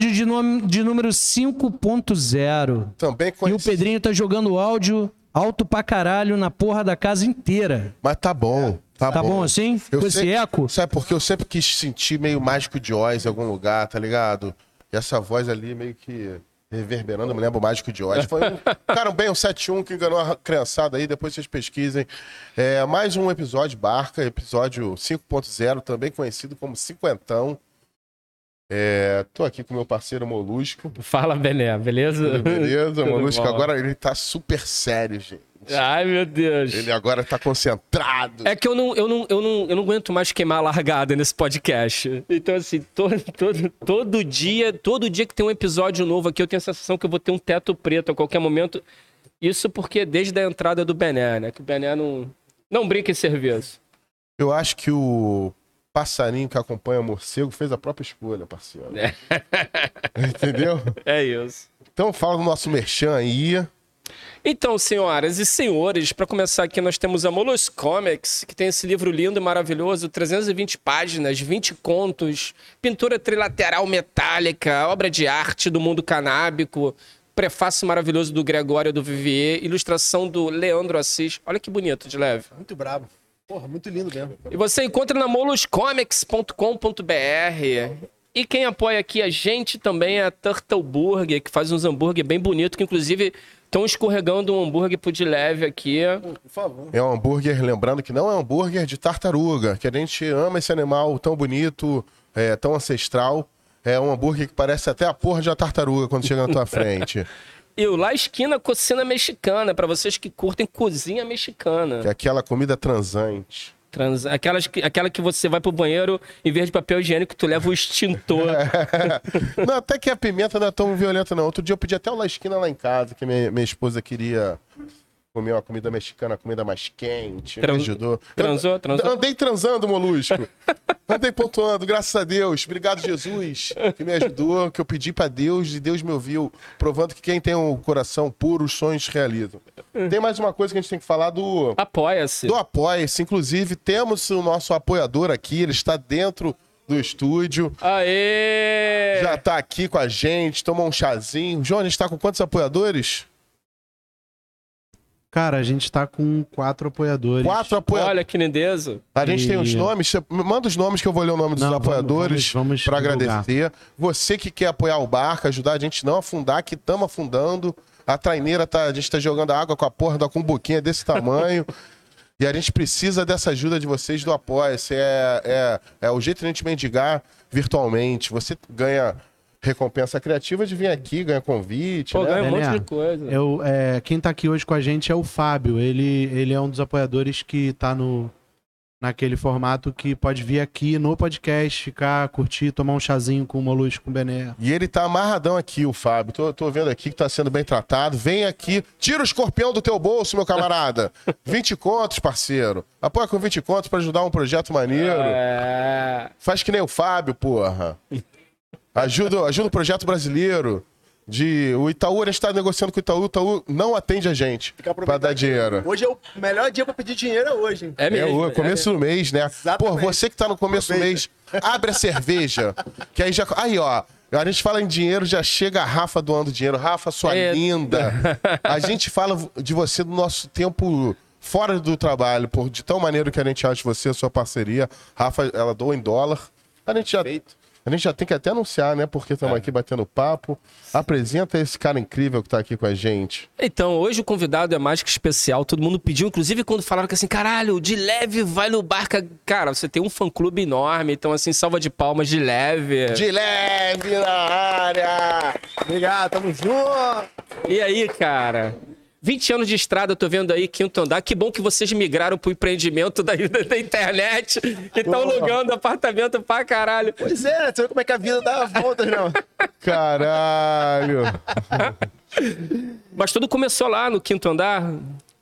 de, nome, de número 5.0. Também E o conhecido. Pedrinho tá jogando áudio alto pra caralho na porra da casa inteira. Mas tá bom. Tá, Tá bom assim? Eu Com esse sei- eco? Sabe porque eu sempre quis sentir meio mágico de Oz em algum lugar, tá ligado? E essa voz ali meio que reverberando, eu me lembro o mágico de Oz. Foi um, cara, um bem um 7-1 que enganou a criançada aí, depois vocês pesquisem. É, mais um episódio Barca, episódio 5.0, também conhecido como Cinquentão. É, tô aqui com meu parceiro Molusco. Fala, Bené, beleza? Beleza, Tudo Molusco bom. agora ele tá super sério, gente. Ai, meu Deus. Ele agora tá concentrado. É que eu não, eu, não, eu, não, eu não aguento mais queimar a largada nesse podcast. Então, assim, todo, todo, todo dia, todo dia que tem um episódio novo aqui, eu tenho a sensação que eu vou ter um teto preto a qualquer momento. Isso porque desde a entrada do Bené, né? Que o Bené não, não brinca em serviço. Eu acho que o passarinho que acompanha o morcego fez a própria escolha, parceiro. Entendeu? É isso. Então fala do nosso merchan aí. Então, senhoras e senhores, para começar aqui, nós temos a Molus Comics, que tem esse livro lindo e maravilhoso, 320 páginas, 20 contos, pintura trilateral metálica, obra de arte do mundo canábico, prefácio maravilhoso do Gregório do Vivier, ilustração do Leandro Assis. Olha que bonito, de leve. Muito brabo. Porra, muito lindo mesmo. E você encontra na moluscomics.com.br. E quem apoia aqui a gente também é a Turtle Burger, que faz uns hambúrguer bem bonito, que inclusive estão escorregando um hambúrguer pro de leve aqui. Por favor. É um hambúrguer, lembrando que não é um hambúrguer de tartaruga, que a gente ama esse animal tão bonito, é, tão ancestral. É um hambúrguer que parece até a porra de uma tartaruga quando chega na tua frente. E o La Esquina Cocina Mexicana, para vocês que curtem cozinha mexicana. Que é aquela comida transante. Trans... Aquelas que... Aquela que você vai pro banheiro, em vez de papel higiênico, tu leva o extintor. não, até que a pimenta não é tão violenta, não. Outro dia eu pedi até uma esquina lá em casa, que minha, minha esposa queria comer uma comida mexicana, uma comida mais quente. Tran- Me ajudou. Transou? Transou? Andei transando, molusco. Andei pontuando, graças a Deus. Obrigado, Jesus, que me ajudou, que eu pedi pra Deus e Deus me ouviu, provando que quem tem um coração puro, os sonhos realizam. Tem mais uma coisa que a gente tem que falar do, Apoia-se. do Apoia-se. Inclusive, temos o nosso apoiador aqui, ele está dentro do estúdio. Aê! Já tá aqui com a gente, tomou um chazinho. João, a gente tá com quantos apoiadores? Cara, a gente tá com quatro apoiadores. Quatro apoiadores. Olha que lindeza. A gente tem os E- nomes. Você Manda os nomes que eu vou ler o nome dos Não, vamos- apoiadores vamos- vamos para divulgar. agradecer. Você que quer apoiar o barco, ajudar a gente não afundar, que estamos afundando. A traineira tá, a gente tá jogando água com a porra da cumbuquinha desse tamanho. e a gente precisa dessa ajuda de vocês do Apoia-se. É, é, é o jeito de a gente mendigar virtualmente. Você ganha recompensa criativa de vir aqui, ganha convite. Pô, né? ganha um Bené, monte de coisa. Eu, é, quem tá aqui hoje com a gente é o Fábio. Ele, ele é um dos apoiadores que tá no, naquele formato que pode vir aqui no podcast, ficar, curtir, tomar um chazinho com o Molusco, com o Bené. E ele tá amarradão aqui, o Fábio. Tô, tô vendo aqui que tá sendo bem tratado. Vem aqui, tira o escorpião do teu bolso, meu camarada. 20 contos, parceiro. Apoia com 20 contos pra ajudar um projeto maneiro. É... Faz que nem o Fábio, porra. Ajuda, ajuda o projeto brasileiro. De, o Itaú, a gente tá negociando com o Itaú. O Itaú não atende a gente aproveitando dar dinheiro. Hoje é o melhor dia pra pedir dinheiro é hoje, hein? É É mesmo. o começo do mês, né? Pô, Exatamente. você que tá no começo do mês, abre a cerveja. Que aí já. Aí, ó. A gente fala em dinheiro, já chega a Rafa doando dinheiro. Rafa, sua É. linda. A gente fala de você do nosso tempo fora do trabalho, por de tão maneiro que a gente acha você, a sua parceria. Rafa, ela doa em dólar. A gente já. A gente já tem que até anunciar, né? Porque estamos aqui batendo papo. Apresenta esse cara incrível que tá aqui com a gente. Então, hoje o convidado é mais que especial. Todo mundo pediu, inclusive quando falaram que assim, caralho, de leve vai no barca. Cara, você tem um fã-clube enorme, então assim, salva de palmas de leve. De leve na área! Obrigado, tamo junto. E aí, cara? 20 anos de estrada, eu tô vendo aí, quinto andar. Que bom que vocês migraram pro empreendimento da, da internet e estão alugando apartamento pra caralho. Pois é, você vê como é que a vida dá voltas, não. Caralho! Mas tudo começou lá no quinto andar.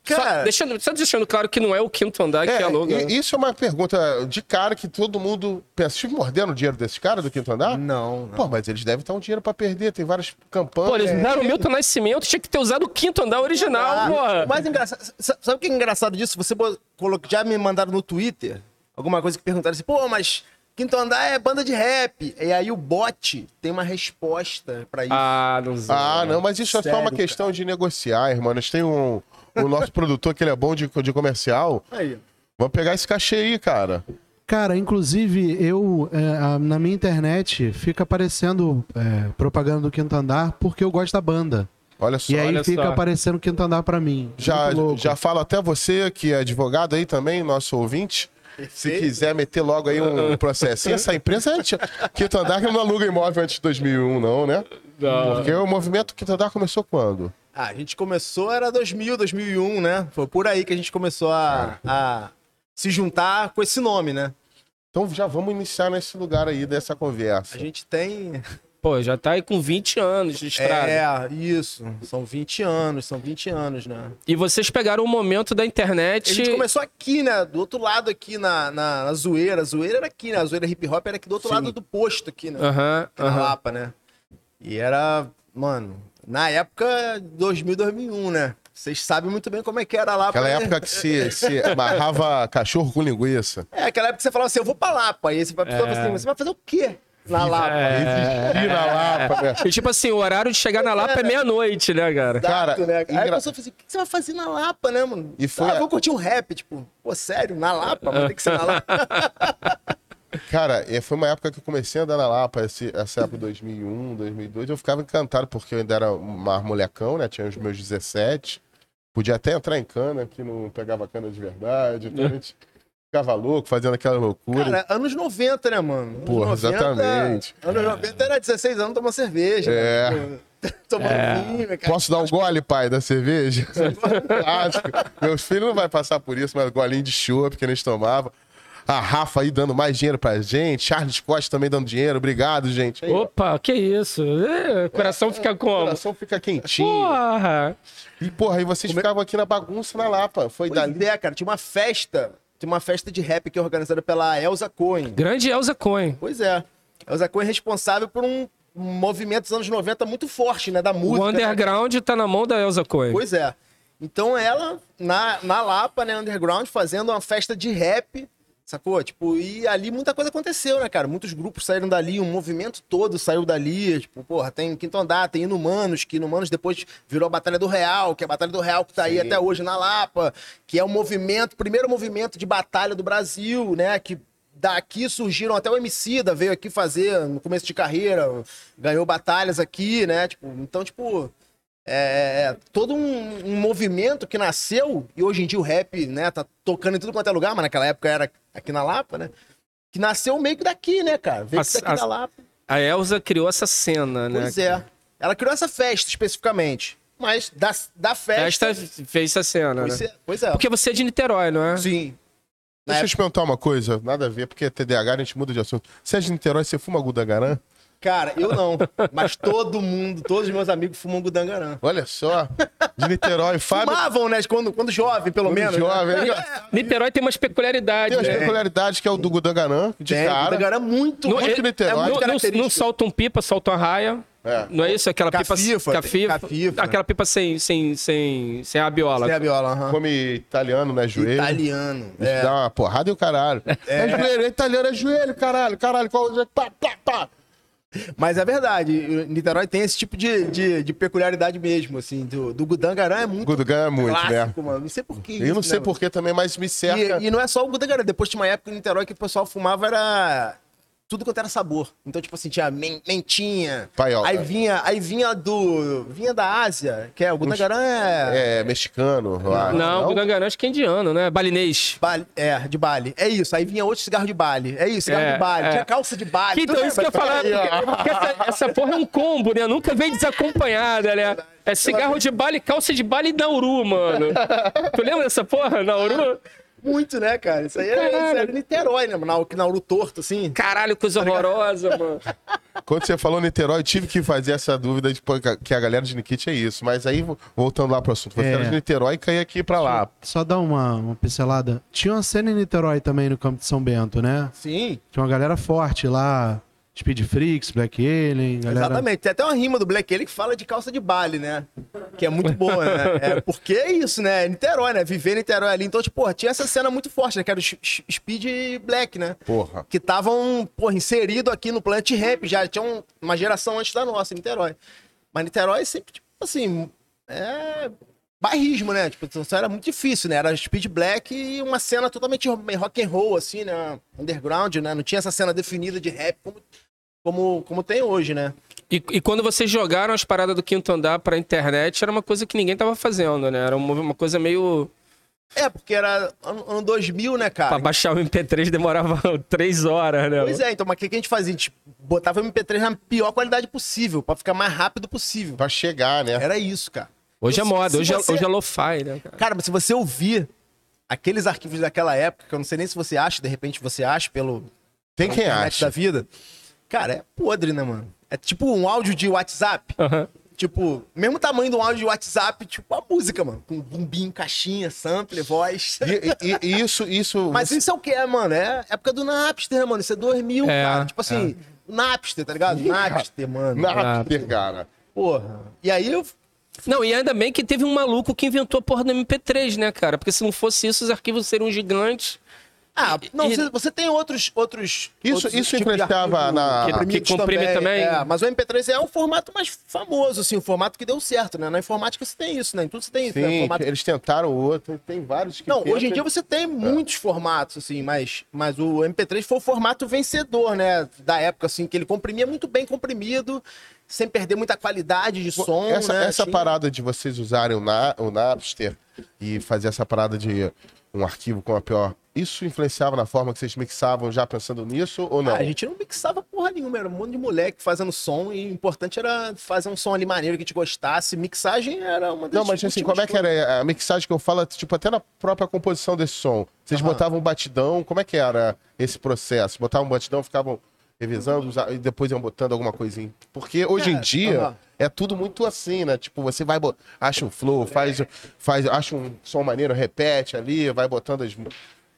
Só Cara- deixando, só deixando claro que não é o quinto andar que É, aluga. e- isso é uma pergunta de cara que todo mundo pensa. Estive mordendo o dinheiro desses caras do quinto andar? Não, não. Pô, mas eles devem estar um dinheiro pra perder, tem várias campanhas. Pô, eles usaram o Milton Nascimento, tinha que ter usado o quinto andar original, Ah, porra. o mais engraçado, sa- sabe o que é engraçado disso? Você colocou, já me mandaram no Twitter alguma coisa que perguntaram assim, pô, mas Quinto andar é banda de rap. E aí o bot tem uma resposta pra isso. Ah, não sei. Ah, não, mas isso é só Sério, uma questão de negociar, irmão. Nós tem um. O nosso produtor, que ele é bom de, de comercial. Aí. Vamos pegar esse cachê aí, cara. Cara, inclusive, eu, é, na minha internet, fica aparecendo é, propaganda do Quinto Andar porque eu gosto da banda. Olha só. E aí olha fica só. aparecendo Quinto Andar pra mim. Já, já falo até você, que é advogado aí também, nosso ouvinte. Se quiser meter logo aí um processo. Essa empresa é antiga. Quinto Andar que não aluga imóvel antes de 2001, não, né? Não. Porque o movimento Quinto Andar começou quando? Ah, a gente começou, era 2000, 2001, né? Foi por aí que a gente começou a, a se juntar com esse nome, né? Então já vamos iniciar nesse lugar aí dessa conversa. A gente tem. Pô, já tá aí com 20 anos de estrada. É, isso. São 20 anos, são 20 anos, né? E vocês pegaram o momento da internet. A gente começou aqui, né? Do outro lado aqui na, na, na zoeira. A zoeira era aqui, né? A zoeira hip hop era aqui do outro Sim. lado do posto aqui, né? Aham, Aqui na aham. Lapa, né? E era, mano, na época 2000, 2001, né? Vocês sabem muito bem como é que era lá. Aquela época que se, se amarrava cachorro com linguiça. É, aquela época que você falava assim, eu vou pra Lapa. Aí você vai, É. assim, você vai fazer o quê na Lapa? E na Lapa, né? E tipo assim, o horário de chegar na Lapa é meia-noite, né, cara? Cara, Exato, né? Aí engra- a pessoa fala assim, o que você vai fazer na Lapa, né, mano? E foi Ah, a- vou curtir um rap, tipo, pô, sério, na Lapa? Mas tem que ser na Lapa. Cara, eh, foi uma época que eu comecei a andar na Lapa, esse- essa época de 2001, 2002. Eu ficava encantado porque eu ainda era um molecão, né? Tinha os meus 17. Podia até entrar em cana, que não pegava cana de verdade. Então a gente ficava louco, fazendo aquela loucura. Cara, anos 90, né, mano? Anos Porra, exatamente. Anos 90 era 16 anos tomando cerveja. É. né? Tomando vinho, cara. Posso dar um gole, pai, da cerveja? Meus filhos não vão passar por isso, mas golinho de chopp que eles tomavam. A Rafa aí dando mais dinheiro pra gente. Charles Costa também dando dinheiro. Obrigado, gente. Aí, ó, Opa, que isso? É, o coração fica o como? coração fica quentinho. Porra! E, porra, aí vocês ficavam aqui na bagunça na Lapa. Foi Pois dali. é, cara, tinha uma festa, tinha uma festa de rap que é organizada pela Elza Cohen. Grande Elza Cohen. Pois é. Elza Cohen é responsável por um movimento dos anos 90 muito forte, né, da música. O né? underground tá na mão da Elza Cohen. Pois é. Então ela, na, na Lapa, né, underground, fazendo uma festa de rap, sacou? Tipo, e ali muita coisa aconteceu, né, cara? Muitos grupos saíram dali, um movimento todo saiu dali. Tipo, porra, tem Quinto Andar, tem Inumanos, que Inumanos depois virou a Batalha do Real, que é a Batalha do Real que tá aí Sim. até hoje na Lapa, que é o movimento, primeiro movimento de batalha do Brasil, né, que daqui surgiram até o Emicida, veio aqui fazer no começo de carreira, ganhou batalhas aqui, né, tipo, então, tipo, é, todo um, um movimento que nasceu, e hoje em dia o rap, né, tá tocando em tudo quanto é lugar, mas naquela época era aqui na Lapa, né? Que nasceu meio que daqui, né, cara? Veio As- daqui as- da Lapa. A Elza criou essa cena, né? Pois é. Ela criou essa festa especificamente. Mas da, da festa. Esta fez essa cena, Pois né? é. Pois é. Porque você é de Niterói, não é? Sim. Na Deixa eu te perguntar uma coisa, nada a ver, porque é TDAH, a gente muda de assunto. Você é de Niterói, você fuma Gudangarã? Cara, eu não. Mas todo mundo, todos os meus amigos fumam Gudangarã. Olha só, de Niterói, Fábio. Fumavam, né? Quando, quando jovem, pelo Quando menos. jovem, né? né? Niterói tem umas peculiaridades, Tem as né? peculiaridades que é o do Gudangarã, de Tem, cara. Gudangarã é muito, Não, muito é- Niterói. não- muito não, não soltam pipa, soltam a raia. É. Não é isso? Aquela pipa. Cafifa, cafifa, cafifa. Aquela pipa sem, sem, sem, sem a biola. Tem a viola, aham. Come italiano, né? Joelho. Italiano. É. dá uma porrada e o caralho. É, joelho, é italiano, é joelho, caralho, caralho, qual pá, pá, pá. Mas é verdade, Niterói tem esse tipo de, de, de peculiaridade mesmo, assim. Do, do Gudangarã é muito Gudangarã é muito, né? clássico, mano. Não sei porquê. Eu não sei porquê também, mas me cerca. E, e não é só o Gudangarã. Depois tinha uma época em Niterói que o pessoal fumava era tudo quanto era sabor. Então, tipo assim, tinha men- mentinha. Paiola. Aí vinha, aí vinha do. Vinha da Ásia, que é o Gudangarã é. É, mexicano, acho. Não, o Dangarã acho que é indiano, né? Balinês. Bali- é, de Bali. É isso. Aí vinha outro cigarro de Bali. É isso, cigarro É, de Bali. é. Tinha calça de Bali. Então, isso que eu ia falar. Porque, essa, essa porra é um combo, né? Nunca vem desacompanhada, né? É cigarro de bala, calça de bala e Nauru, mano. Tu lembra dessa porra, Nauru? Muito, né, cara? Isso aí era, isso era Niterói, né? Nauru, Nauru torto, assim. Caralho, coisa horrorosa, mano. Quando você falou Niterói, eu tive que fazer essa dúvida de pô, que a galera de Nikit é isso. Mas aí, voltando lá pro assunto, você É. era de Niterói e caía aqui pra lá. Só dar uma, uma pincelada. Tinha uma cena em Niterói também no campo de São Bento, né? Sim. Tinha uma galera forte lá. Speed Freaks, Black Alien, galera. Exatamente. Tem até uma rima do Black Alien que fala de calça de baile, né? Que é muito boa, né? É, porque é isso, né? Niterói, né? Viver Niterói ali. Então, tipo, tinha essa cena muito forte, né? Que era o Speed e Black, né? Porra. Que estavam, porra, inserido aqui no Planet Rap já. Tinha um- uma geração antes da nossa, em Niterói. Mas Niterói sempre, tipo assim, é... Bairrismo, né? Tipo, então era muito difícil, né? Era Speed Black e uma cena totalmente rock and roll, assim, né? Underground, né? Não tinha essa cena definida de rap como, como, como tem hoje, né? E, e quando vocês jogaram as paradas do quinto andar pra internet, era uma coisa que ninguém tava fazendo, né? Era uma, uma coisa meio. É, porque era ano, ano 2000, né, Pra cara? baixar o MP3 demorava três horas, né? Pois é, então, mas o que, que a gente fazia? A gente botava o MP3 na pior qualidade possível, pra ficar mais rápido possível. Pra chegar, né? Era isso, cara. Hoje é Se- moda, hoje, você- é, hoje é lo-fi, né, cara? Cara, mas se você ouvir aqueles arquivos daquela época, que eu não sei nem se você acha, de repente você acha pelo Tem quem internet acha. da vida, cara, é podre, né, mano? É tipo um áudio de WhatsApp. Aham. Tipo, mesmo tamanho do áudio de WhatsApp, tipo a música, mano. Com bumbim, caixinha, sampler, voz. E, e- e isso, isso. Mas isso é o que é, mano? É época do Napster, mano. Isso é 2000, É, cara. Tipo assim, Napster, tá ligado? Napster, mano. Napster, cara. Porra. E aí eu. Não, e ainda bem que teve um maluco que inventou a porra do MP3, né, cara? Porque se não fosse isso, os arquivos seriam gigantes. Ah, não, E- você, tem outros. outros Isso- outros isso influenciava na- comprimidos Que comprime também. É, mas o MP3 é o formato mais famoso, assim, o formato que deu certo, né? Na informática você tem isso, né? Em tudo você tem isso, né? O Sim, formato eles tentaram outro. Tem vários que Não, tentam. hoje em dia você tem muitos formatos, assim, mas, mas o MP3 foi o formato vencedor, né? Da época, assim, que ele comprimia muito bem comprimido, sem perder muita qualidade de som. essa, né? essa Tinha- parada de vocês usarem o, Na, o Napster e fazer essa parada de um arquivo com a pior. Isso influenciava na forma que vocês mixavam já pensando nisso ou não? Ah, a gente não mixava porra nenhuma, era um monte de moleque fazendo som e o importante era fazer um som ali maneiro que a gente gostasse. Mixagem era uma das Não, mas assim, como é que era a mixagem que eu falo, tipo, até na própria composição desse som? Vocês Aham. botavam um batidão, como é que era esse processo? Botavam um batidão, ficavam revisando e depois iam botando alguma coisinha? Porque hoje em É, dia aham. é tudo muito assim, né? Tipo, você vai, acha um flow, faz, faz, acha um som maneiro, repete ali, vai botando as...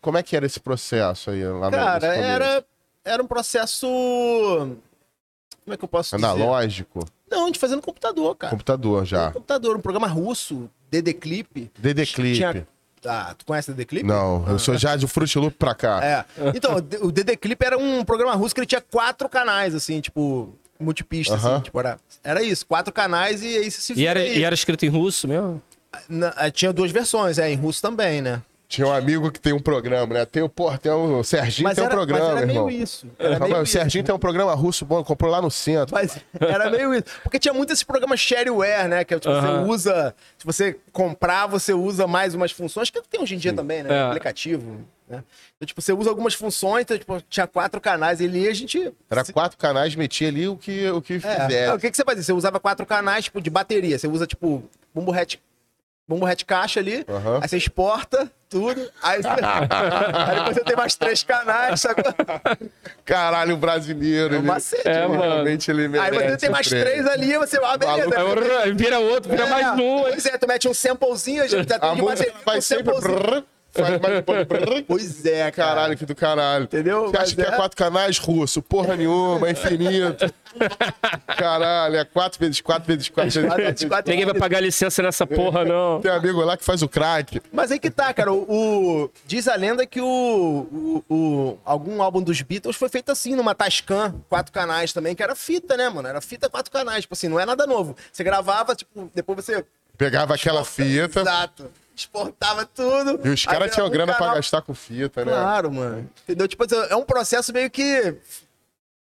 Como é que era esse processo aí lá no Cara, era, era um processo. Como é que eu posso dizer? Analógico, Não, a gente fazia no computador, cara. computador já. No computador, um programa russo, DD Clip. DD Clip. Tinha- Ah, tu conhece o DD Clip? Não, eu sou já de Fruit Loop pra cá. É. Então, o DD Clip era um programa russo que ele tinha quatro canais, assim, tipo, multipista, Aham. assim. Tipo, era, era isso, quatro canais e aí você se E era, e era escrito em russo mesmo? Na- eh, tinha duas versões, é, em russo também, né? Tinha um amigo que tem um programa, né? Tem o, porra, tem o Serginho tem um era, programa, mas era irmão. meio isso. Era Calma aí, meio o Serginho tem um programa russo bom, comprou lá no centro. Mas era meio isso. Porque tinha muito esse programa shareware, né? Que é, tipo, Aham. você usa. Se você comprar, você usa mais umas funções, que tem hoje em dia também, né? É. Aplicativo. Né? Então, tipo, você usa algumas funções, então, tipo, tinha quatro canais ali e a gente. Era quatro canais, metia ali o que, o que É. fizer. Ah, o que, que você fazia? Você usava quatro canais, tipo, de bateria. Você usa, tipo, bumbo hat, bumbo hat caixa ali, Aham. aí você exporta tudo, aí, você... aí depois você tem mais três canais, sabe? Caralho, o brasileiro. É um ele- macete, É, mano. Realmente ele Aí merece você tem mais prêmio. três ali, você vai, ah, beleza. Aí vira outro, vira mais um. aí- Pois é, tu mete um samplezinho, já, já A tem de música bateria, vai um sempre... samplezinho. Faz mais. Pois é, cara. Caralho, que do caralho. Entendeu? Você acha Mas que é... é- quatro canais russo? Porra nenhuma, é infinito. Caralho, é quatro vezes quatro vezes quatro vezes Quatro, quatro. quatro, Ninguém vai pagar licença nessa porra, não. Tem um amigo lá que faz o crack. Mas aí que tá, cara. O, o- diz a lenda que o, o- o- algum álbum dos Beatles foi feito assim, numa Tascam, quatro canais também, que era fita, né, mano? Era fita quatro canais. Tipo assim, não é nada novo. Você gravava, tipo, depois você. Pegava aquela fita Exato. Exportava tudo. e os caras tinham grana pra canal- gastar com fita, né? Claro, mano. Entendeu? Tipo, assim, é um processo meio que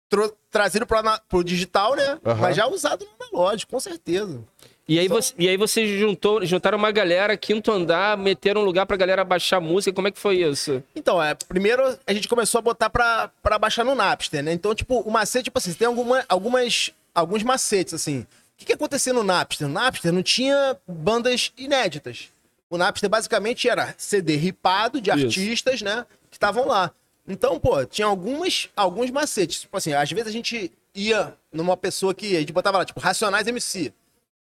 tro- trazido pro, ana- pro digital, né? Mas já usado no analógico, com certeza. E aí, você, e aí vocês juntou, juntaram uma galera, quinto andar, meteram um lugar pra galera baixar música. Como é que foi isso? Então, é, primeiro a gente começou a botar pra, pra baixar no Napster, né? Então, tipo, o macete, tipo assim, tem alguma, algumas, alguns macetes, assim. O que, que acontecia no Napster? No Napster não tinha bandas inéditas. O Napster basicamente era CD ripado de Isso. artistas, né? Que estavam lá. Então, pô, tinha algumas, alguns macetes. Tipo assim, às vezes a gente ia numa pessoa que a gente botava lá, tipo, Racionais MC.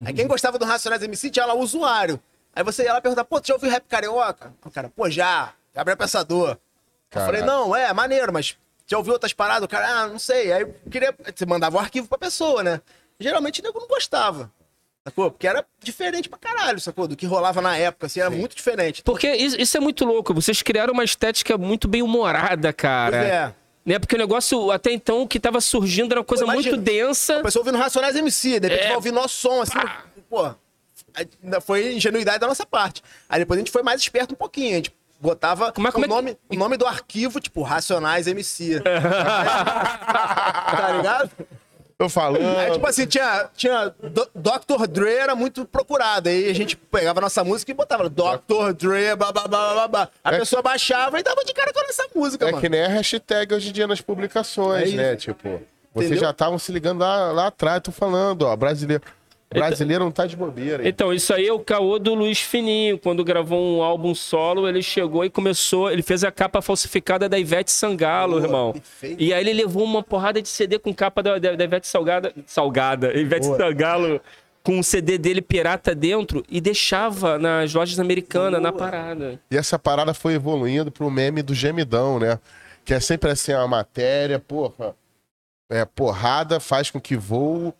Aí quem gostava do Racionais MC tinha lá o usuário. Aí você ia lá perguntar, pô, tu já ouviu rap carioca? O cara, pô, já. Gabriel Pensador. Eu Caralho. falei, não, é, maneiro, mas Já ouviu outras paradas? O cara, ah, não sei. Aí eu queria. Você mandava o arquivo pra pessoa, né? Geralmente o nego não gostava. Sacou? Porque era diferente pra caralho, sacou? Do que rolava na época, assim, era muito diferente. Porque isso, isso é muito louco. Vocês criaram uma estética muito bem humorada, cara. Pois é. Né? Porque o negócio, até então, o que tava surgindo era uma coisa Pô, imagina, muito densa. A pessoa ouvindo Racionais MC, de repente É. vai ouvir nosso som, assim, pô. aí ainda Foi ingenuidade da nossa parte. Aí depois a gente foi mais esperto um pouquinho, a gente botava Como é- como o, é nome, o nome do arquivo, tipo, Racionais MC. tá ligado? Tô falando. Aí, tipo assim, tinha, tinha Do- Dr. Dre era muito procurado. Aí a gente pegava nossa música e botava Dr. Dre, blá, blá, blá, blá, blá. A É- pessoa baixava e dava de cara com essa música, É mano. que nem a hashtag hoje em dia nas publicações, É né? Tipo, vocês já estavam se ligando lá, lá atrás, tô falando, ó, brasileiro. Brasileiro não tá de bobeira. hein? Então, isso aí é o caô do Luiz Fininho. Quando gravou um álbum solo, ele chegou e começou. Ele fez a capa falsificada da Ivete Sangalo, Boa, irmão. perfeito. E aí ele levou uma porrada de CD com capa da, da, da Ivete Salgada. Salgada. Ivete Sangalo com o CD dele pirata dentro e deixava nas lojas americanas, na parada. E essa parada foi evoluindo pro meme do gemidão, né? Que é sempre assim, uma matéria, porra. É, porrada faz com que voo.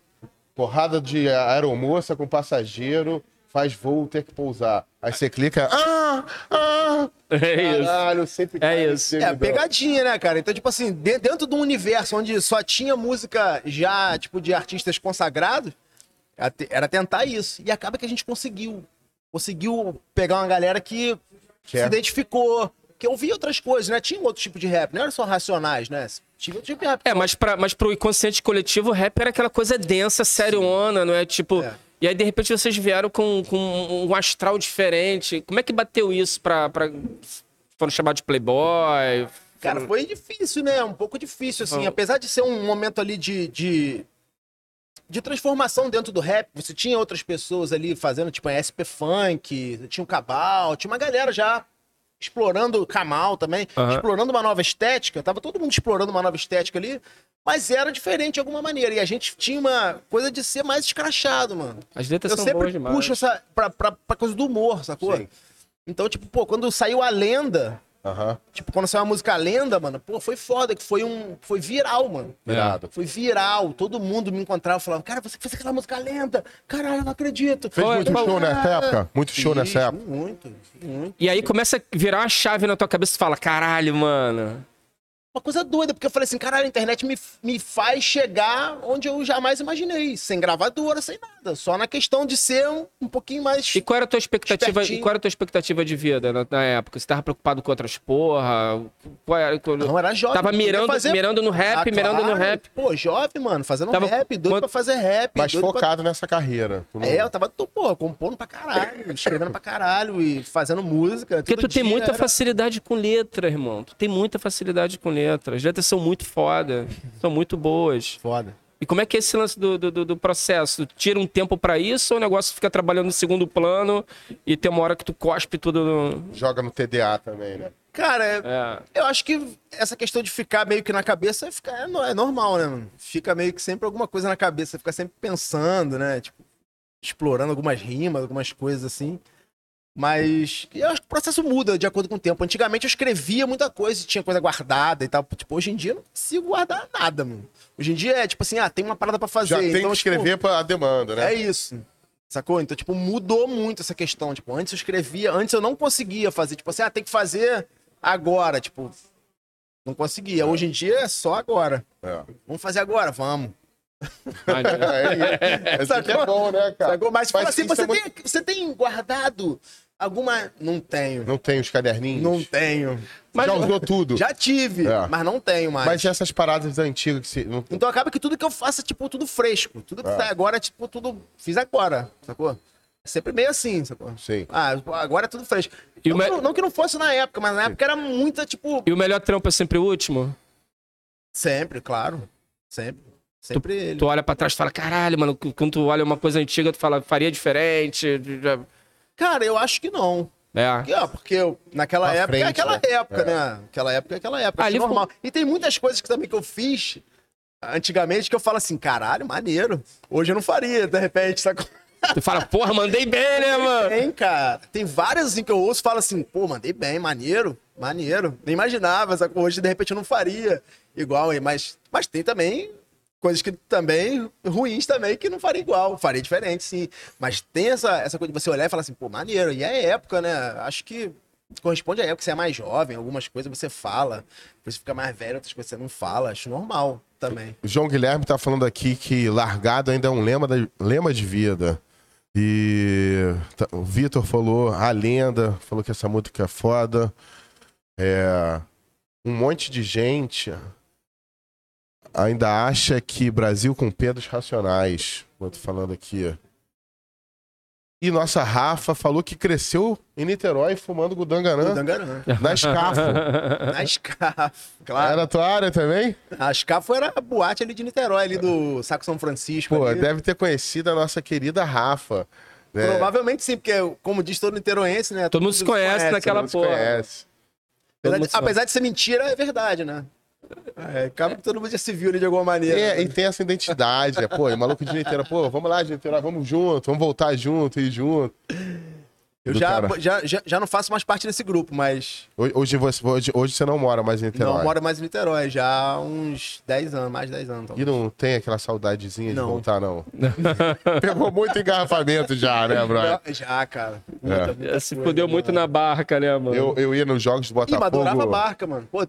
Porrada de aeromoça com passageiro faz voo ter que pousar. Aí você clica. Ah! Ah! É isso. Caralho, sempre É isso. É, pegadinha, né, cara? Então, tipo assim, de- dentro de um universo onde só tinha música já, tipo, de artistas consagrados, era te- era tentar isso. E acaba que a gente conseguiu. Conseguiu pegar uma galera que Que se é. identificou, que ouvia outras coisas, né? Tinha outro tipo de rap, não era só racionais, né? Tipo de rap. É, mas, pra, mas pro inconsciente coletivo, o rap era aquela coisa densa, seriona, não é? Tipo. É. E aí, de repente, vocês vieram com, com um astral diferente. Como é que bateu isso pra. pra... Foram chamados de Playboy? Cara, foi difícil, né? Um pouco difícil, assim. Apesar de ser um momento ali de, de, de transformação dentro do rap, você tinha outras pessoas ali fazendo, tipo, a SP Funk, tinha o Cabal, tinha uma galera já explorando o Kamal também, Aham. explorando uma nova estética. Tava todo mundo explorando uma nova estética ali, mas era diferente de alguma maneira. E a gente tinha uma coisa de ser mais escrachado, mano. As letras Eu são boas sempre demais. puxo essa pra, pra, pra coisa do humor, sacou? Sim. Então, tipo, pô, quando saiu a lenda, Aham. Tipo, quando saiu a música Lenda, mano, pô, foi foda, que foi um. Foi viral, mano. Irado. Foi viral. Todo mundo me encontrava e falava, cara, você que fez aquela música lenda. Caralho, eu não acredito. Fez é- muito show nessa época? Muito show Fiz, nessa época. Muito, muito. E aí começa a virar uma chave na tua cabeça e tu fala: caralho, mano. Uma coisa doida, porque eu falei assim, caralho, a internet me, me faz chegar onde eu jamais imaginei. Sem gravadora, sem nada. Só na questão de ser um, um pouquinho mais. E qual era a tua expectativa, Espertinho. e qual era a tua expectativa de vida na, na época? Você tava preocupado com outras porra? Qual era, qual- Não, era jovem. Tava mirando, fazer- mirando no rap, Ah, mirando no rap. Pô, jovem, mano, fazendo Tava- rap, doido quando- pra fazer rap. Mas doido pra- focado nessa carreira. Não- É, eu tava, tô, pô, compondo pra caralho, escrevendo pra caralho e fazendo música. Porque tu tem muita era- facilidade com letra, irmão. Tu tem muita facilidade com letra. As letras são muito foda, são muito boas. Foda. E como é que é esse lance do, do, do- processo? Tu tira um tempo pra isso ou o negócio fica trabalhando no segundo plano e tem uma hora que tu cospe tudo no... Joga no TDA também, né? Cara, é- É. eu acho que essa questão de ficar meio que na cabeça é, ficar, é, é normal, né, mano? Fica meio que sempre alguma coisa na cabeça, fica sempre pensando, né? Tipo, explorando algumas rimas, algumas coisas assim. Mas eu acho que o processo muda de acordo com o tempo. Antigamente eu escrevia muita coisa, tinha coisa guardada e tal. Tipo, hoje em dia eu não consigo guardar nada, mano. Hoje em dia é tipo assim, ah, tem uma parada pra fazer. Já tem então, que tipo, escrever pra demanda, né? É isso. Sacou? Então, tipo, mudou muito essa questão. Tipo, antes eu escrevia, antes eu não conseguia fazer. Tipo assim, ah, tem que fazer agora. Tipo, não conseguia. Hoje em dia é só agora. É. Vamos fazer agora? Vamos. É, é, isso aqui é bom, né, cara? Sacou? Mas fala assim, isso você, é muito- tem, você tem guardado alguma. Não tenho. Não tem os caderninhos? Não tenho. Já usou tudo? Já tive, É. mas não tenho mais. Mas essas paradas antigas que se... não- Então acaba que tudo que eu faço é, tipo, tudo fresco. Tudo que É. tá agora é, tipo, tudo. Fiz agora, sacou? É sempre meio assim, sacou? Sim. Ah, agora é tudo fresco. E não, o me- que não, não que não fosse na época, mas na época era muita, tipo. E o melhor trampo é sempre o último? Sempre, claro. Sempre. Sempre ele. Tu olha pra trás e fala, caralho, mano, quando tu olha uma coisa antiga, tu fala, faria diferente. já- Cara, eu acho que não. É. Porque, ó, porque eu- naquela Pra época é frente, aquela né? época, É. né? Aquela época é aquela época. Ali acho normal. E tem muitas coisas que também que eu fiz antigamente que eu falo assim, caralho, maneiro. Hoje eu não faria, de repente, sacou? Tu fala, porra, mandei bem, né, mano? Tem, cara. Tem várias assim que eu ouço e falo assim, pô, mandei bem, maneiro, maneiro. Nem imaginava, essa hoje de repente eu não faria igual, aí, mas, mas tem também coisas que também, ruins também, que não faria igual, faria diferente, sim. Mas tem essa, essa coisa de você olhar e falar assim, pô, maneiro, e é época, né? Acho que corresponde à época, você é mais jovem, algumas coisas você fala, você fica mais velho, outras coisas você não fala, acho normal também. O João Guilherme tá falando aqui que largado ainda é um lema, da, lema de vida. E tá- o Vitor falou a lenda, falou que essa música é foda. É, um monte de gente ainda acha que Brasil com Pedros Racionais. Eu tô falando aqui. E nossa Rafa falou que cresceu em Niterói fumando Gudanganã Dangarã. na Escafo. A Scaf, claro. Era a tua área também? A Scaf era a boate ali de Niterói, ali do Saco São Francisco. Pô, ali. deve ter conhecido a nossa querida Rafa. né? Provavelmente sim, porque, como diz todo niteroense, né? Todo mundo se conhece naquela Todo mundo se porra. conhece. Todo Apesar de, apesar de ser mentira, é verdade, né? É, acaba que todo mundo já se viu ali de alguma maneira. É, e tem essa identidade, é, pô, é maluco de Niterói, pô, vamos lá, Niterói, vamos junto, vamos voltar junto, ir junto. Eu já, cara. já, já, já não faço mais parte desse grupo, mas Hoje, hoje você, hoje, hoje você não mora mais em Niterói. não moro mais em Niterói, já há uns 10 anos, mais de 10 anos. E talvez. não tem aquela saudadezinha de Não. voltar, não. Pegou muito engarrafamento já, né, brother? Já, cara. É. Muita, muita Se fudeu muito mano. na barca, né, mano? Eu, eu ia nos jogos do Ih, mas adorava Botafogo. barca, mano. Pô,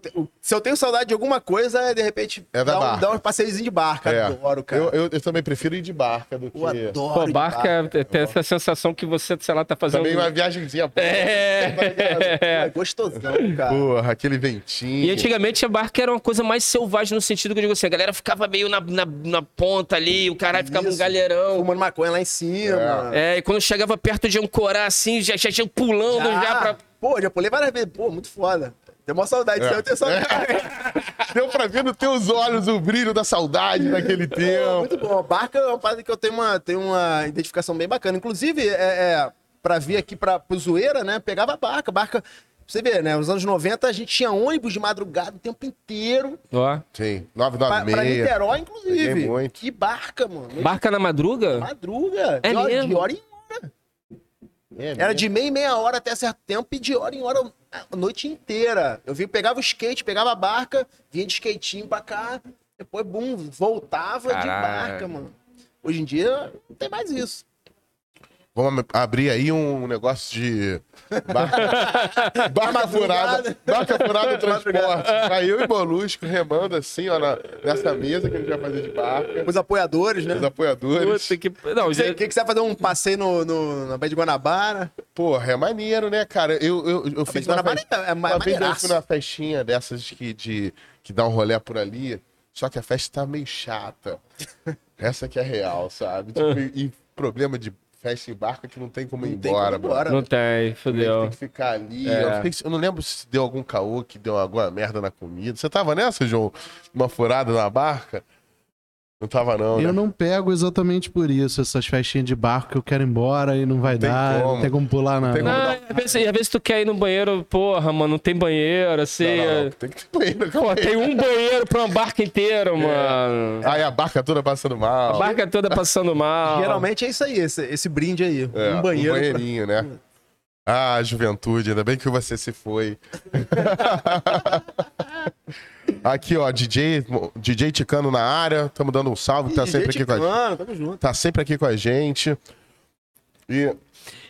se eu tenho saudade de alguma coisa, é de repente É da dar, um, barca. dar um passeiozinho de barca. É. Adoro, cara. Eu, eu, eu também prefiro ir de barca do que. Eu adoro. Pô, de barca é- tem essa sensação que você, sei lá, tá fazendo. Também uma viagemzinha, pô. É. É gostosão, cara. Porra, aquele ventinho. E antigamente a barca era uma coisa mais selvagem no sentido que eu digo assim, a galera ficava meio na, na, na ponta ali, o caralho ficava um Isso. galheirão. Fumando maconha lá em cima. É, e quando chegava perto de ancorar assim, já já tinha pulando já, pra. Pô, já pulei várias vezes. Pô, muito foda. Tem uma saudade, É. eu tenho saudade. Deu pra ver nos teus olhos o brilho da saudade daquele Pô, tempo. muito bom. A barca é uma parada que eu tenho uma, tenho uma identificação bem bacana. Inclusive, é, é, pra vir aqui pra, pro Zoeira, né? Pegava a barca. Barca. pra Você vê, né? Nos anos 90 a gente tinha ônibus de madrugada o tempo inteiro. Ó. Sim, Pra, pra 996. Niterói, Peguei inclusive. muito. Que barca, mano. Barca na madruga? Madruga. É de, hora, mesmo? de hora em hora. É, Era de meia e meia hora até certo tempo e de hora em hora a noite inteira. Eu vi, pegava o skate, pegava a barca, vinha de skatinho pra cá, depois, bum, voltava de barca, mano. Hoje em dia não tem mais isso. Vamos abrir aí um negócio de barca, barca furada, barca furada transporte. Vai eu e Molusco remando assim, ó, na- nessa mesa que a gente vai fazer de barca. Os apoiadores, né? Os apoiadores. Puta que. Não, Você, já- que, que você vai fazer um passeio no, no- na Baía de Guanabara? Porra, é maneiro, né, cara? Eu, eu, eu A Baía fiz uma, Guanabara festa, é, é, uma vez eu fui numa festinha dessas que, de, que dá um rolê por ali, só que a festa tá meio chata. Essa que é real, sabe? Tipo, e, e problema de festa em barca que não tem como ir Não tem como embora, ir embora. Não tem, Tem fudeu. que ficar ali. É. Eu não lembro se deu algum caô que deu alguma merda na comida. Você tava nessa, João? Uma furada na barca? Não tava, não. Eu né? não pego exatamente por isso, essas festinhas de barco que eu quero ir embora e não vai Tem dar, como. não tem como pular na. Tem como. Não, às vezes, às vezes tu quer ir no banheiro, porra, mano, não tem banheiro, assim. Não, não, é- não. Tem que ter banheiro, Pô, tem um banheiro pra uma barca inteira, mano. Aí a barca toda passando A mal. barca toda passando mal. Geralmente é isso aí, esse, esse brinde aí. É, um banheiro. pra- banheirinho, né? Ah, juventude, ainda bem que você se foi. aqui, ó, DJ, DJ Ticano na área, estamos dando um salve, tá Ih, sempre aqui com a gente. tamo junto. Tá sempre aqui com a gente. E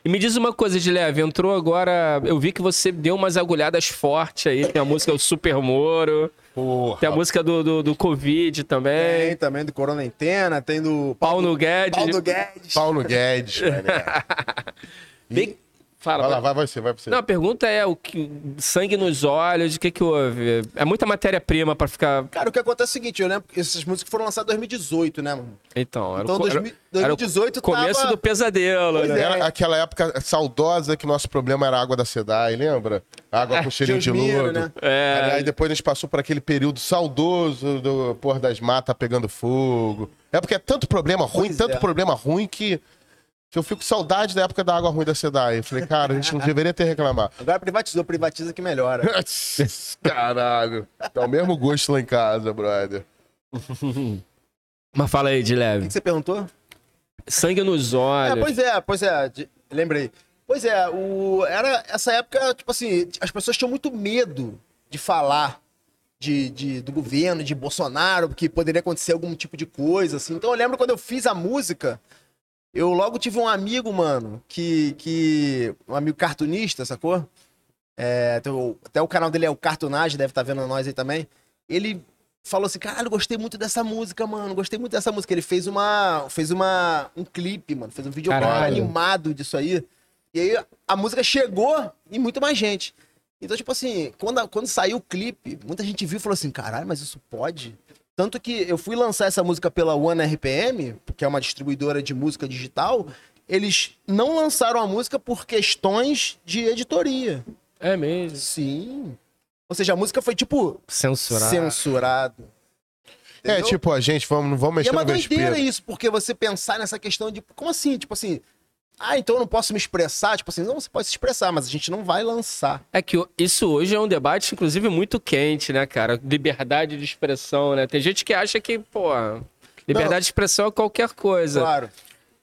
E me diz uma coisa, de leve, entrou agora. Eu vi que você deu umas agulhadas fortes aí. Tem a música do Super Moro, porra, tem a música do, do, do Covid também. Tem também do Corona Antena, tem do Pau no Guedes. Paulo Guedes. Paulo Guedes. Bem- Fala, Vai lá, fala. vai você, vai você. Não, a pergunta é o que sangue nos olhos, o que que houve? É muita matéria-prima pra ficar. Cara, o que acontece é o seguinte, eu lembro que essas músicas foram lançadas em 2018, né, mano? Então, era Então, o, co- 2000 era, era o 2018 começo tava- do pesadelo, Pois né? é. Era aquela época saudosa que nosso problema era a água da SEDAI, lembra? Água com cheirinho de lodo. né? É. Aí depois a gente passou por aquele período saudoso do Porra das Matas pegando fogo. É porque é tanto problema ruim, Pois tanto é. problema ruim que, que eu fico com saudade da época da água ruim da SEDAI. Eu falei, cara, a gente não deveria ter reclamado. Agora privatizou, privatiza que melhora. Caralho. Tá o mesmo gosto lá em casa, brother. Mas fala aí, de O leve. que que você perguntou? Sangue nos É, olhos. pois é, pois é, de- lembrei. Pois é, o, era essa época, tipo assim, as pessoas tinham muito medo de falar de, de- do governo, de Bolsonaro, que poderia acontecer algum tipo de coisa, assim. Então eu lembro quando eu fiz a música, eu logo tive um amigo, mano, que. que um amigo cartunista, sacou? É, até o canal dele é o Cartunagem, deve estar vendo nós aí também. Ele falou assim: caralho, gostei muito dessa música, mano. Gostei muito dessa música. Ele fez uma. fez uma. um clipe, mano. Fez um vídeo animado disso aí. E aí a música chegou em muito mais gente. Então, tipo assim, quando, quando saiu o clipe, muita gente viu e falou assim: caralho, mas isso pode? Tanto que eu fui lançar essa música pela One RPM, que é uma distribuidora de música digital. Eles não lançaram a música por questões de editoria. É mesmo. Sim. Ou seja, a música foi, tipo, Censurado. censurado. É, tipo, a gente, vamos, não vamos E mexer é uma no doideira vespeiro. isso, porque você pensar nessa questão de. Como assim? Tipo assim. Ah, então eu não posso me expressar? Tipo assim, não, você pode se expressar, mas a gente não vai lançar. É que isso hoje é um debate, inclusive, muito quente, né, cara? Liberdade de expressão, né? Tem gente que acha que, pô, liberdade Não. de expressão é qualquer coisa. Claro.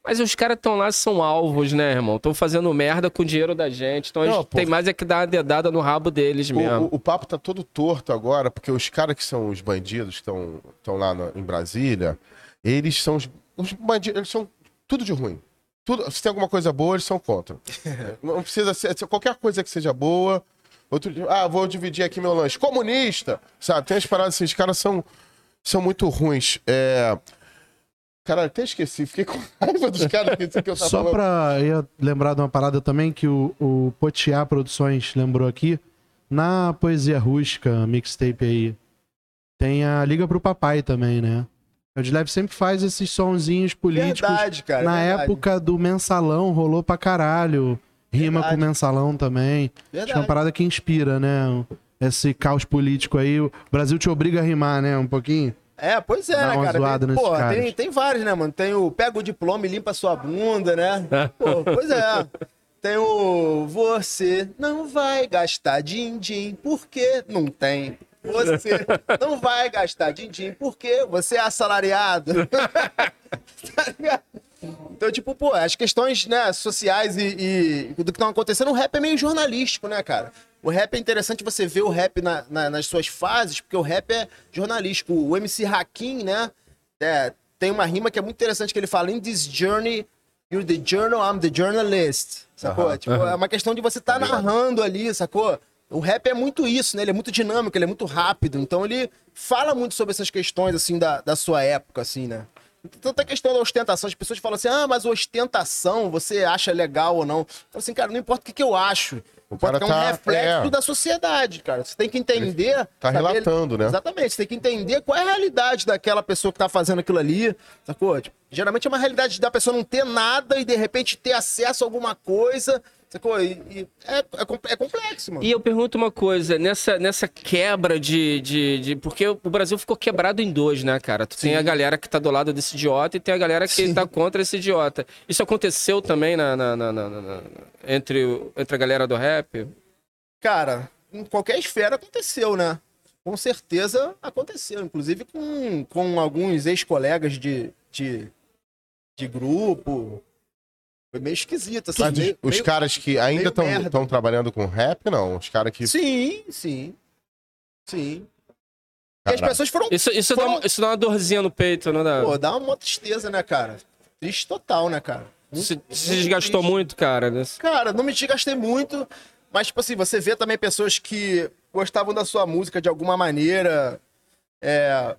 Mas os caras estão lá, são alvos, né, irmão? Estão fazendo merda com o dinheiro da gente. Então a Não, gente pô. tem mais é que dar uma dedada no rabo deles O, mesmo. o- o papo tá todo torto agora, porque os caras que são os bandidos que estão lá no- em Brasília, eles são os, os bandidos, eles são tudo de ruim. Tudo, se tem alguma coisa boa, eles são contra. Não precisa ser, se qualquer coisa que seja boa. Outro dia, ah, vou dividir aqui meu lanche. Comunista! Sabe, tem as paradas assim, os caras são, são muito ruins. É... Cara, até esqueci, fiquei com raiva dos caras que, que eu tava Só falando. pra eu ia lembrar de uma parada também que o, o Potiá Produções lembrou aqui. Na Poesia Rústica, mixtape aí, tem a Liga pro Papai também, né? Leve sempre faz esses sonzinhos políticos. Verdade, cara. Na verdade. época do mensalão, rolou pra caralho. Rima Verdade. com mensalão também. Acho que é uma Verdade. parada que inspira, né? Esse caos político aí. O Brasil te obriga a rimar, né? Um pouquinho. É, pois é, Dá né, cara? zoada Tem, caras. tem, tem vários, né, mano? Tem o pega o diploma e limpa sua bunda, né? Pô, pois é. Tem o você não vai gastar din-din porque não tem. Você não vai gastar din-din porque você é assalariado. Tá ligado? Então, tipo, pô, as questões né, sociais e, e do que estão acontecendo, o rap é meio jornalístico, né, cara? O rap é interessante você ver o rap na- na- nas suas fases, porque o rap é jornalístico. O MC Hakim, né, é, tem uma rima que é muito interessante, que ele fala, in this journey, you're the journal, I'm the journalist. Sacou? Tipo, É uma questão de você estar narrando ali, sacou? O rap é muito isso, né? Ele é muito dinâmico, ele é muito rápido. Então ele fala muito sobre essas questões, assim, da, da sua época, assim, né? Tanta questão da ostentação, as pessoas falam assim, ah, mas ostentação, você acha legal ou não? Falo assim, cara, não importa o que, que eu acho. O Importa cara é um tá- reflexo é. da sociedade, cara. Você tem que entender. tá saber- relatando, né? Exatamente, você tem que entender qual é a realidade daquela pessoa que tá fazendo aquilo ali, sacou? Tipo, geralmente é uma realidade da pessoa não ter nada e de repente ter acesso a alguma coisa, sacou? E, e é, é, é complexo, mano. E eu pergunto uma coisa, nessa, nessa quebra de, de, de- Porque o Brasil ficou quebrado em dois, né, cara? Tu tem a galera que tá do lado desse idiota e tem a galera que Sim. tá contra esse idiota. Isso aconteceu também na, na- na- na- entre, entre a galera do rap? Cara, em qualquer esfera aconteceu, né? Com certeza aconteceu. Inclusive com, com alguns ex-colegas de, de, de grupo. Foi meio esquisito, assim. Meio- os meio- caras que ainda estão trabalhando com rap, não. Os caras que. Sim, sim. Sim. E as pessoas foram. Isso, isso, dá, foram- uma- isso dá uma dorzinha no peito, não dá? Pô, dá uma tristeza, né, cara? Triste total, né, cara? Muito- se, se muito desgastou triste. muito, cara. nesse- Cara, não me desgastei muito, mas, tipo assim, você vê também pessoas que gostavam da sua música de alguma maneira, é,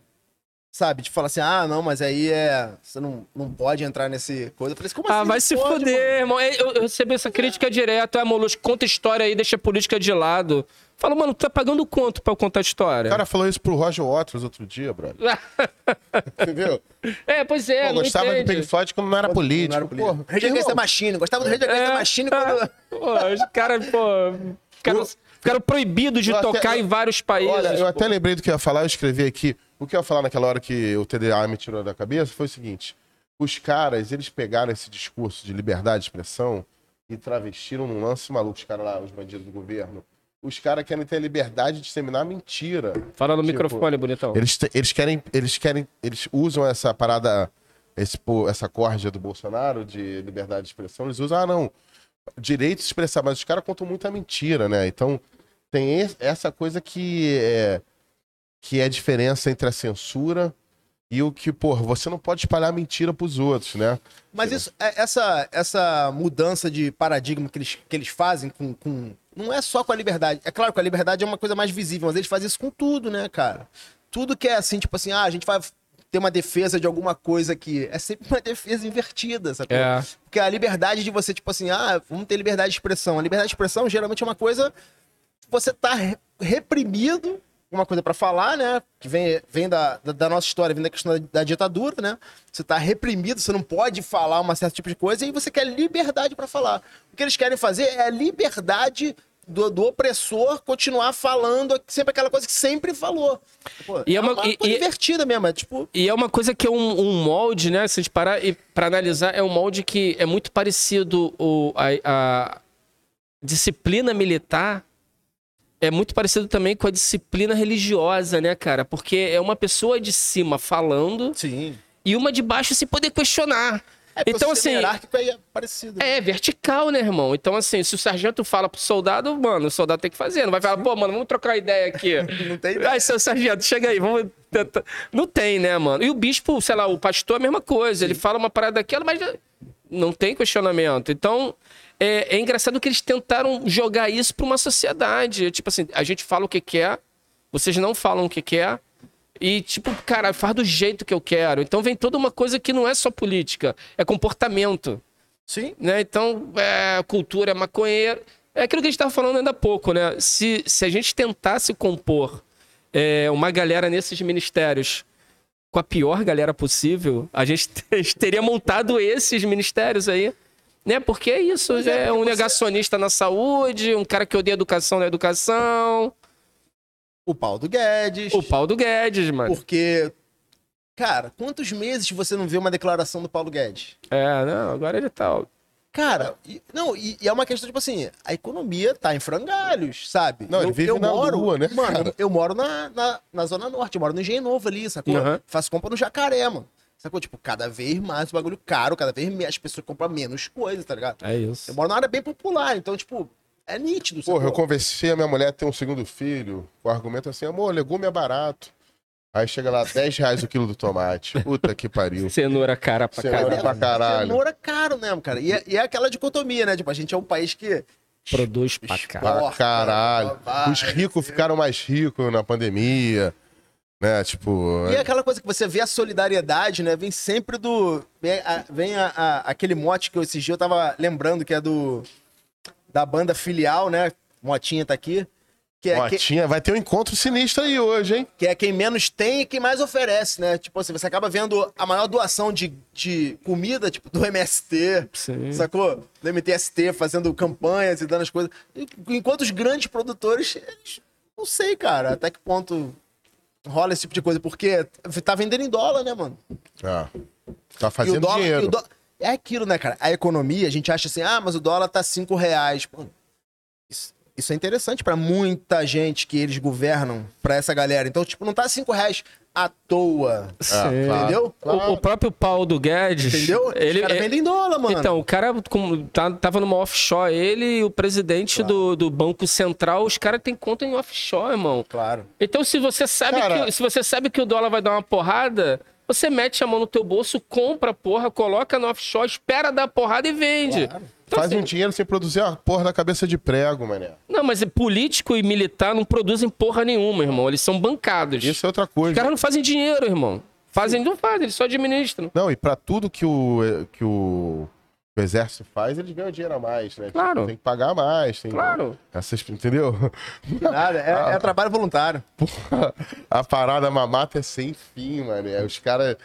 sabe, de falar assim, ah, não, mas aí é, você não, não pode entrar nesse coisa. Eu falei assim, como Ah, assim? vai se Pode, fuder, mano? irmão. É, Eu, eu recebi essa crítica direto. Ah, Molusco, conta história aí, deixa a política de lado. Fala, mano, tu tá pagando quanto pra eu contar história? O cara falou isso pro Roger Waters outro dia, brother. Entendeu? É, pois é, Pô, não gostava do entende. Pink Floyd quando não era político. Não era político. Porra, Rage Against the Machine, gostava do Rage Against the É, Machine ah, quando... Pô, os caras, pô, ficaram, ficaram proibidos de Eu até- tocar eu- em vários países. Olha, eu pô. até lembrei do que eu ia falar, eu escrevi aqui. O que eu ia falar naquela hora que o TDA me tirou da cabeça foi o seguinte: os caras, eles pegaram esse discurso de liberdade de expressão e travestiram num lance maluco, os caras lá, os bandidos do governo. Os caras querem ter a liberdade de disseminar mentira. Fala no Tipo, microfone, bonitão. Eles, eles querem, eles querem, eles usam essa parada esse, essa corja do Bolsonaro de liberdade de expressão, eles usam, ah, não, direito de expressar, mas os caras contam muita mentira, né? Então, tem essa coisa que é, que é a diferença entre a censura e o que, pô, você não pode espalhar mentira pros outros, né? Mas isso, é- essa, essa mudança de paradigma que eles, que eles fazem com, com. Não é só com a liberdade. É claro que a liberdade é uma coisa mais visível, mas eles fazem isso com tudo, né, cara? Tudo que é assim, tipo assim, ah, a gente vai ter uma defesa de alguma coisa aqui. É sempre uma defesa invertida, sacou? É. Porque a liberdade de você, tipo assim, ah, vamos ter liberdade de expressão. A liberdade de expressão geralmente é uma coisa que você tá re- reprimido, uma coisa pra falar, né? Que vem, vem da, da, da nossa história, vem da questão da, da ditadura, né? Você tá reprimido, você não pode falar um certo tipo de coisa e você quer liberdade pra falar. O que eles querem fazer é a liberdade do, do opressor continuar falando sempre aquela coisa que sempre falou. Pô, E é uma- coisa e- divertida mesmo, é tipo... E é uma coisa que é um, um molde, né? Se a gente parar e para analisar, é um molde que é muito parecido o, a, a disciplina militar é muito parecido também com a disciplina religiosa, né, cara? Porque é uma pessoa de cima falando Sim. e uma de baixo se poder questionar. É, então, assim, hierárquico aí é parecido. né? é vertical, né, irmão? Então, assim, se o sargento fala pro soldado, mano, o soldado tem que fazer. Não vai falar, pô, mano, vamos trocar ideia aqui. Não tem ideia. Ai, seu sargento, chega aí, vamos. Não tem, né, mano? E o bispo, sei lá, o pastor é a mesma coisa. Ele fala uma parada daquela, mas não tem questionamento. Então, é, é engraçado que eles tentaram jogar isso pra uma sociedade. Tipo assim, a gente fala o que quer, vocês não falam o que quer. E, tipo, cara, faz do jeito que eu quero. Então vem toda uma coisa que não é só política, é comportamento Sim. né? Então, é, cultura é maconheira. É aquilo que a gente estava falando ainda há pouco, né? Se, se a gente tentasse compor é, uma galera nesses ministérios com a pior galera possível, a gente, a gente teria montado esses ministérios aí. Né? Porque é isso, Pois é, é, um você- negacionista na saúde, um cara que odeia educação na educação, O Paulo Guedes. o Paulo Guedes, mano. Porque, cara, quantos meses você não vê uma declaração do Paulo Guedes? É, não, agora ele tá. Cara, e- não, e, e é uma questão, tipo assim, a economia tá em frangalhos, sabe? Não, ele vive na lua, né, Mano, cara? eu moro na, na, na Zona Norte, eu moro no Engenho Novo ali, sacou? Aham. Faço compra no Jacaré, mano. Sacou? Tipo, cada vez mais o bagulho caro, cada vez mais as pessoas compram menos coisas, tá ligado? É isso. Eu moro numa área bem popular, então, tipo, é nítido, sacou? Porra, eu conversei a minha mulher a ter um segundo filho, com o argumento assim, amor, legume é barato. Aí chega lá, 10 reais o quilo do tomate. Puta que pariu. Cenoura cara pra Cenoura caralho. pra caralho. Cenoura é caro mesmo, cara. E é, e é aquela dicotomia, né? Tipo, a gente é um país que Produz pra caralho. Pra caralho. Os ricos ficaram mais ricos na pandemia. Né? Tipo. E é aquela coisa que você vê a solidariedade, né? Vem sempre do. Vem, a- vem a- a- aquele mote que eu, esses dias eu tava lembrando, que é do. Da banda filial, né? Motinha tá aqui. Que é, que, Motinha, vai ter um encontro sinistro aí hoje, hein? que é quem menos tem e quem mais oferece, né? Tipo assim, você acaba vendo a maior doação de, de comida, tipo, do MST, Sim. sacou? Do MTST, fazendo campanhas e dando as coisas. Enquanto os grandes produtores, eles, não sei, cara, até que ponto rola esse tipo de coisa, porque tá vendendo em dólar, né, mano? Ah, tá o fazendo dólar- dinheiro. o dó- É aquilo, né, cara? A economia, a gente acha assim, ah, mas o dólar tá 5 reais. Pô, isso, isso é interessante pra muita gente que eles governam, pra essa galera. Então, tipo, não tá 5 reais à toa. Claro. Entendeu? O, o próprio Paulo Guedes. Entendeu? Ele, Os caras é- vendem dólar, mano. Então, o cara com- tá- tava numa offshore, ele e o presidente do, do Banco Central, os caras têm conta em offshore, irmão. Claro. Então, se você sabe Cara- que se você sabe que o dólar vai dar uma porrada, você mete a mão no teu bolso, compra a porra, coloca no offshore, espera dar a porrada e vende. Então, Faz assim, um dinheiro sem produzir a porra da cabeça de prego, mané. Não, mas é político e militar não produzem porra nenhuma, irmão. Eles são bancados. Isso é outra Os coisa. caras não fazem dinheiro, irmão. Fazem, não fazem, eles só administram. Não, e pra tudo que o, que o, o exército faz, eles ganham dinheiro a mais, né? Claro. Tem que pagar mais. Tem Claro. Essas, entendeu? Nada, é, é trabalho voluntário. Porra, a parada mamata é sem fim, mano. Os caras.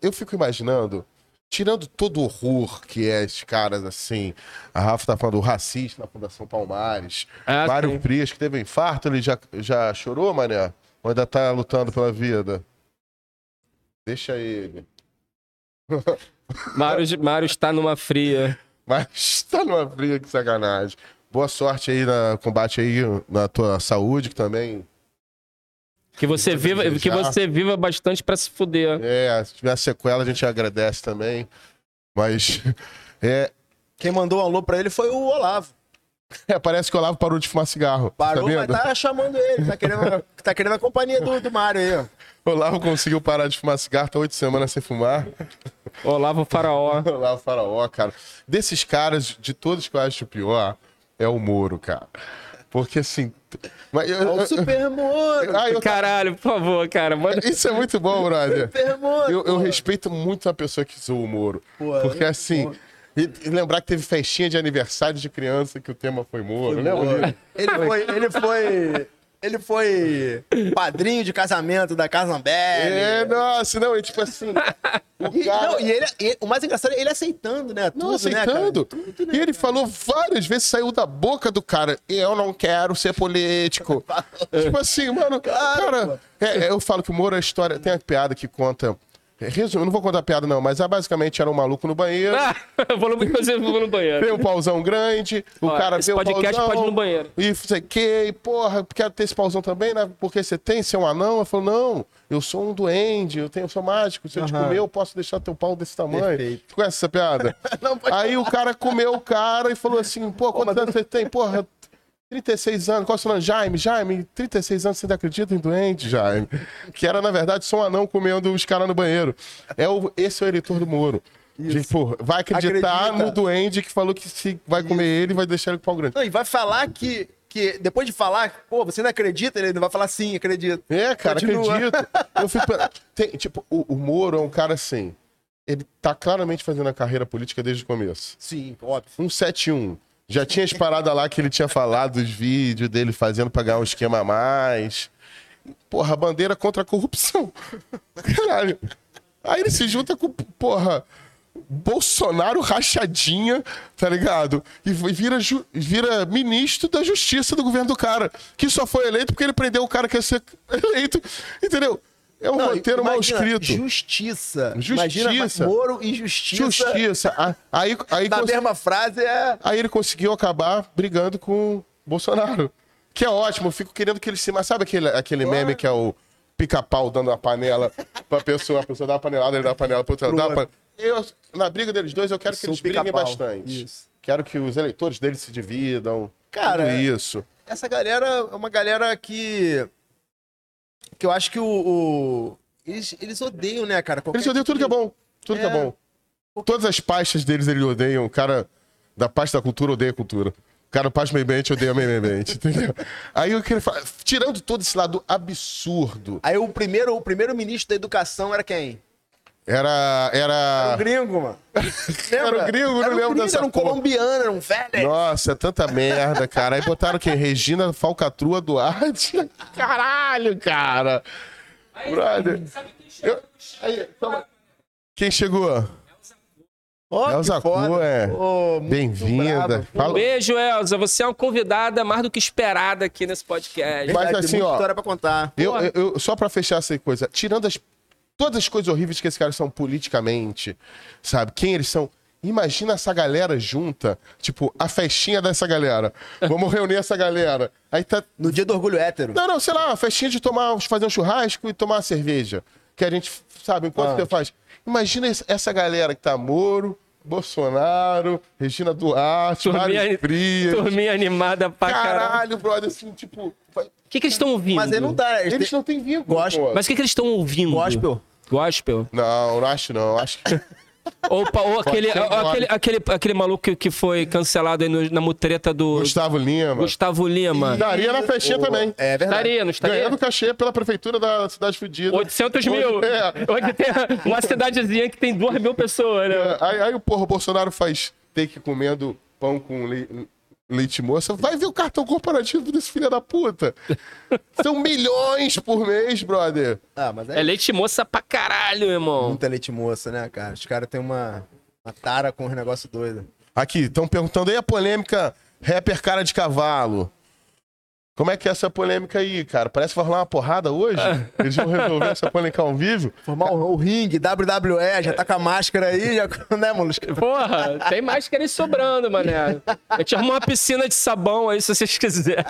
Eu fico imaginando, tirando todo o horror que é esses caras assim. A Rafa tá falando do racista na Fundação Palmares. Ah, Mário sim. Frias, que teve um infarto, ele já, já chorou, mané? Ou ainda tá lutando pela vida? Deixa ele. Mário, Mário está numa fria. Mas tá numa fria, que sacanagem. Boa sorte aí no combate aí na tua saúde, que também Que você viva, que desejar. você viva bastante pra se fuder. É, se tiver sequela, a gente agradece também. Mas. É, Quem mandou um alô pra ele foi o Olavo. é, parece que o Olavo parou de fumar cigarro. Parou, tá mas tá chamando ele. Tá querendo, tá querendo a companhia do, do Mário aí, ó. O Olavo conseguiu parar de fumar cigarro, tá oito semanas sem fumar. Olavo Faraó. Olavo Faraó, cara. Desses caras, de todos que eu acho o pior, é o Moro, cara. Porque assim. Mas eu- É o eu- Super Moro. Ah, eu- Caralho, por favor, cara. Manda... Isso é muito bom, brother. Super Moro. Eu, eu respeito muito a pessoa que zoou o Moro. Pô, porque eu- assim. E, e lembrar que teve festinha de aniversário de criança que o tema foi Moro. Lembra Moro. disso? Ele foi, ele foi. Ele foi padrinho de casamento da Casa. É, nossa, não, e tipo assim. O E, cara. não, e ele, o mais engraçado é ele aceitando, né? Tudo, Não, né, aceitando. cara? Tudo, né, e ele falou várias vezes, saiu da boca do cara, eu não quero ser político. tipo assim, mano, cara, é, é, eu falo que o Moro é a história, tem a piada que conta. Resumo, eu não vou contar piada, não, mas é, basicamente era um maluco no banheiro. Ah, vou no, vou no banheiro. Tem um pauzão grande, o Ó, cara esse vê o podcast pauzão, pode ir no banheiro. E sei que, e porra, quero ter esse pauzão também, né? Porque você tem, você é um anão? Eu falo, não, eu sou um duende, eu tenho, eu sou mágico, se eu te comer, eu posso deixar teu pau desse tamanho. Perfeito. Tu conhece essa piada? Não, pode Aí o cara comeu o cara e falou assim, pô, quantos anos você tem? Porra, 36 anos. Qual é o seu nome? Jaime, Jaime, 36 anos, você ainda acredita em doente, Jaime? Que era, na verdade, só um anão comendo os caras no banheiro. É o, esse é o eleitor do Moro. De, pô, vai acreditar Acredita. no duende que falou que se vai comer ele, vai deixar ele com o pau grande. Não, e vai falar que, que. Depois de falar, pô, você não acredita? Ele vai falar sim, acredito. É, cara, Continua. acredito. Eu fico, tem, tipo, o, o Moro é um cara assim. Ele tá claramente fazendo a carreira política desde o começo. Sim, óbvio. 171. Já tinha as paradas lá que ele tinha falado, os vídeos dele fazendo pra ganhar um esquema a mais. Porra, bandeira contra a corrupção. Caralho. Aí ele se junta com, porra, Bolsonaro rachadinha, tá ligado? E vira, vira ministro da justiça do governo do cara. Que só foi eleito porque ele prendeu o cara que ia ser eleito. Entendeu? É um Não, roteiro mal escrito. Justiça. Justiça. Imagina, Moro e justiça. Justiça. Aí, aí, Na cons- mesma frase é. Aí ele conseguiu acabar brigando com o Bolsonaro. Que é ótimo, eu fico querendo que ele se. Mas sabe aquele, aquele meme que é o pica-pau dando a panela pra pessoa, a pessoa dá a panelada, ele dá a panela pra outra. Dá eu, na briga deles dois, eu quero que Sou eles briguem bastante. Isso. Quero que os eleitores deles se dividam. Cara, isso. Essa galera é uma galera que. Que eu acho que o. o- Eles, eles odeiam, né, cara? Qualquer Eles odeiam tudo que é bom. Tudo que é É. bom. Todas as pastas deles eles odeiam. O cara da pasta da cultura odeia a cultura. O cara do meio ambiente odeia o meio ambiente, entendeu? Aí eu queria falar, tirando todo esse lado absurdo, Aí o primeiro, o primeiro ministro da educação era quem? Era. Era Era. o gringo, mano. Era o gringo, não Era um lembro gringo, dessa Era um porra. colombiano, era um velho. Nossa, tanta merda, cara. Aí botaram quem? Regina Falcatrua Duarte. Caralho, cara. Brother. Eu- aí, toma. Quem chegou? Ó, Elza. Cu, é. Muito Bem-vinda. Fala- Beijo, Elza. Você é uma convidada mais do que esperada aqui nesse podcast. Mas Verdade, assim, ó, história pra contar. Eu, eu- eu- só pra fechar essa coisa, tirando as, todas as coisas horríveis que esses caras são politicamente, sabe? Quem eles são. Imagina essa galera junta, tipo, a festinha dessa galera. Vamos reunir essa galera. Aí tá. No dia do orgulho hétero. Não, não, sei lá, uma festinha de tomar, fazer um churrasco e tomar uma cerveja. Que a gente, sabe, enquanto Ah. você faz. Imagina essa galera que tá Moro, Bolsonaro, Regina Duarte, Turminha, Mário Frias. turminha animada pra caralho. Caralho, brother, assim, tipo. vai- O que, que eles estão ouvindo? Mas aí não dá. Eles Eles têm- não têm vínculo. Mas o que, que eles estão ouvindo? Gospel. Gospel? Não, não acho não. Acho que. Ou, ou aquele, aquele, aquele, aquele maluco que, que foi cancelado aí no- na mutreta do Gustavo Lima. Gustavo Lima. Daria na festinha também. É verdade. Estaria, não estaria? Ganhando cachê pela prefeitura da cidade fedida. 800 mil. É. Onde tem uma cidadezinha que tem 2 mil pessoas, né? É, Aí, aí porra, o Bolsonaro faz take comendo pão com le- leite moça. Vai ver o cartão corporativo desse filho da puta. São milhões por mês, brother. Ah, mas é, É leite moça pra caralho, irmão. muita leite moça, né, cara? Os caras têm uma, uma tara com um negócio doido. Aqui, estão perguntando aí a polêmica rapper cara de cavalo. Como é que é essa polêmica aí, cara? Parece que vai rolar uma porrada hoje. Eles vão resolver essa polêmica ao vivo. Formar o, o ringue, WWE, já tá com a máscara aí, já, né, Molusco? Porra, tem máscara aí sobrando, mané. Eu te arrumo uma piscina de sabão aí, se vocês quiserem.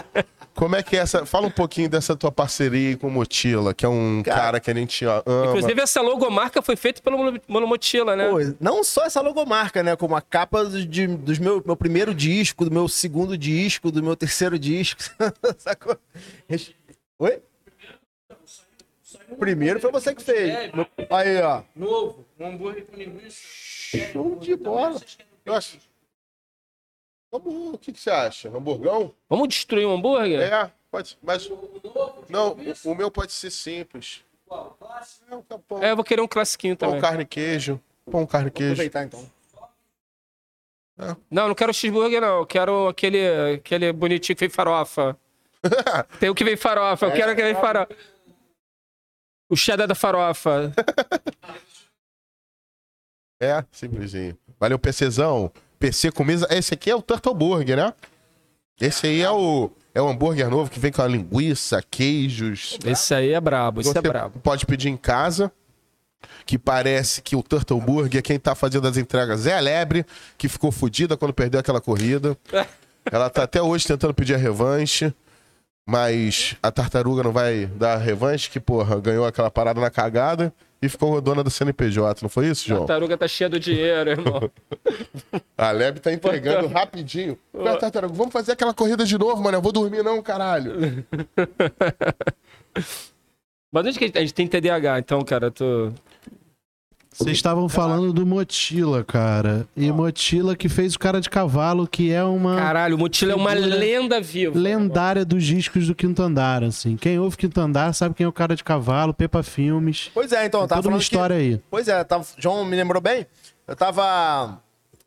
Como é que é essa. Fala um pouquinho dessa tua parceria aí com o Motila, que é um cara, Cara, que a gente ama. Inclusive, essa logomarca foi feita pelo Mono- Monomotila, né? Pô, não só essa logomarca, né? Como a capa do, de, dos meu, meu primeiro disco, do meu segundo disco, do meu terceiro disco. Sacou? Oi? Primeiro foi você que fez. Meu- Aí, ó. Novo, um hambúrguer com linguiça. Show de bola. Eu acho. Vamos, o que, que você acha? Hamburgão? Vamos destruir um hambúrguer? É, pode. Mas. Não, o, o meu pode ser simples. É, pão, É, eu vou querer um classiquinho pão, também. carne e queijo. Pão, carne e queijo. Aproveitar então. Não, não quero cheeseburger, não. Eu quero aquele, aquele bonitinho que vem farofa. Tem o que vem farofa. Eu quero aquele que vem farofa. O cheddar da farofa. É, simplesinho. Valeu, PCzão. PC com mesa. Esse aqui é o Turtle Burger, né? Esse aí é o, é o hambúrguer novo que vem com a linguiça, queijos. Esse aí é brabo, esse Você é brabo. pode pedir em casa. Que parece que o Turtle Burger, quem tá fazendo as entregas é a Lebre, que ficou fodida quando perdeu aquela corrida. Ela tá até hoje tentando pedir a revanche. Mas a tartaruga não vai dar a revanche, que, porra, ganhou aquela parada na cagada e ficou dona do CNPJ, não foi isso, A João? tartaruga tá cheia do dinheiro, irmão. A Leb tá entregando rapidinho. Ué, tartaruga, vamos fazer aquela corrida de novo, mano. Eu vou dormir não, caralho. Mas onde que a gente, a gente tem TDAH, então, cara? Tu... Vocês estavam falando do Motila, cara. E Motila que fez o cara de cavalo, que é uma Caralho, o Mutila é uma lenda viva. lendária dos discos do Quinto Andar, assim. Quem ouve Quinto Andar sabe quem é o cara de cavalo, Pepa Filmes. Pois é, então, tava toda uma falando que... história aí. Pois é, tava, João me lembrou bem. Eu tava.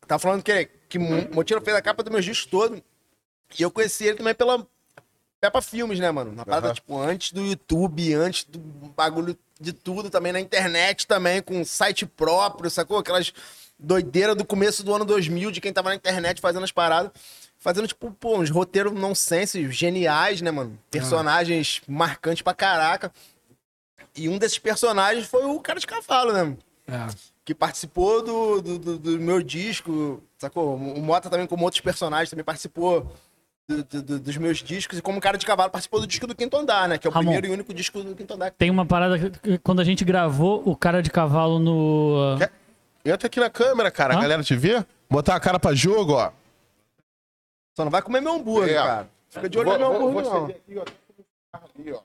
Tava falando que, que Motila fez a capa do meu disco todo. E eu conheci ele também pela Peppa Filmes, né, mano? Na parada, Aham. tipo, antes do YouTube, antes do bagulho de tudo, também na internet também, com site próprio, sacou? Aquelas doideiras do começo do ano 2000 de quem tava na internet fazendo as paradas. Fazendo, tipo, pô, uns roteiros nonsense, geniais, né, mano? Personagens marcantes pra caraca. E um desses personagens foi o cara de cavalo, né? É. que participou do, do, do- do meu disco, sacou? O Mota também, como outros personagens, também participou do- do- do- dos meus discos. E como cara de cavalo, participou do disco do Quinto Andar, né? Que é o Ramon. primeiro e único disco do Quinto Andar. Tem uma parada que quando a gente gravou o cara de cavalo no. Quer- Entra aqui na câmera, cara. A Hã? galera te vê. Botar a cara pra jogo, ó. Só não vai comer meu hambúrguer, É. cara. Fica de olho no meu hambúrguer, não. aqui, ó. Ali, ó.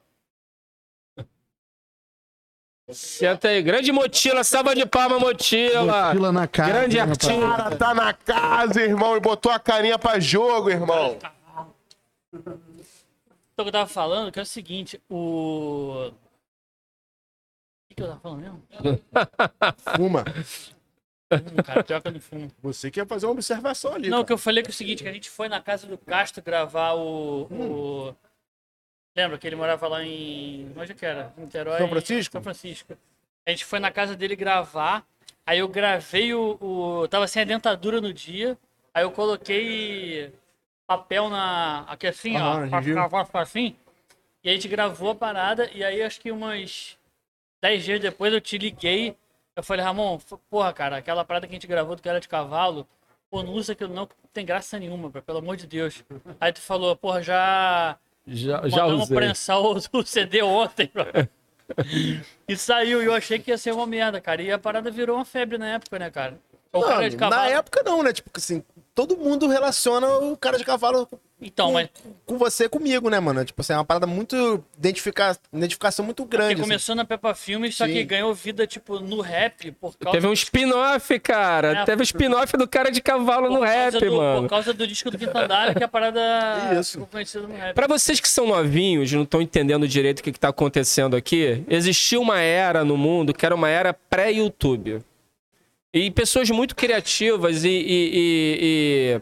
Senta aí. Grande Motila, salva de palma, Motila. Motila na cara. Grande artista. O cara tá na casa, irmão, e botou a carinha pra jogo, irmão. Então, o que eu tava falando, que é o seguinte, o. O que, que eu tava falando mesmo? Fuma. Hum, cara, pior que eu não fumo. Você quer fazer uma observação ali, Não, o cara. que eu falei que é o seguinte, que a gente foi na casa do Castro gravar o. o- Lembra que ele morava lá em. Onde que era? Niterói. São Francisco? São Francisco. A gente foi na casa dele gravar. Aí eu gravei o. o... Tava sem a dentadura no dia. Aí eu coloquei papel na. Aqui assim, Aham, ó. pra assim. E a gente gravou a parada. E aí acho que umas 10 dias depois eu te liguei. Eu falei, Ramon, porra, cara, aquela parada que a gente gravou do cara de cavalo. Pô, não usa aquilo não, que não tem graça nenhuma, bro, pelo amor de Deus. Aí tu falou, porra, já. Já, já Mandamos usei. prensar o, o CD ontem, bro. E saiu, e eu achei que ia ser uma merda, cara. E a parada virou uma febre na época, né, cara? O cara Não, de cavalo. na época não, né? Tipo assim, todo mundo relaciona o cara de cavalo Então, com, mas com você comigo, né, mano? Tipo assim, é uma parada muito. Identifica... Identificação muito grande. porque assim. começou na Peppa Filmes, só Sim. que ganhou vida, tipo, no rap, por causa Teve um spin-off, cara. É, Teve um spin-off do cara de cavalo no rap, do, mano. Por causa do disco do Quinto Andar, que a parada Isso. ficou conhecida no rap. Pra vocês que são novinhos, não estão entendendo direito o que, que tá acontecendo aqui, existia uma era no mundo que era uma era pré-YouTube. E pessoas muito criativas e. e- e- e-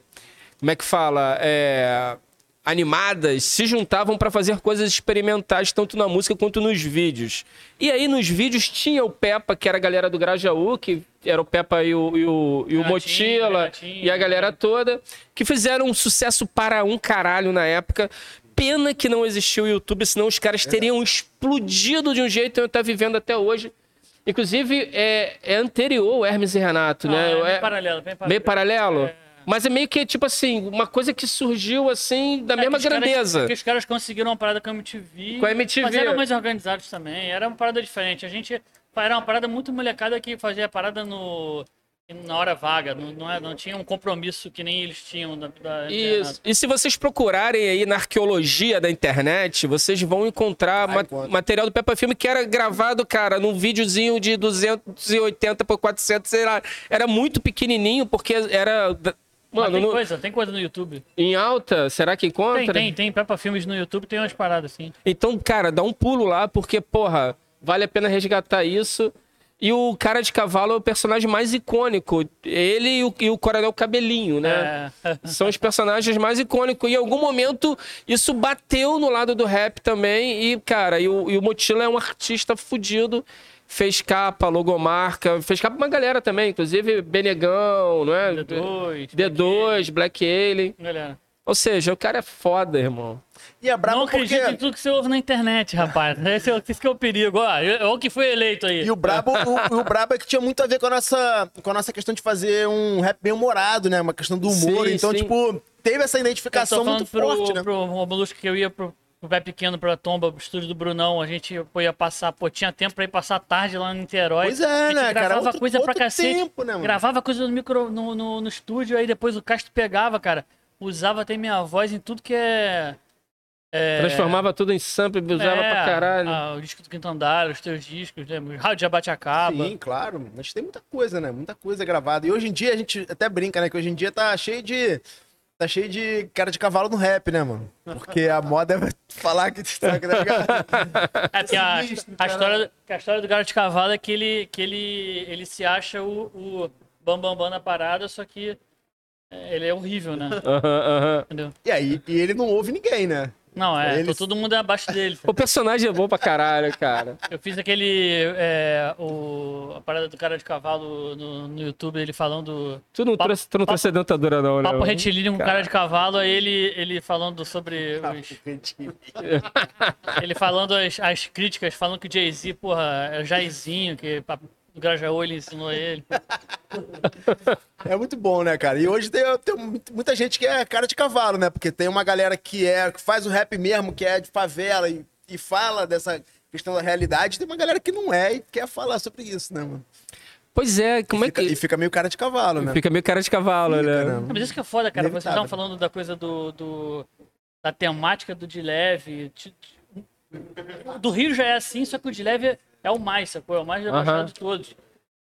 como é que fala? É, animadas se juntavam pra fazer coisas experimentais, tanto na música quanto nos vídeos. E aí nos vídeos tinha o Peppa, que era a galera do Grajaú, que era o Peppa e o, e o, e o Motila, e a galera toda, que fizeram um sucesso para um caralho na época. Pena que não existiu o YouTube, senão os caras teriam explodido de um jeito que eu estar vivendo até hoje. Inclusive, é, é anterior Hermes e Renato, Ah, né? é, bem É- paralelo, bem paralelo. Meio paralelo? É. Mas é meio que, tipo assim, uma coisa que surgiu, assim, da É mesma que caras- grandeza. é que os caras conseguiram uma parada com a MTV. Com a MTV. Mas eram mais organizados também. Era uma parada diferente. A gente. Era uma parada muito molecada que fazia a parada no. Na hora vaga, não, não, é- não tinha um compromisso que nem eles tinham da, da Isso. E se vocês procurarem aí na arqueologia da internet, vocês vão encontrar Vai, ma- material do Peppa Filme que era gravado, cara, num videozinho de 280 por 400, sei lá. Era muito pequenininho porque era... Mas Mano, tem no- coisa, tem coisa no YouTube. em alta, será que encontra? Tem, tem, tem Peppa Filmes no YouTube, tem umas paradas assim. Então, cara, dá um pulo lá, porque, porra, vale a pena resgatar isso. E o cara de cavalo é o personagem mais icônico. Ele e o, e o Coronel Cabelinho, né? É. São os personagens mais icônicos. E em algum momento isso bateu no lado do rap também. E, cara, e o, e o Motila é um artista fudido. Fez capa, logomarca, fez capa pra uma galera também, inclusive Benegão, não é? D2. D2, Black Alien. Galera. Ou seja, o cara é foda, irmão. E é brabo Não acredite em porque... tudo que você ouve na internet, rapaz. Esse é, o- esse que é o perigo. Ó, é o que foi eleito aí. E o brabo, o, o brabo é que tinha muito a ver com a nossa, com a nossa questão de fazer um rap bem humorado, né? Uma questão do humor. Sim, então, sim. tipo, teve essa identificação muito pro, forte, né? pro Molusco que eu ia pro, pro pé pequeno, pra tomba, pro estúdio do Brunão. A gente ia passar, pô, tinha tempo pra ir passar a tarde lá no Niterói. Pois é, a gente né, cara? Gravava Outro- coisa pra cacete. tempo, né, mano? Gravava coisa no micro, no, no, no estúdio, aí depois o Castro pegava, cara. Usava até minha voz em tudo que é. É Transformava tudo em sample, usava é, pra caralho. ah, o disco do Quinto Andar, os teus discos, né? o Rádio Jabate Acaba. Sim, claro. Mas tem muita coisa, né? Muita coisa gravada. E hoje em dia a gente até brinca, né? Que hoje em dia tá cheio de. Tá cheio de cara de cavalo no rap, né, mano? Porque a moda é falar que tá ligado? É, porque a, a cara. história, a história do Garoto de Cavalo é que ele, que ele, ele se acha o, o bambambam bam, bam na parada, só que é, ele é horrível, né? Aham, aham. Entendeu? E aí, e ele não ouve ninguém, né? Não, é, Ele- todo mundo é abaixo dele. O personagem é bom pra caralho, cara. Eu fiz aquele. É, o, a parada do cara de cavalo no, no YouTube, ele falando. Tu não, Papo- trouxe, tu não trouxe dentadura, não, né? Papo retilíneo com cara de cavalo, aí ele, ele falando sobre. Os, ele falando as, as críticas, falando que o Jay-Z, porra, é o Jairzinho, que pa- o Grajaú ele ensinou ele. É muito bom, né, cara? E hoje tem, tem muita gente que é cara de cavalo, né? Porque tem uma galera que é que faz o rap mesmo, que é de favela e, e fala dessa questão da realidade. Tem uma galera que não é e quer falar sobre isso, né, mano? Pois é, como é Fica- que. E fica meio cara de cavalo, né? Fica meio cara de cavalo, Fica, né? né? Mas isso que é foda, cara. Vocês estavam falando da coisa do, do- da temática do de leve. Do Rio já é assim, só que o de leve é o mais, sacou? É o mais debochado Aham. de todos.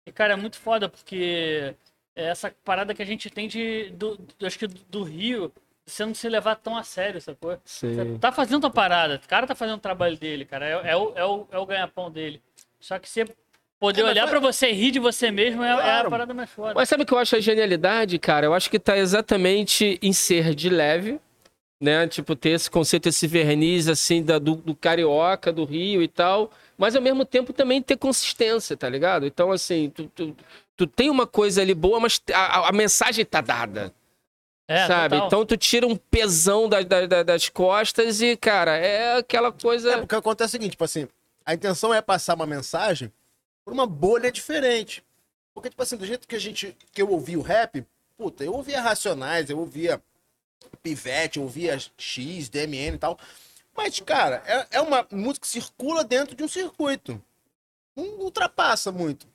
E, cara, é muito foda, porque é essa parada que a gente tem de. Do, do- acho que do Rio, você não se levar tão a sério, sacou? Você Sim. tá fazendo a parada, o cara tá fazendo o trabalho dele, cara. É, é o, é, o, é o ganha-pão dele. Só que você poder É, olhar foi- pra você e rir de você mesmo é, é a Claro. parada mais foda. Mas sabe o que eu acho a genialidade, cara? Eu acho que tá exatamente em ser de leve, né? Tipo, ter esse conceito, esse verniz, assim, da- do, do carioca, do Rio e tal. Mas ao mesmo tempo também ter consistência, tá ligado? Então, assim, tu, tu, tu tem uma coisa ali boa, mas a, a- a mensagem tá dada. É, sabe? total. Então tu tira um pesão da- da- da- das costas e, cara, é aquela É, coisa. porque acontece o seguinte, tipo assim, a intenção é passar uma mensagem por uma bolha diferente. Porque, tipo assim, do jeito que a gente, que eu ouvi o rap, puta, eu ouvia Racionais, eu ouvia Pivete, ouvia X, DMN e tal. Mas, cara, é, é uma música que circula dentro de um circuito. Não ultrapassa muito.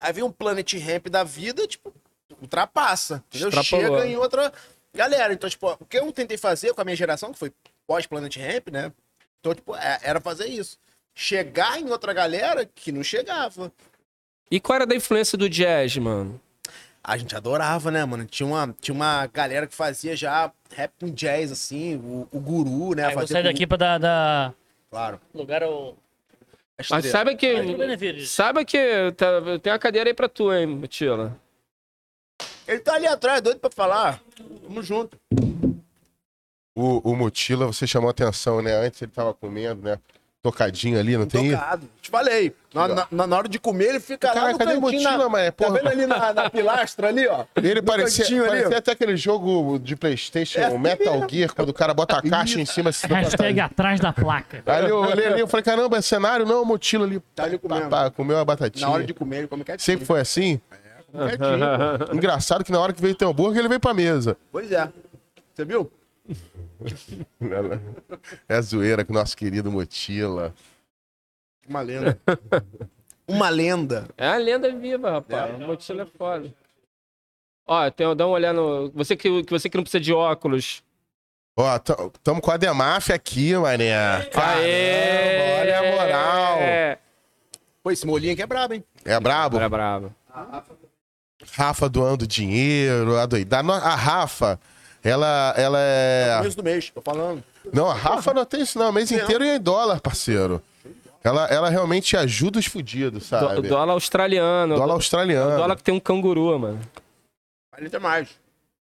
Aí vem um Planet Ramp da vida, tipo, ultrapassa. Entendeu? Chega em outra galera. Então, tipo, o que eu tentei fazer com a minha geração, que foi pós-Planet Ramp, né? Então, tipo, é- era fazer isso. Chegar em outra galera que não chegava. E qual era da influência do jazz, mano? A gente adorava, né, mano? Tinha uma, tinha uma galera que fazia já rap com jazz, assim, o, o guru, né? Aí eu vou fazia sair com- daqui pra dar, dar Claro. lugar ao. Mas sabe que. Benevides. Sabe que tá, tem uma cadeira aí pra tu, hein, Mutila? Ele tá ali atrás, doido pra falar. Tamo junto. O, o Mutila, você chamou atenção, né? Antes ele tava comendo, né? Tocadinho ali, não tem? Tocado. Te falei. Na, na- na hora de comer, ele fica lá Cara, no cadê o cantinho. Mutila, na, mas, tá porra? vendo ali na, na pilastra ali, ó? Ele parecia, cantinho ali, parecia ó. até aquele jogo de Playstation, É o assim Metal mesmo. Gear, quando o cara bota a caixa em cima. assim, Hashtag atrás da placa. Aí eu olhei ali, eu falei, caramba, é cenário? Não, o Mutila ali. Tá ali Pá, comendo. pá, comeu a batatinha. Na hora de comer, ele come quietinho. Sempre foi assim? Quietinho. pô. Engraçado que na hora que veio teu hambúrguer, ele veio pra mesa. Pois é. Você viu? É zoeira com o nosso querido Motila. Uma lenda. Uma lenda. É a lenda viva, rapaz. O mochila é foda. Ó, tem, dá uma olhada no. Você que, que você que não precisa de óculos. Ó, tamo com a Demáfia aqui, mané. Aê! olha a moral. É, Pô, esse molinho aqui é brabo, hein? É brabo? é brabo. Rafa doando dinheiro, a doidada. Não, A Rafa, ela, ela é. Começo do mês, tô falando. Não, a Rafa não tem isso, não. O mês inteiro e em dólar, parceiro. Ela, ela realmente ajuda os fudidos, Do, sabe? dólar australiano. Dólar do- australiano. Dólar que tem um canguru, mano. Vale até mais.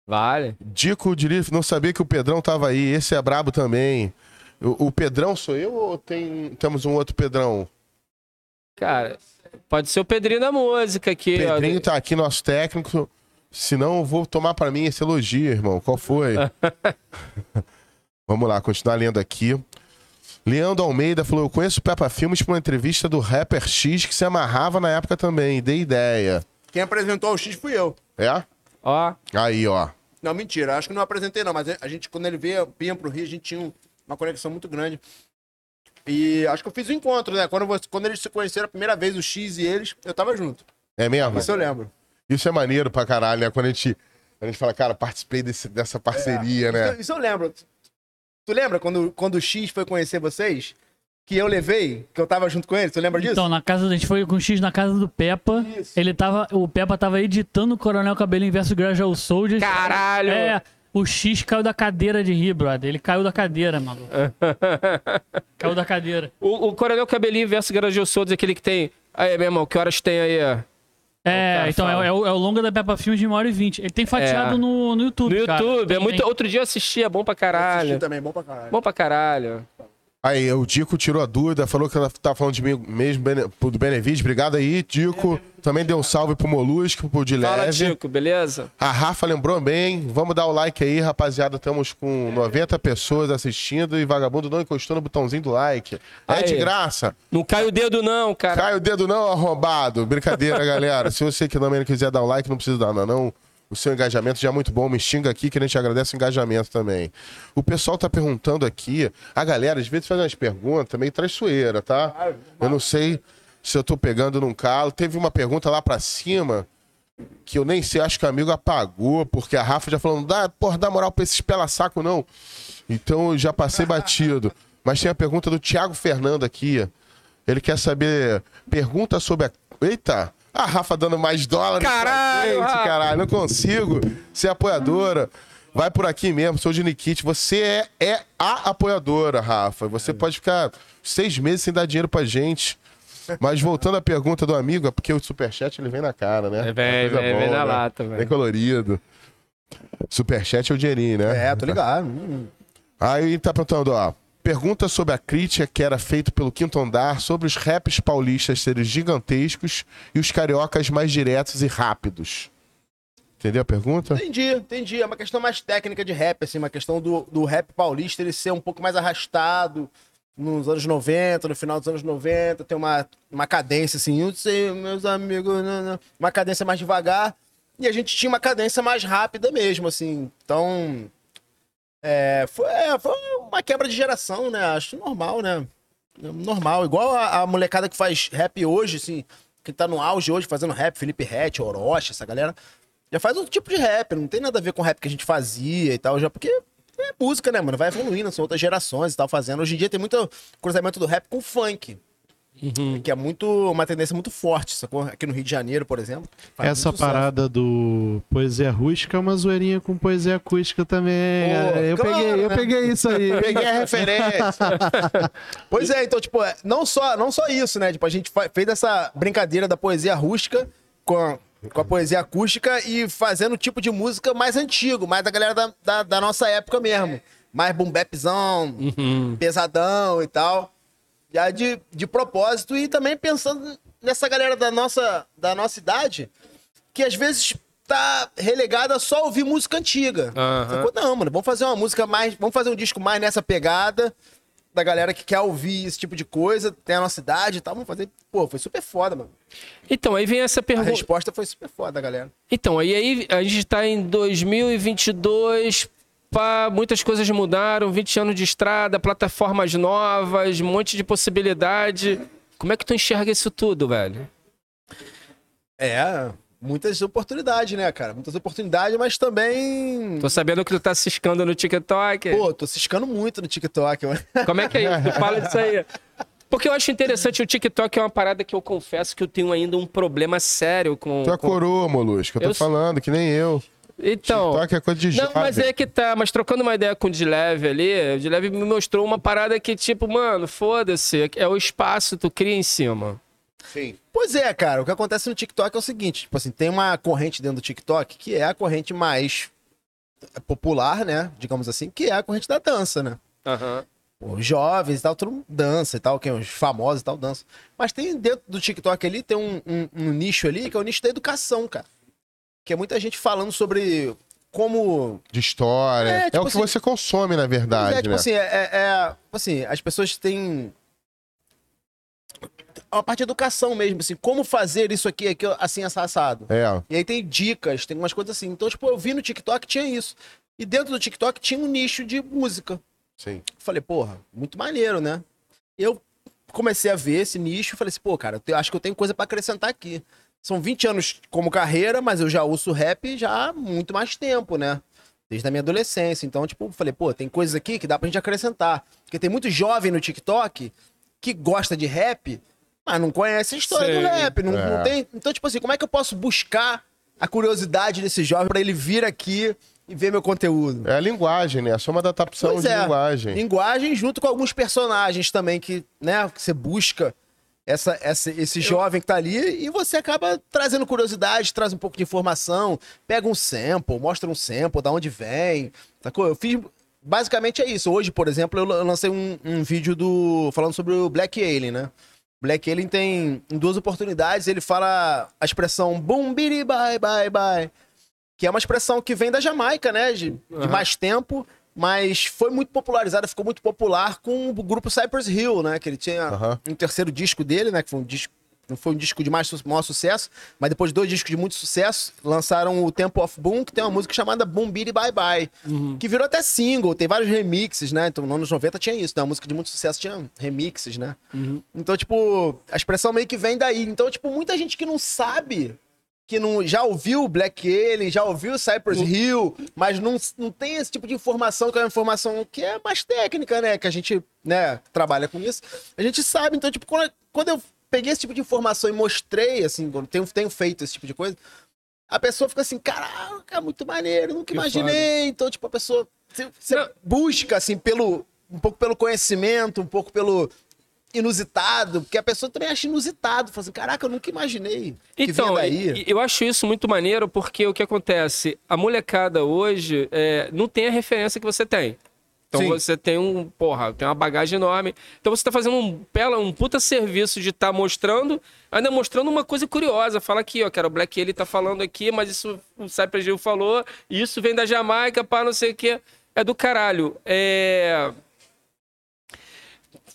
Vale. Dico diria não sabia que o Pedrão tava aí. Esse é brabo também. O, o Pedrão sou eu ou tem, temos um outro Pedrão? Cara, pode ser o Pedrinho da música aqui. ó. Pedrinho tá aqui, nosso técnico. Senão eu vou tomar pra mim esse elogio, irmão. Qual foi? Vamos lá, continuar lendo aqui. Leandro Almeida falou: Eu conheço o Peppa Filmes por uma entrevista do rapper X que se amarrava na época também. Dei ideia. Quem apresentou o X fui eu. É? Ó, Aí, ó. Não, mentira. Acho que não apresentei, não. Mas a gente, quando ele veio, vinha pro Rio, a gente tinha um- uma conexão muito grande. E acho que eu fiz o encontro, né? Quando, você- quando eles se conheceram a primeira vez, o X e eles, eu tava junto. É mesmo? Isso eu lembro. Isso é maneiro pra caralho, né? Quando a gente, a gente fala, cara, participei desse- dessa parceria, né? Isso, isso eu lembro. Tu lembra quando, quando o X foi conhecer vocês? Que eu levei, que eu tava junto com ele? Tu lembra disso? Então, na casa, a gente foi com o X na casa do Peppa. Isso. Ele tava, o Peppa tava editando o Coronel Cabelinho versus Gradual Soldiers. Caralho! É, o X caiu da cadeira de rir, brother. Ele caiu da cadeira, mano. caiu da cadeira. o, o Coronel Cabelinho versus Garagio Souza, aquele que tem. Aí, meu irmão, que horas tem aí? É, cara então fala. é, é o, é o longa da Peppa Filmes de 1 hora e 20. Ele tem fatiado É. no, no YouTube, No cara. YouTube. É muito... Outro dia eu assisti, é bom pra Assisti caralho. também, bom pra caralho. Bom pra caralho. Aí, o Dico tirou a dúvida, falou que ela tá falando de mim mesmo, do Benevides. Obrigado aí, Dico. Também deu um salve pro Molusco, pro de Fala. Tico, beleza? A Rafa lembrou bem. Vamos dar o like aí, rapaziada. Estamos com 90 pessoas assistindo e vagabundo não encostou no botãozinho do like. É de graça. Não cai o dedo, não, cara. Cai o dedo não, arrombado. Brincadeira, galera. Se você que também não quiser dar um like, não precisa dar, não. não. O seu engajamento já é muito bom. Me xinga aqui que a gente agradece o engajamento também. O pessoal tá perguntando aqui. A galera, às vezes, faz umas perguntas meio traiçoeira, tá? Eu não sei se eu tô pegando num calo. Teve uma pergunta lá pra cima que eu nem sei, acho que o amigo apagou, porque a Rafa já falou, não dá, porra, dá moral pra esses pela-saco, não. Então eu já passei batido. Mas tem a pergunta do Thiago Fernando aqui. Ele quer saber. Pergunta sobre a. Eita! A Rafa dando mais dólares. pra Caralho, gente, Rafa. caralho. Não consigo ser apoiadora. Vai por aqui mesmo, sou de Nikit. Você é, é a apoiadora, Rafa. Você pode ficar seis meses sem dar dinheiro pra gente. Mas voltando à pergunta do amigo, é porque o superchat ele vem na cara, né? É, vem, coisa vem, vem na lata, Bem velho. colorido. Superchat é o dinheirinho, né? É, tô ligado. Aí tá perguntando, ó. Pergunta sobre a crítica que era feita pelo quinto andar sobre os raps paulistas serem gigantescos e os cariocas mais diretos e rápidos. Entendeu a pergunta? Entendi, entendi. É uma questão mais técnica de rap, assim, uma questão do, do rap paulista ele ser um pouco mais arrastado nos anos 90, no final dos anos 90, tem uma, uma cadência assim, eu sei, meus amigos, não, não. uma cadência mais devagar, e a gente tinha uma cadência mais rápida mesmo, assim. Então, é, foi, é, foi uma quebra de geração, né? Acho normal, né? Normal. Igual a, a molecada que faz rap hoje, assim, que tá no auge hoje fazendo rap, Felipe Rett, Orochi, essa galera, já faz outro tipo de rap, não tem nada a ver com o rap que a gente fazia e tal, já porque é música, né, mano? Vai evoluindo, são outras gerações e tal fazendo. Hoje em dia tem muito cruzamento do rap com funk. Que é muito uma tendência muito forte, sacou? Aqui no Rio de Janeiro, por exemplo. Essa parada do poesia rústica é uma zoeirinha com poesia acústica também. Pô, eu, claro, peguei, eu né? peguei isso aí. Peguei a referência. Pois é, então, tipo, é, não só, não só isso, né? Tipo, a gente fez essa brincadeira da poesia rústica com a, com a poesia acústica e fazendo o tipo de música mais antigo, mais da galera da, da, da nossa época mesmo. Mais boom bapzão, pesadão e tal. Já de, de propósito e também pensando nessa galera da nossa, da nossa idade, que às vezes tá relegada só a ouvir música antiga. Sacou? Não, mano, vamos fazer uma música mais. Vamos fazer um disco mais nessa pegada. da galera que quer ouvir esse tipo de coisa, tem a nossa idade e tal, vamos fazer. Pô, foi super foda, mano. Então, aí vem essa A pergunta. resposta foi super foda, galera. Então, aí, aí a gente tá em 2022, pá, muitas coisas mudaram, 20 anos de estrada, plataformas novas, um monte de possibilidade. Como é que tu enxerga isso tudo, velho? É, muitas oportunidades, né, cara? Muitas oportunidades, mas também. Tô sabendo que tu tá ciscando no TikTok. Pô, tô ciscando muito no TikTok, mano. Como é que é isso? Tu Fala disso aí. Porque eu acho interessante, o TikTok é uma parada que eu confesso que eu tenho ainda um problema sério com. Tu é com- coroa, Molusco. Eu tô Eu- falando, que nem eu. Então. TikTok é coisa de Não, jovem. mas é que tá, mas trocando uma ideia com o Dileve ali, o Dileve me mostrou uma parada que, tipo, mano, foda-se, é o espaço que tu cria em cima. Sim. Pois é, cara. O que acontece no TikTok é o seguinte: tipo assim, tem uma corrente dentro do TikTok que é a corrente mais popular, né? Digamos assim, que é a corrente da dança, né? Aham. Os jovens e tal, todo mundo dança e tal, quem, os famosos e tal, dança. Mas tem dentro do TikTok ali, tem um, um- um nicho ali, que é o nicho da educação, cara. Que é muita gente falando sobre como. De história. É, É, tipo o que assim- você consome, na verdade, é, tipo né? assim, é, é- é- tipo assim, as pessoas têm. Uma parte de educação mesmo, assim, como fazer isso aqui, aqui assim, assa- assado. É. E aí tem dicas, tem umas coisas assim. Então, tipo, eu vi no TikTok tinha isso. E dentro do TikTok tinha um nicho de música. Sim. Falei, porra, muito maneiro, né? Eu comecei a ver esse nicho e falei assim, pô, cara, eu acho que eu tenho coisa pra acrescentar aqui. São 20 anos como carreira, mas eu já ouço rap já há muito mais tempo, né? Desde a minha adolescência. Então, tipo, falei, pô, tem coisas aqui que dá pra gente acrescentar. Porque tem muito jovem no TikTok que gosta de rap, mas não conhece a história do rap. Não, É. não tem... Então, tipo assim, como é que eu posso buscar a curiosidade desse jovem pra ele vir aqui e ver meu conteúdo? É a linguagem, né? A soma da adaptação Pois de é. linguagem. Linguagem junto com alguns personagens também que, né, que você busca essa, essa- esse jovem que tá ali e você acaba trazendo curiosidade, traz um pouco de informação, pega um sample, mostra um sample, da onde vem, sacou? Eu fiz, basicamente é isso. Hoje, por exemplo, eu lan- lancei um, um vídeo do falando sobre o Black Alien, né? Black Alien tem em duas oportunidades, ele fala a expressão boom, bye, bye, bye que é uma expressão que vem da Jamaica, né? De, de Aham. mais tempo, mas foi muito popularizada, ficou muito popular com o grupo Cypress Hill, né? Que ele tinha Aham. um terceiro disco dele, né? Que foi um disco. Não foi um disco de mais su- maior sucesso, mas depois de dois discos de muito sucesso, lançaram o Tempo of Boom, que tem uma música chamada Boom Bye Bye, que virou até single, tem vários remixes, né? Então, nos anos 90 tinha isso, né? Uma música de muito sucesso tinha remixes, né? Então, tipo, a expressão meio que vem daí. Então, tipo, muita gente que não sabe, que não, já ouviu o Black Alien, já ouviu o Cypress Hill, mas não, não tem esse tipo de informação, que é uma informação que é mais técnica, né? Que a gente, né, trabalha com isso. A gente sabe, então, tipo, quando, quando eu peguei esse tipo de informação e mostrei, assim, quando tenho, tenho feito esse tipo de coisa, a pessoa fica assim, caraca, muito maneiro, nunca Que imaginei. Então, tipo, a pessoa você, você busca, assim, pelo, um pouco pelo conhecimento, um pouco pelo inusitado, porque a pessoa também acha inusitado, fala assim, caraca, eu nunca imaginei que Então, eu acho isso muito maneiro porque o que acontece? A molecada hoje é, não tem a referência que você tem. Então Sim. você tem um, porra, tem uma bagagem enorme. Então você tá fazendo um, pela, um puta serviço de estar mostrando, ainda mostrando uma coisa curiosa. Fala aqui, ó, cara, o Black ele tá falando aqui, mas isso o Cypress Hill falou, isso vem da Jamaica, pá, não sei o quê. É do caralho. É...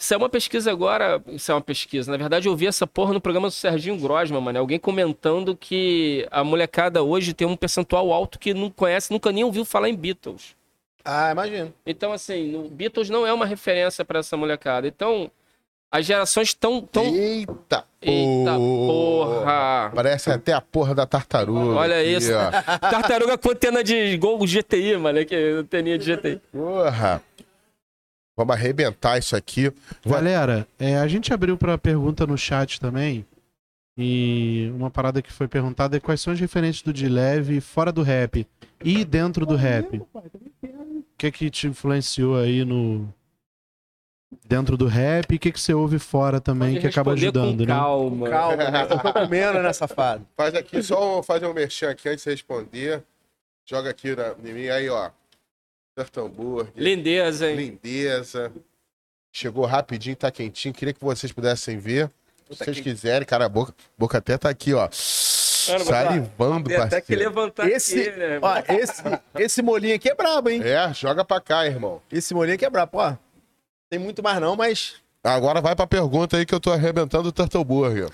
Isso é uma pesquisa agora. Isso é uma pesquisa. Na verdade, eu vi essa porra no programa do Serginho Grosman, mano. Alguém comentando que a molecada hoje tem um percentual alto que não conhece, nunca nem ouviu falar em Beatles. Ah, imagino. Então, assim, Beatles não é uma referência pra essa molecada. Então, as gerações estão. Tão... Eita, Eita porra! Parece até a porra da tartaruga. Olha aqui, isso. ó. Tartaruga com antena de gol GTI, mano. Que anteninha de GTI. Porra. Vamos arrebentar isso aqui. Galera, é, a gente abriu pra pergunta no chat também. E uma parada que foi perguntada é quais são as referências do de leve fora do rap e dentro do rap. O que que te influenciou aí no dentro do rap e o que que você ouve fora também Pode que acaba responder com ajudando, né? calma. Calma, né? Eu tô comendo, né, safado? Faz aqui, só fazer um merchan aqui antes de responder. Joga aqui na, em mim, aí, ó. Surf hambúrguer, Lindeza, hein? lindeza. Chegou rapidinho, tá quentinho. Queria que vocês pudessem ver. Se vocês que- quiserem, cara, a boca, boca até tá aqui, ó. Mano, Salivando, Tem até que parceiro. levantar Esse, aqui, né? ó, esse, esse molinho aqui é brabo, hein? É, joga pra cá, irmão. Esse molinho aqui é brabo, ó. Tem muito mais não, mas. Agora vai pra pergunta aí que eu tô arrebentando o Turtle Burger.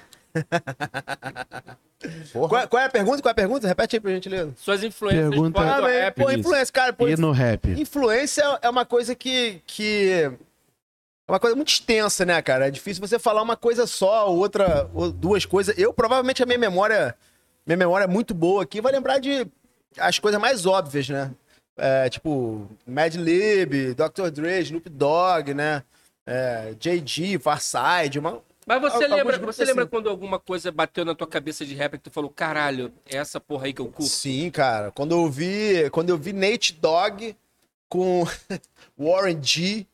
Qual, qual é a pergunta? Qual é a pergunta? Repete aí pra gente ler. Suas influências Pergunta- fora Ah, do rap. pô, influência, cara. Pô, E no rap? Influência é uma coisa que, que. É uma coisa muito extensa, né, cara? É difícil você falar uma coisa só, ou outra, ou duas coisas. Eu, provavelmente, a minha memória. Minha memória é muito boa aqui, vai lembrar de as coisas mais óbvias, né? É, tipo, Mad Lib, Dr. Dre, Snoop Dogg, né? É, JG, Farside, uma. Mas você Alguns lembra, você lembra assim. quando alguma coisa bateu na tua cabeça de rap que tu falou, caralho, é essa porra aí que eu curto? Sim, cara. Quando eu vi, quando eu vi Nate Dogg com Warren G,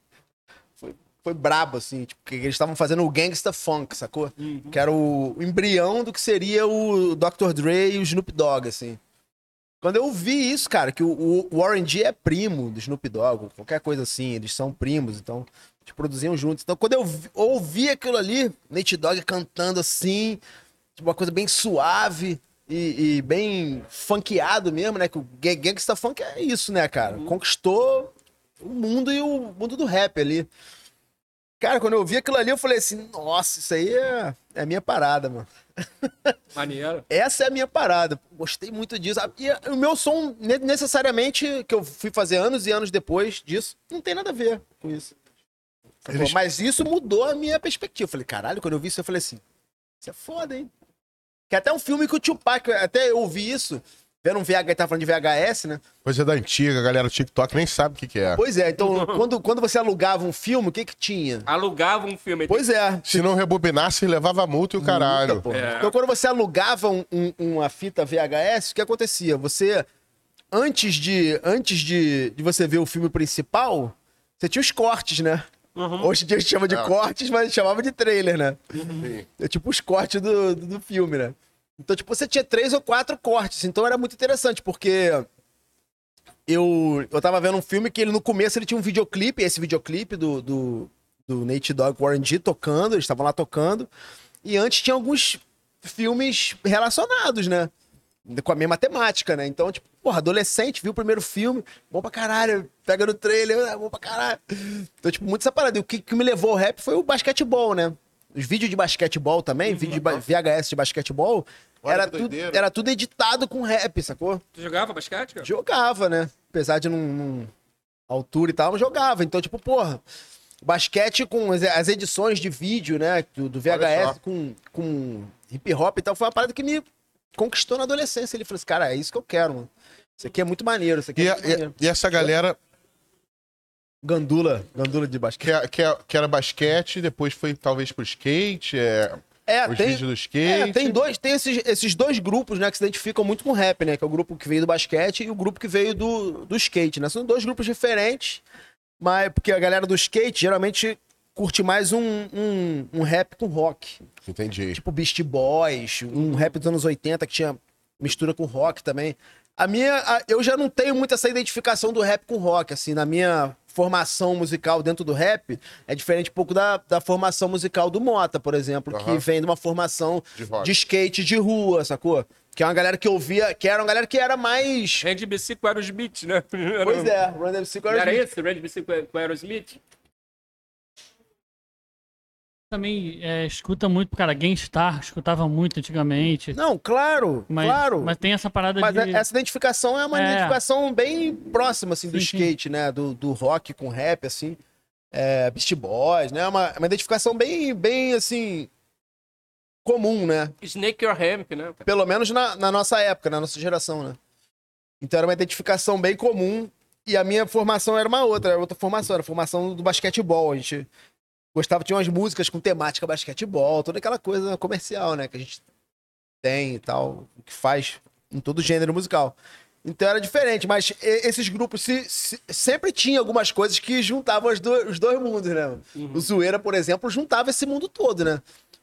foi, foi brabo, assim. Tipo, que eles estavam fazendo o Gangsta Funk, sacou? Que era o, o embrião do que seria o Dr. Dre e o Snoop Dogg, assim. Quando eu vi isso, cara, que o, o Warren G é primo do Snoop Dogg, qualquer coisa assim, eles são primos, então eles produziam juntos. Então quando eu vi- ouvi aquilo ali, Nate Dogg cantando assim, tipo, uma coisa bem suave e, e bem funkeado mesmo, né? Que o ga- Gangsta Funk é isso, né, cara? Conquistou o mundo e o mundo do rap ali. Cara, quando eu vi aquilo ali, eu falei assim, nossa, isso aí é, é a minha parada, mano. Maneiro. Essa é a minha parada. Gostei muito disso. E o meu som, ne- necessariamente, que eu fui fazer anos e anos depois disso, não tem nada a ver com isso. Eles- Mas isso mudou a minha perspectiva. Eu falei, caralho, quando eu vi isso, eu falei assim, isso é foda, hein? Que até um filme que o Tupac, até eu ouvi isso, vendo um VH, tava falando de VHS, né? Coisa da antiga, a galera do TikTok nem sabe o que, que é. Pois é, então, quando, quando você alugava um filme, o que que tinha? Alugava um filme. Pois é, Se não rebobinasse, levava multa e o caralho. É. Então, quando você alugava um- um- uma fita VHS, o que acontecia? Você, antes de, antes de, de você ver o filme principal, você tinha os cortes, né? Hoje em dia a gente chama de É. cortes, mas chamava de trailer, né? Sim. É tipo os cortes do, do, do filme, né? Então, tipo, você tinha três ou quatro cortes. Então era muito interessante, porque eu, eu tava vendo um filme que ele no começo ele tinha um videoclipe, esse videoclipe do, do, do Nate Dogg Warren G tocando, eles estavam lá tocando. E antes tinha alguns filmes relacionados, né? Com a mesma temática, né? Então, tipo, porra, adolescente, viu o primeiro filme, bom pra caralho, pega no trailer, ah, bom pra caralho. Então, tipo, muito essa parada. E o que, que me levou ao rap foi o basquetebol, né? Os vídeos de basquetebol também, vídeo de VHS de basquetebol, Olha era tudo, era tudo editado com rap, sacou? Tu jogava basquete, cara? Jogava, né? Apesar de não, não- altura e tal, mas jogava. Então, tipo, porra, basquete com as, edições de vídeo, né? Do. VHS com, com hip hop e tal, foi uma parada que me conquistou na adolescência. Ele falou assim, cara, é isso que eu quero, mano. Isso aqui é muito maneiro, isso aqui E, é a- muito maneiro. e- e essa galera Gandula, gandula de basquete. que, é- que, é- que era basquete, depois foi talvez pro skate, é, É, os tem, do skate. É, tem dois, tem esses, esses dois grupos, né, que se identificam muito com o rap, né? Que é o grupo que veio do basquete e o grupo que veio do, do skate, né? São dois grupos diferentes, mas porque a galera do skate geralmente curte mais um, um, um rap com rock. Entendi. Tipo Beast Boys, um rap dos anos 80 que tinha mistura com rock também. A minha, a- eu já não tenho muito essa identificação do rap com rock, assim, na minha formação musical dentro do rap, é diferente um pouco da, da formação musical do Mota, por exemplo, que Aham. vem de uma formação De de skate de rua, sacou? Que é uma galera que ouvia, que era uma galera que era mais... Randy BC com Aerosmith, né? Pois é, Run DMC com Não era Aerosmith. esse? Randy BC com com Aerosmith? Também é, escuta muito, cara, Gangstar, escutava muito antigamente. Não, claro, Mas, claro. mas tem essa parada Mas de... essa identificação é uma É. identificação bem próxima, assim, do Sim, sim. skate, né? Do, do rock com rap, assim. É, Beast Boys, né? Uma, uma identificação bem, bem, assim, comum, né? Snake Your Hemp, né? Pelo menos na, na nossa época, na nossa geração, né? Então era uma identificação bem comum. E a minha formação era uma outra, era outra formação, era a formação do basquetebol. A gente gostava, tinha umas músicas com temática basquetebol, toda aquela coisa comercial, né? Que a gente tem e tal, que faz em todo gênero musical. Então era diferente, mas esses grupos se, se- sempre tinha algumas coisas que juntavam os, do- os dois mundos, né? O Zoeira, por exemplo, juntava esse mundo todo, né?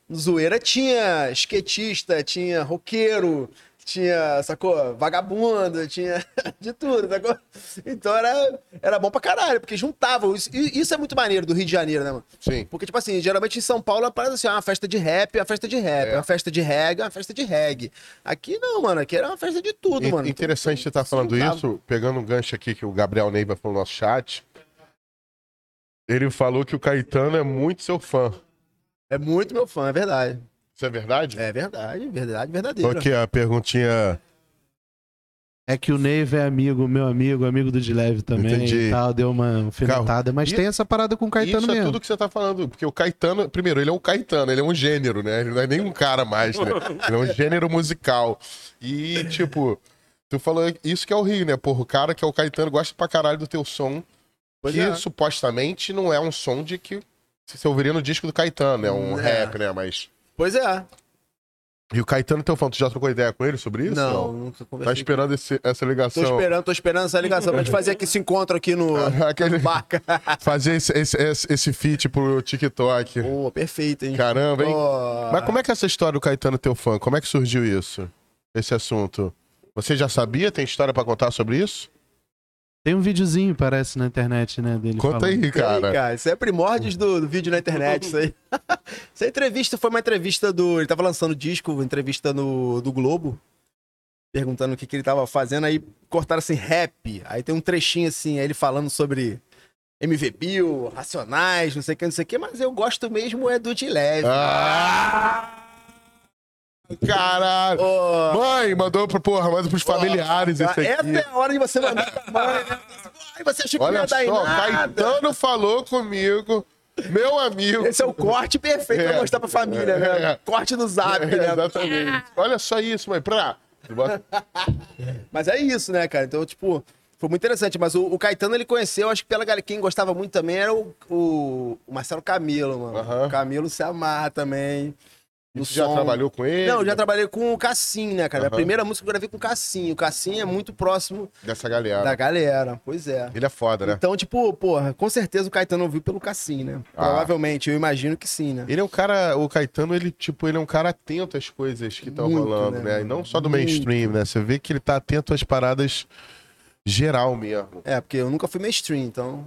No Zoeira tinha skatista, tinha roqueiro, tinha, sacou? Vagabundo, tinha de tudo, sacou? Então era, era bom pra caralho, porque juntava. Isso, isso é muito maneiro do Rio de Janeiro, né, mano? Sim. Porque, tipo assim, geralmente em São Paulo é assim, ah, uma festa de rap, é uma festa de rap, é. É. uma festa de reggae, é uma festa de reggae. Aqui não, mano, aqui era uma festa de tudo, In- mano. Interessante você estar falando juntava. isso, pegando um gancho aqui que o Gabriel Neiva falou no nosso chat. Ele falou que o Caetano é muito seu fã. É muito meu fã, é verdade. Isso é verdade? É verdade, verdade, verdadeiro. Ok, a perguntinha. É que o Neiva é amigo, meu amigo, amigo do Dileve também Entendi. e tal, deu uma alfinetada. Mas E- tem essa parada com o Caetano Isso é mesmo. tudo que você tá falando. Porque o Caetano, primeiro, ele é um Caetano, ele é um gênero, né? Ele não é nem um cara mais, né? Ele é um gênero musical. E, tipo, tu falou isso que é o Rio, né? Porra, o cara que é o Caetano gosta pra caralho do teu som. Pois que é. supostamente não é um som de que você ouviria no disco do Caetano, é um É. rap, né? Mas. Pois é. E o Caetano, teu fã, tu já trocou ideia com ele sobre isso? Não, nunca Tá conversei. esperando esse- essa Tô ligação. esperando, tô esperando essa ligação pra gente fazer aqui esse encontro aqui no, Aquele- Barca. Fazer esse, esse, esse, esse feat pro TikTok. Pô, perfeito, hein? Caramba, hein? Pô. Mas como é que é essa história do Caetano teu fã? Como é que surgiu isso? Esse assunto? Você já sabia? Tem história pra contar sobre isso? Tem um videozinho, parece, na internet, né? Dele Conta falando. aí, E aí, cara. cara, isso é primórdios do, do vídeo na internet, isso aí. Essa entrevista foi uma entrevista do. Ele tava lançando disco, entrevista no, do Globo, perguntando o que, que ele tava fazendo, aí cortaram assim, rap. Aí tem um trechinho assim, aí ele falando sobre MV Bill, Racionais, não sei o que, não sei o que, mas eu gosto mesmo é do de leve. Ah! Caralho! Ô, Mãe, mandou pro, porra, manda pros familiares isso aqui. essa é a hora de você mandar pra mãe, né? Ai, você achou que não Olha ia dar em só, nada. Caetano falou comigo, meu amigo. Esse é o corte perfeito pra É. mostrar pra família, né? É. Corte no zap, É, né? exatamente. Olha só isso, mãe. Pra. Mas é isso, né, cara? Então, tipo, foi muito interessante. Mas o, o Caetano, ele conheceu, acho que pela galera, quem gostava muito também era o, o, o Marcelo Camilo, mano. Aham. O Camilo se amarra também. Tu já som. trabalhou com ele? Não, eu já trabalhei com o Cassim, né, cara? A Aham. primeira música que eu gravei com o Cassim. O Cassim é muito próximo Dessa galera. da galera. Pois é. Ele é foda, né? Então, tipo, porra, com certeza o Caetano ouviu pelo Cassim, né? Ah. Provavelmente, eu imagino que sim, né? Ele é um cara, o Caetano, ele, tipo, ele é um cara atento às coisas que estão rolando, né? né? E não só do Muito. mainstream, né? Você vê que ele tá atento às paradas geral mesmo. É, porque eu nunca fui mainstream, então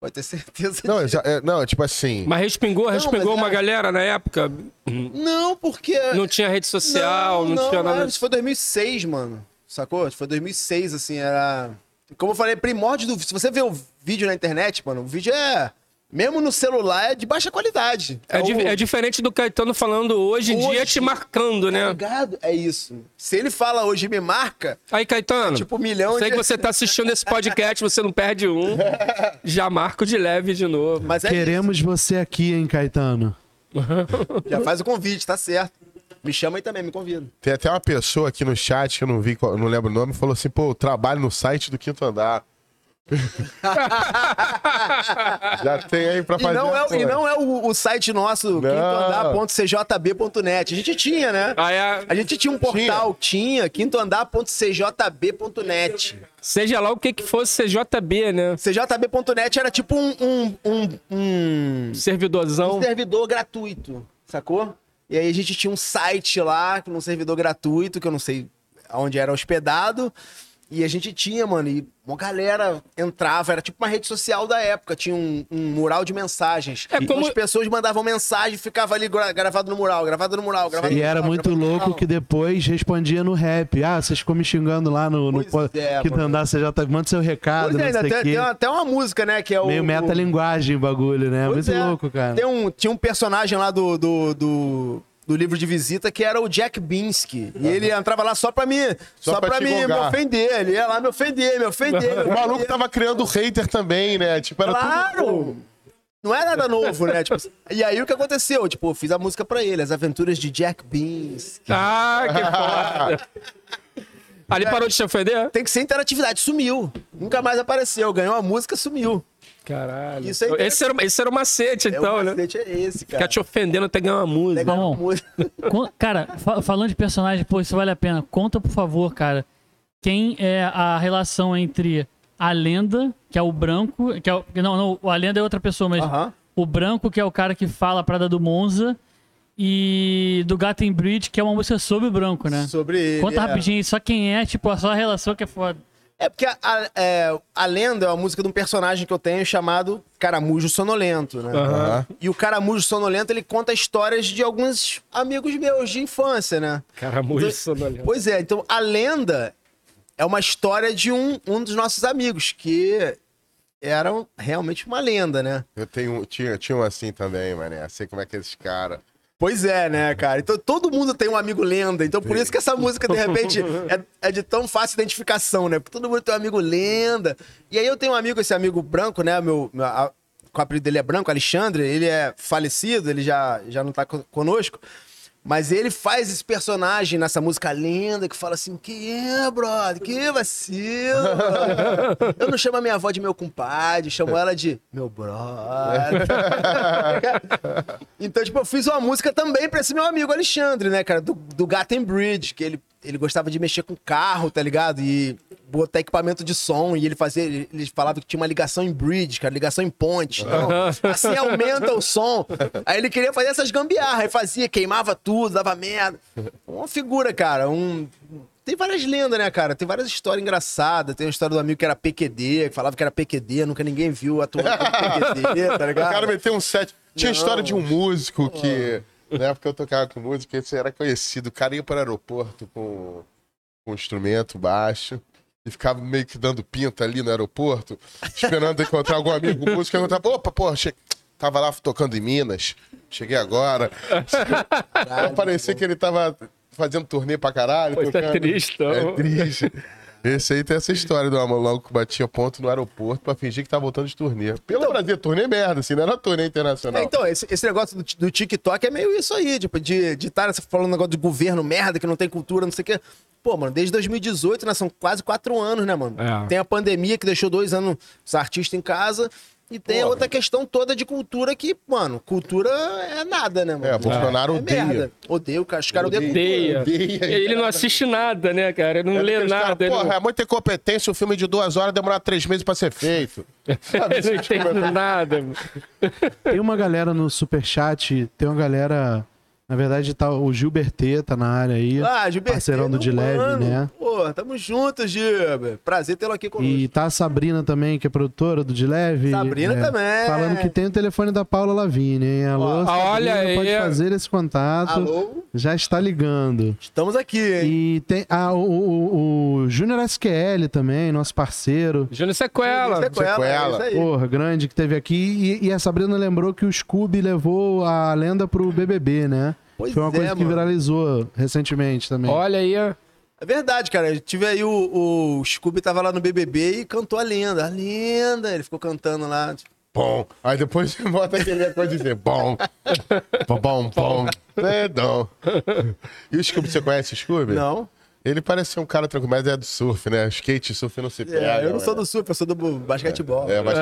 pode ter certeza Não, disso. já- é, não, tipo assim. Mas respingou, respingou mas uma é- galera na época. Não, porque... Não tinha rede social, não, tinha nada. é, Isso foi 2006, mano. Sacou? Isso foi 2006, assim, era... Como eu falei, primórdio do... Se você vê o vídeo na internet, mano, o vídeo é... Mesmo no celular, é de baixa qualidade. É, di- Então, é diferente do Caetano falando hoje em dia te marcando, tá né? ligado? É isso. Se ele fala hoje me marca, Aí, Caetano, tipo um milhão sei de... que você tá assistindo esse podcast, você não perde um. Já marco de leve de novo. Mas é Queremos você aqui, hein, Caetano? isso. Já faz o convite, tá certo. Me chama aí também, me convida. Tem até uma pessoa aqui no chat, que eu não vi, não lembro o nome, falou assim, pô, eu trabalho no site do Quinto Andar. Já tem aí pra E fazer. não é, e não é o, o site nosso, quintoandar.cjb.net. A gente tinha, né? Aí, a- A gente tinha um portal, tinha, quintoandar.cjb.net. seja lá o que que fosse CJB, né? CJB.net era tipo um, um, um, um- Servidorzão. um servidor gratuito, sacou? E aí a gente tinha um site lá, um servidor gratuito, que eu não sei onde era hospedado. E a gente tinha, mano, e uma galera entrava, era tipo uma rede social da época, tinha um, um mural de mensagens. É como- as pessoas mandavam mensagem, ficava ali gra- gravado no mural, gravado no mural, gravado E no era mural, muito gravado no louco que depois respondia no rap. Ah, vocês ficam me xingando lá no, no é, que andar, você já tá. Manda seu recado, Pois é, não ainda sei tem, tem até uma música, né, que é o... Meio metalinguagem o bagulho, né? Pois muito é. louco, cara. Tem um, tinha um personagem lá do, do, do, do livro de visita que era o Jack Binsky. E ele entrava lá só pra me, só, Só pra pra me, me ofender. Ele ia lá me ofender, me ofender. me O maluco tava criando hater também, né? Tipo, era tudo. Claro! Não é nada novo, né? Tipo, e aí o que aconteceu? Tipo, eu fiz a música pra ele, As Aventuras de Jack Binsky. Ah, que foda. Ali parou de te ofender? Tem que ser interatividade, sumiu. Nunca mais apareceu. Ganhou a música, sumiu. Caralho. Isso aí- esse, era, esse era o macete, É, então, o né? macete é esse, cara. Ficar te ofendendo até ganhar uma música. Bom. música. Con- Cara, fa- falando de personagem, pô, isso vale a pena. Conta, por favor, cara, quem é a relação entre a lenda, que é o branco, que é o, não, não, a lenda é outra pessoa, mas Aham. o branco, que é o cara que fala a parada do Monza, e do Gaten Bridge, que é uma música sobre o branco, né? Sobre ele. Conta é. rapidinho aí, só quem é, tipo, a sua relação que é foda. É porque a, a- é, a lenda é uma música de um personagem que eu tenho chamado Caramujo Sonolento, né? Aham. E o Caramujo Sonolento, ele conta histórias de alguns amigos meus de infância, né? Caramujo sonolento. Pois é, então a lenda é uma história de um, um dos nossos amigos, que era realmente uma lenda, né? Eu tenho, tinha, tinha um assim também, mané. Sei como é que é esses caras. Pois é, né, cara? Então todo mundo tem um amigo lenda. Então por isso que essa música, de repente, é, é de tão fácil identificação, né? Porque todo mundo tem um amigo lenda. E aí eu tenho um amigo, esse amigo branco, né? Meu, meu- a- o apelido dele é branco, Alexandre. Ele é falecido, ele já, já não tá co- conosco. Mas ele faz esse personagem nessa música lenda que fala assim: que é, brother? Que vacilo. brother. Eu não chamo a minha avó de meu compadre, chamo ela de meu brother. Então, tipo, eu fiz uma música também pra esse meu amigo Alexandre, né, cara? Do, do Gaten Bridge, que ele, ele gostava de mexer com carro, tá ligado? E botar equipamento de som. E ele fazia, ele, ele falava que tinha uma ligação em bridge, cara, ligação em ponte. Então, assim aumenta o som. Aí ele queria fazer essas gambiarras, aí fazia, queimava tudo, dava merda. Uma figura, cara, um. Tem várias lendas, né, cara? Tem várias histórias engraçadas. Tem a história do amigo que era PQD, que falava que era PQD, nunca ninguém viu atuando como PQD, tá O ligado? cara meteu um set. Tinha a história de um músico que, na época eu tocava com música, esse era conhecido. O cara ia para o aeroporto com, com um instrumento baixo e ficava meio que dando pinta ali no aeroporto, esperando encontrar algum amigo músico. E eu tava, opa, porra, che... tava lá tocando em Minas, cheguei agora. Parecia que ele tava fazendo turnê pra caralho. Pô, é tocando. triste, É triste. Esse aí tem essa história do Amolão que batia ponto no aeroporto pra fingir que tá voltando de turnê. Pelo Brasil, turnê merda, assim, não era turnê internacional. É, então, esse, esse negócio do, do TikTok é meio isso aí, tipo, de estar de tá, falando um negócio de governo merda, que não tem cultura, não sei o quê. Pô, mano, desde 2018, né? São quase quatro anos, né, mano? É. Tem a pandemia que deixou dois anos os artistas em casa. E tem a Porra. outra questão toda de cultura que, mano, cultura é nada, né, mano? É, Bolsonaro É odeia. merda. Odeio, cara. Os caras odeiam. Odeia. Odeia. Ele não assiste nada, né, cara? Ele não É lê nada. ele Porra, não- é muita incompetência o filme de duas horas demorar três meses pra ser feito. Ele não entende nada. Tem uma galera no superchat, tem uma galera. Na verdade, tá, o Gilbertê tá na área aí. Ah, Gilberto. Parceirão do De Leve, né? Pô, tamo juntos, Gilber. Prazer tê-lo aqui conosco. E tá a Sabrina também, que é produtora do De Leve. Sabrina é, também. Falando que tem o telefone da Paula Lavigne, hein? Alô, Ó, Sabrina, olha aí. pode fazer esse contato. Alô? Já está ligando. Estamos aqui, hein? E tem ah, o, o, o Júnior SQL também, nosso parceiro. Júnior Sequela. Sequela, Sequela. é isso aí. Porra, grande que teve aqui. E, e a Sabrina lembrou que o Scooby levou a lenda pro BBB, né? Pois Foi uma é, coisa que mano. viralizou recentemente também. Olha aí, ó. É verdade, cara. Eu tive aí o, o Scooby tava lá no BBB e cantou a lenda. A lenda. Ele ficou cantando lá. tipo, Bom. Aí depois você bota aquele coisa de dizer bom. Bom, bom, bom. Perdão. E o Scooby, você conhece o Scooby? Não. Ele parece ser um cara tranquilo, mas é do surf, né? Skate e surf não se pega. É, eu não sou do surf, eu sou do basquetebol. É, mas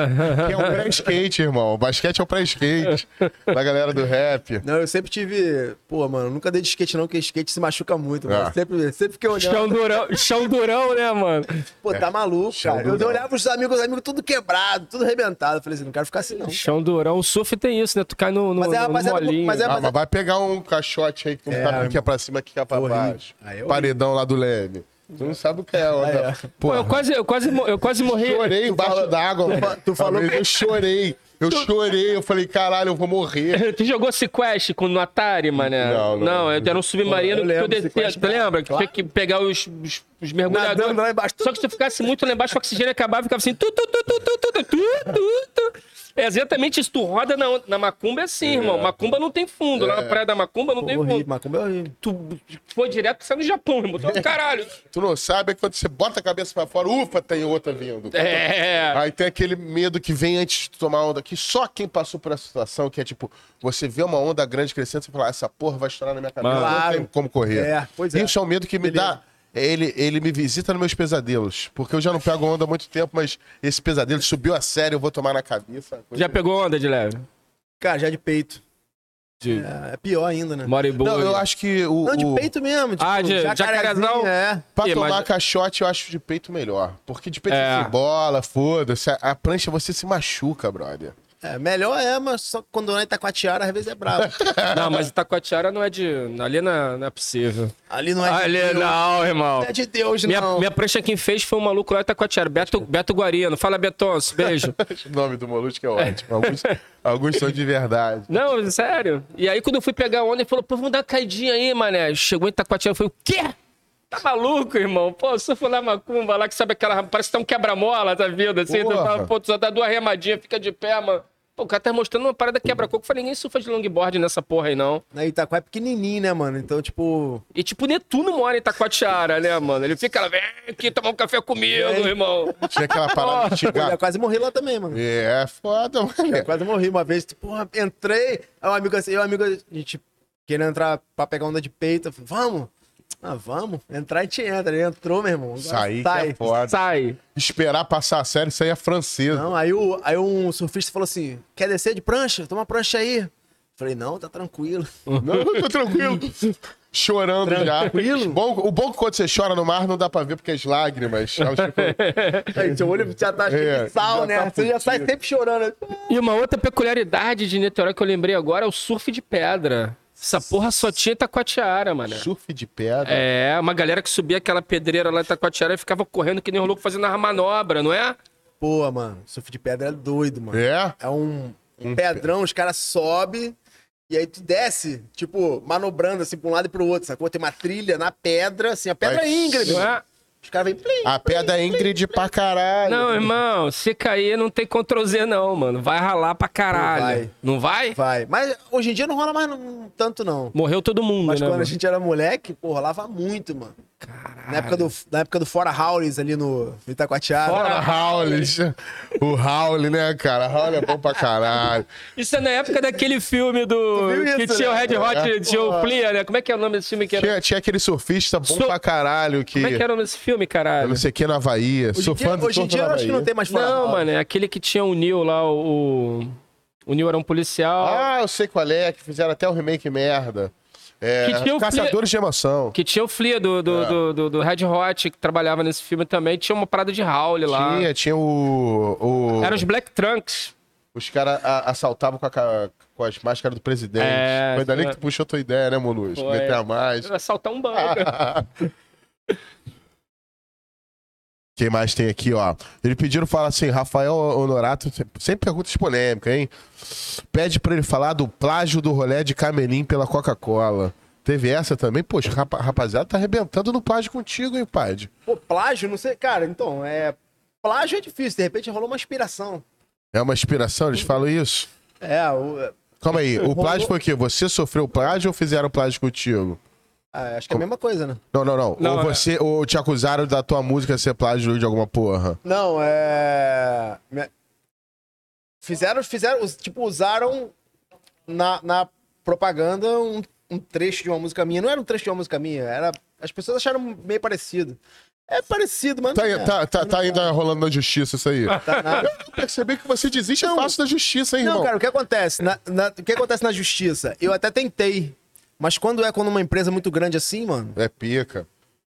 que é um pré-skate, irmão. O basquete é o pré-skate da galera do rap. Não, eu sempre tive. Pô, mano, nunca dei de skate, não, porque skate se machuca muito. Ah. Mano. Sempre, sempre que eu Chão durão, chão durão, né, mano? Pô, tá maluco, chão cara. Eu durão. olhava os amigos, os amigos tudo quebrado, tudo arrebentado. Eu falei assim, não quero ficar assim, não. Chão durão. O surf tem isso, né? Tu cai no, no, Mas é, no rapaziada, molinho. mas é- Ah, mas vai pegar um caixote aí que não É, que é pra cima, é pra baixo. É. Paredão lá do leve. Tu não sabe o que é. Onda. é. Pô, eu quase, eu quase, eu quase morri. chorei embaixo d'água. mano. tu falou que- Eu chorei. Eu chorei. Eu falei, caralho, eu vou morrer. Tu jogou Sequest com no Atari, mané? Não, não. era um submarino Pô, eu que tu descia. Tu lembra? Que tu claro. tinha que pegar os, os, os mergulhadores. Nadando lá embaixo. Só que se tu ficasse muito lá embaixo, o oxigênio acabava e ficava assim. Tu, tu, tu, tu, tu, tu, tu, tu, tu. É exatamente isso. Tu roda na, na Macumba é assim, irmão. Macumba não tem fundo. Lá na praia da Macumba não tem Horrível, fundo. Macumba é horrível. Tu foi direto que saiu no Japão, irmão. Tu, caralho. Tu não sabe é quando você bota a cabeça pra fora, ufa, tem outra vindo. É. Aí tem aquele medo que vem antes de tomar onda, que só quem passou por essa situação, que é tipo, você vê uma onda grande crescendo, você fala, "Ah, essa porra vai estourar na minha cabeça, não tem como correr. É, pois é. Isso é um medo que me Beleza. dá. Ele, ele me visita nos meus pesadelos. Porque eu já não pego onda há muito tempo, mas esse pesadelo subiu a sério, eu vou tomar na cabeça. Já pegou onda de leve? Cara, já de peito. De É, é pior ainda, né? Mariboa. Não, eu acho que o. Não, de o- peito mesmo. Tipo, Ah, de- jacarezão? É. Pra Ih, tomar mas- caixote, eu acho de peito melhor. Porque de peito É. você bola, foda-se. A, a prancha você se machuca, brother. É, melhor é, mas só que quando não tá com a tiara, às vezes é brabo. Não, mas Itacoatiara não é de. Ali não é, não é possível. Ali não é de Ali Deus. não, irmão. Não é de Deus, Minha, não. minha prancha quem fez foi um maluco lá em Itacoatiara, Beto, Beto Guarino. Fala, Betonço, beijo. O nome do molusco é ótimo. Alguns, alguns são de verdade. Não, sério. E aí, quando eu fui pegar a onda, ele falou, pô, vamos dar uma caidinha aí, mané. Chegou em Itacoatiara, eu falei, o quê? Tá maluco, irmão? Pô, se eu for lá macumba lá, que sabe aquela. Parece que tá um quebra-mola da vida, assim. Tu Porra. tá, pô, tu só dá duas remadinhas, fica de pé, mano. Pô, o cara tá mostrando uma parada quebra-coco. Eu Falei, ninguém surfa de longboard nessa porra aí, não. Na Itaquá é pequenininho, né, mano? Então, tipo... E tipo, Netuno mora em Itacoatiara, né, mano? Ele fica lá, vem aqui tomar um café comigo, Vem. irmão. Tinha aquela parada de Pô, eu chegar. quase morri lá também, mano. É, foda, Eu mano. quase morri uma vez. Tipo, porra, entrei. Aí um amigo assim, eu amigo, a gente querendo entrar pra pegar onda de peito. Eu falei, vamos? Ah, vamos. Entrar a gente entra. Ele entrou, meu irmão. Agora Sair que sai. é foda. Sai. Esperar passar a série, isso aí é francesa. Não, aí, o, aí um surfista falou assim: quer descer de prancha? Toma prancha aí. Falei, não, tá tranquilo. Não, tô tranquilo. Chorando Tranquilo? já. Bom, o bom é que quando você chora no mar não dá pra ver porque as lágrimas. Aí seu olho já tá cheio É, de sal, né? tá Você já sai sempre chorando. E uma outra peculiaridade de Niterói que eu lembrei agora é o surf de pedra. Essa porra só tinha Itacoatiara, mano. Surf de pedra. É, uma galera que subia aquela pedreira lá em Itacoatiara e ficava correndo que nem um louco fazendo a manobra, não é? Pô, mano, surf de pedra é doido, mano. É? É um, um pedrão, os caras sobem e aí tu desce, tipo, manobrando assim pra um lado e pro outro, sacou? Tem uma trilha na pedra, assim, a pedra Vai- é íngreme. Não é? Os caras vêm. plim, A pedra é Ingrid pra caralho. Não, irmão, se cair não tem Ctrl Z não, mano. Vai ralar pra caralho. Não vai. Não vai? Vai. Mas hoje em dia não rola mais não- tanto, não. Morreu todo mundo, Mas né? quando a mano? gente era moleque, pô, rolava muito, mano. Caralho. Na época do, na época do Fora Howlis ali no, no Itacoatiara. Fora Howlis. O Howley, né, cara? Howley é bom pra caralho. Isso é na época daquele filme do. Viu Que isso, tinha o né? Red Hot, É. tinha o Flea, né? Como é que é o nome desse filme que era? Tinha, tinha aquele surfista bom Sou- pra caralho que. Como é que era o nome desse filme, Eu caralho? não sei o que na Havaí. Hoje, Sou em dia, fã do hoje em dia eu acho que não tem mais Fora Não, mano, é aquele que tinha o Neil lá, o. O Neil era um policial. Ah, eu sei qual é, que fizeram até o remake merda. É, Caçadores de Emoção. Que tinha o Flea do, do, É. do, do- do Red Hot, que trabalhava nesse filme também. Tinha uma parada de Howl lá. Tinha, tinha o. o Eram os Black Trunks. Os caras assaltavam com, a com as máscaras do presidente. É, Foi dali que tu puxou tua ideia, né, Molus? Foi. Meter a mais. Assaltar um banco. Quem mais tem aqui, ó? Eles pediram falar assim, Rafael Honorato, sempre perguntas polêmicas, hein? Pede pra ele falar do plágio do rolé de Camelim pela Coca-Cola. Teve essa também? Poxa, rapa- rapaziada tá arrebentando no plágio contigo, hein, Pad? Pô, plágio, não sei. Cara, então, é. Plágio é difícil, de repente rolou uma inspiração. É uma inspiração? Eles falam isso? É, o, Calma aí, o plágio foi o quê? Você sofreu plágio ou fizeram plágio contigo? Ah, acho que é a mesma coisa, né? Não, não, não. Não, ou é. você, ou te acusaram da tua música ser plágio de alguma porra. Não, é. Fizeram, fizeram, tipo, usaram na, na propaganda um, um trecho de uma música minha. Não era um trecho de uma música minha, era. As pessoas acharam meio parecido. É parecido, mas. Tá, não é. tá, tá, tá ainda rolando na justiça isso aí. Tá nada. Eu percebi que você desiste Não. fácil da justiça, hein, Não, irmão? cara, o que acontece? Na, na- o que acontece na justiça? Eu até tentei. Mas quando é quando uma empresa muito grande assim, mano, É pica.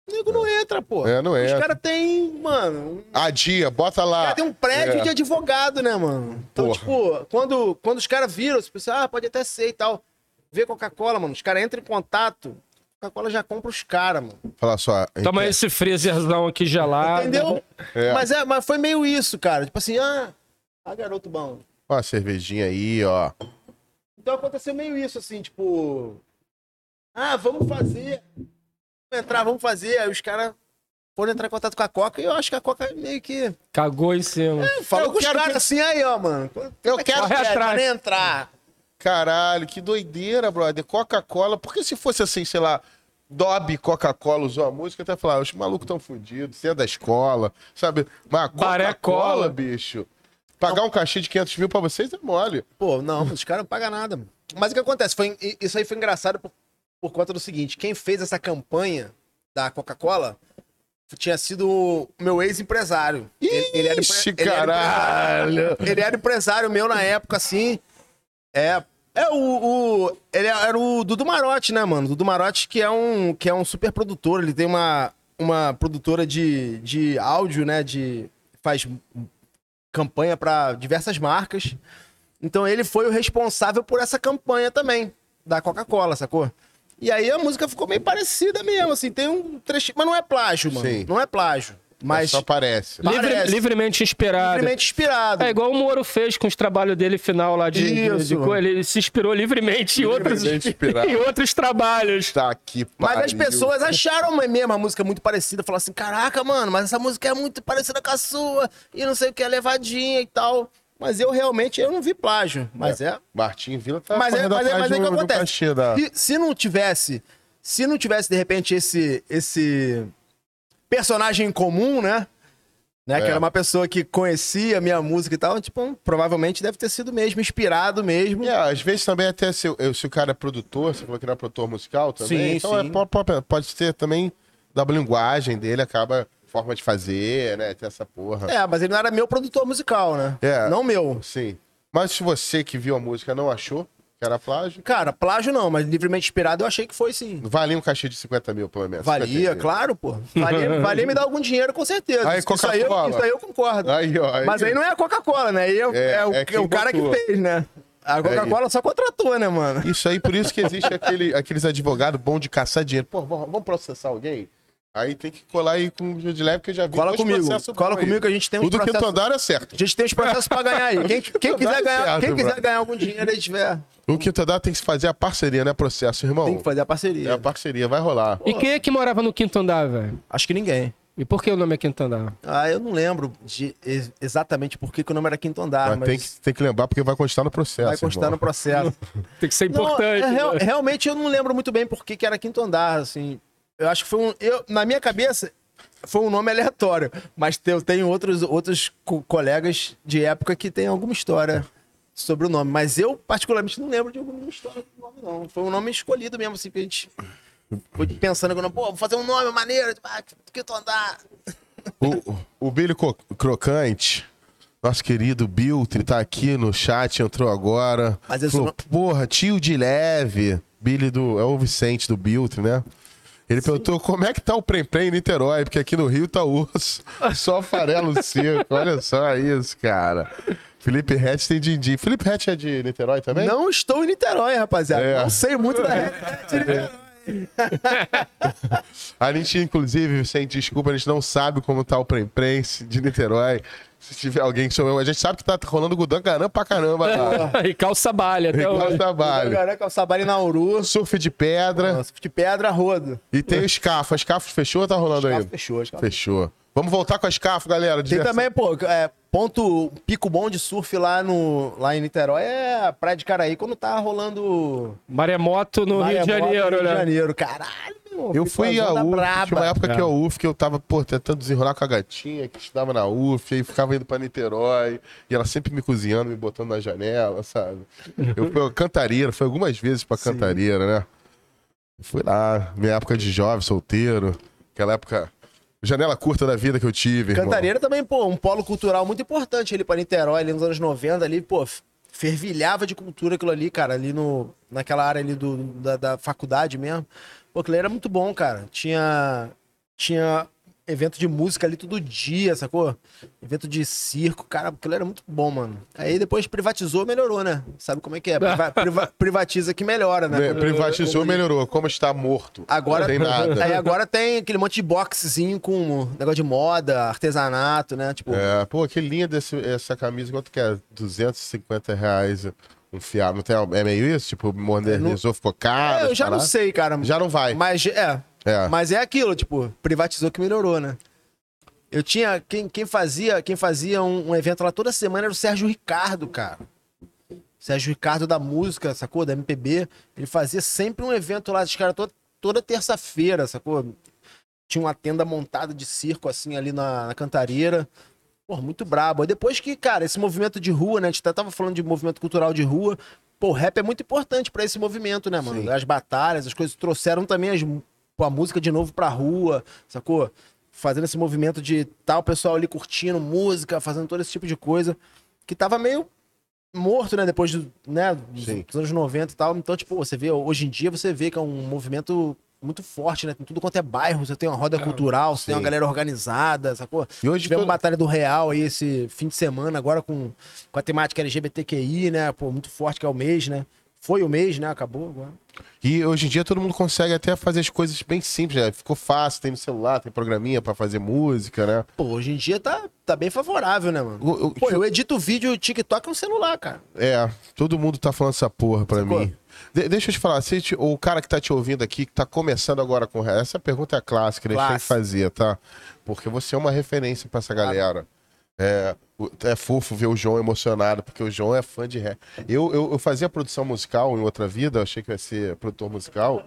o nego não entra, pô. É, não Os entra. caras têm, mano, A dia, bota Os lá. caras têm um prédio É. de advogado, né, mano? Então, Porra. tipo, quando, quando os caras viram, você pensa, ah, pode até ser e tal. Vê Coca-Cola, mano. Os caras entram em contato, Coca-Cola já compra os caras, mano. Fala só. Toma ente- esse freezerzão aqui gelado. Entendeu? É. Mas, é, mas foi meio isso, cara. Tipo assim, ah, ah, garoto bom. Ó, a cervejinha aí, ó. Então aconteceu meio isso, assim, tipo. Ah, vamos fazer. Vamos entrar, vamos fazer. Aí os caras foram entrar em contato com a Coca e eu acho que a Coca meio que. Cagou em cima. Falou Eu com os caras que- assim, aí, ó, mano. Eu quero Corre Quero atrás. nem entrar. Caralho, que doideira, brother. Coca-Cola. Porque se fosse assim, sei lá, Dobby Coca-Cola usou a música, eu até falar, os malucos tão fudidos, você é da escola, sabe? Mas Coca-Cola, cola. bicho. Pagar um cachê de 500 mil pra vocês é mole. Pô, não, os caras não pagam nada. mano. Mas o que acontece? Foi, isso aí foi engraçado por conta do seguinte: quem fez essa campanha da Coca-Cola tinha sido o meu ex-empresário. Ele, ele era, empre- Ixi, ele era caralho. empresário- ele era empresário meu na época, assim. É. É o, o- Ele era o Dudu Marotti, né, mano? Dudu Marotti, que é um, que é um super produtor. Ele tem uma, uma produtora de, de áudio, né? De. Faz campanha pra diversas marcas. Então ele foi o responsável por essa campanha também, da Coca-Cola, sacou? E aí a música ficou meio parecida mesmo, assim, tem um trechinho. Mas não é plágio, mano. Sim. Não é plágio. Mas Só parece. Livre- Parece. livremente inspirado. livremente inspirado. É igual o Moro fez com os trabalhos dele final lá de, de, de Isso. co- Ele se inspirou livremente em outros, Livremente inspirado. em outros trabalhos. Tá aqui, Mas as pessoas acharam mesmo a música muito parecida. Falaram assim: caraca, mano, mas essa música é muito parecida com a sua. E não sei o que, é levadinha e tal. Mas eu realmente eu não vi plágio. Mas é. Martim Vila tá Mas é, mas é, mas é que acontece. da- Se, se não tivesse. Se não tivesse, de repente, esse. esse personagem em comum, né? Né, Que É. era uma pessoa que conhecia a minha música e tal, tipo, provavelmente deve ter sido mesmo, inspirado mesmo. É, às vezes também até se, se o cara é produtor, você falou que não é produtor musical também, Sim, então sim. É, po- po- pode, ser também da linguagem dele, acaba forma de fazer, né, tem essa porra. É, mas ele não era meu produtor musical, né? É. Não meu. Sim. Mas se você que viu a música não achou que era plágio, Cara, plágio não, mas livremente inspirado eu achei que foi sim. valia um cachê de 50 mil, pelo menos. Valia, 50 mil. claro, pô. Valia, valia me dar algum dinheiro, com certeza. Aí, isso, aí eu, isso aí eu concordo. Aí, ó. Aí, Mas aí não é a Coca-Cola, né? Aí é, É, é o, é o cara botou. que fez, né? A Coca-Cola só contratou, né, mano? Isso aí, por isso que existe aquele, aqueles advogados bons de caçar dinheiro. Pô, vamos processar alguém? Aí tem que colar aí com o de leve, que eu já vi Cola comigo. processos Cola aí. comigo que a gente tem O uns do quinto processos. andar é certo. A gente tem os processos pra ganhar aí. Quem, quem Não quiser dá ganhar, certo, quem quiser ganhar algum dinheiro aí tiver, O quinto andar tem que fazer a parceria, né? Processo, irmão. tem que fazer a parceria. É a parceria, vai rolar. E quem é que morava no quinto andar, velho? Acho que ninguém. E por que o nome é quinto andar? Ah, eu não lembro de ex- exatamente por que, que o nome era Quinto Andar, Mas mas, tem, que, tem que lembrar porque vai constar no processo. vai constar no irmão. processo. Tem que ser Não, importante. é, real- né? realmente eu não lembro muito bem por que, que era Quinto Andar, assim. Eu acho que foi um. Eu, na minha cabeça, foi um nome aleatório. Mas eu tenho outros, outros co- colegas de época que têm alguma história sobre o nome. Mas eu, particularmente, não lembro de alguma história do nome, não. Foi um nome escolhido mesmo, assim, que a gente. Foi pensando, que, pô, vou fazer um nome maneiro, tipo, ah, Quinto Andar. O, o Billy Crocante, nosso querido Biltre, tá aqui no chat, entrou agora. Mas eu Falou, sou- porra, tio de leve. Billy do. É o Vicente do Biltre, né? Ele perguntou como é que tá o Prem Prem em Niterói, porque aqui no Rio tá osso. Só farelo seco. Olha só isso, cara. Felipe Rett tem din-din. Felipe Rett é de Niterói também? Não estou em Niterói, rapaziada. É. Não sei muito da de Niterói. A gente, inclusive, sem desculpa, a gente não sabe como tá o Prem Prem de Niterói. Se tiver alguém que souber, a gente sabe que tá rolando Gudan caramba pra caramba lá. e calça balha até hoje. Trabalho. Caraca, o Sabari Nauru. Surf de pedra. Nossa, de pedra, rodo. E tem o escafo. A escafo fechou ou tá rolando ainda? fechou, escafo. Fechou. Vamos voltar com a escafo, galera. Tem Diversão. também, pô, é, ponto pico bom de surf lá, no, lá em Niterói é a Praia de Caraí, quando tá rolando Maremoto no Rio de maremoto Janeiro, no Rio de né? Janeiro. Caralho, irmão. Eu fui a UF, braba. tinha uma época que É. a UF que eu tava, pô, tentando desenrolar com a gatinha que estudava na UF, aí ficava indo pra Niterói, e ela sempre me cozinhando, me botando na janela, sabe? Eu fui a Cantareira, foi algumas vezes pra Cantareira, né? Fui lá, minha época de jovem, solteiro, aquela época, janela curta da vida que eu tive, irmão. Cantareira também, pô, um polo cultural muito importante ali pra Niterói, ali nos anos 90, ali, pô, fervilhava de cultura aquilo ali, cara, ali no, naquela área ali do, da, da faculdade mesmo. Pô, aquilo era muito bom, cara. Tinha, tinha evento de música ali todo dia, sacou? Evento de circo, cara, aquilo era muito bom, mano. Aí depois privatizou, melhorou, né? Sabe como é que é? Priva- priva- privatiza que melhora, né? Me- Privatizou, melhorou. Como está morto. Agora Não tem nada. Aí agora tem aquele monte de boxezinho com negócio de moda, artesanato, né? Tipo, É, pô, que linda essa camisa, quanto que é? 250 reais fiado. Não tem, é meio isso? Tipo, modernizou, ficou caro? É, eu já não sei, cara. Já não vai. Mas é, É. mas é aquilo, tipo, privatizou que melhorou, né? Eu tinha quem, quem fazia, quem fazia um, um evento lá toda semana era o Sérgio Ricardo, cara. Sérgio Ricardo da música, sacou? Da MPB. Ele fazia sempre um evento lá, os caras toda, toda terça-feira, sacou? Tinha uma tenda montada de circo assim ali na, na cantareira. Pô, muito brabo. Aí depois que, cara, esse movimento de rua, né? A gente até tava falando de movimento cultural de rua. Pô, o rap é muito importante pra esse movimento, né, mano? Sim. As batalhas, as coisas trouxeram também as, pô, a música de novo pra rua, sacou? Fazendo esse movimento de tal pessoal ali curtindo música, fazendo todo esse tipo de coisa. Que tava meio morto, né? Depois do, né, Sim. dos anos 90 e tal. Então, tipo, você vê, hoje em dia você vê que é um movimento muito forte, né? Tem tudo quanto é bairro, você tem uma roda cultural, você tem uma galera organizada, sacou? E hoje Tivemos todo- Batalha do Real aí esse fim de semana, agora com, com a temática LGBTQI, né? Pô, muito forte que é o mês, né? Foi o mês, né? Acabou agora. E hoje em dia todo mundo consegue até fazer as coisas bem simples, né? Ficou fácil, tem no celular, tem programinha pra fazer música, né? Pô, hoje em dia tá, tá bem favorável, né, mano? O- o- Pô, eu edito vídeo TikTok no celular, cara. É, todo mundo tá falando essa porra pra Sacou? mim. De- deixa eu te falar, se te- o cara que tá te ouvindo aqui, que tá começando agora com rap, essa pergunta é clássica? A gente tem que Clássico. fazer, tá? Porque você é uma referência pra essa galera. É, é fofo ver o João emocionado, porque o João é fã de rap. Eu, eu, eu fazia produção musical em outra vida, eu achei que eu ia ser produtor musical.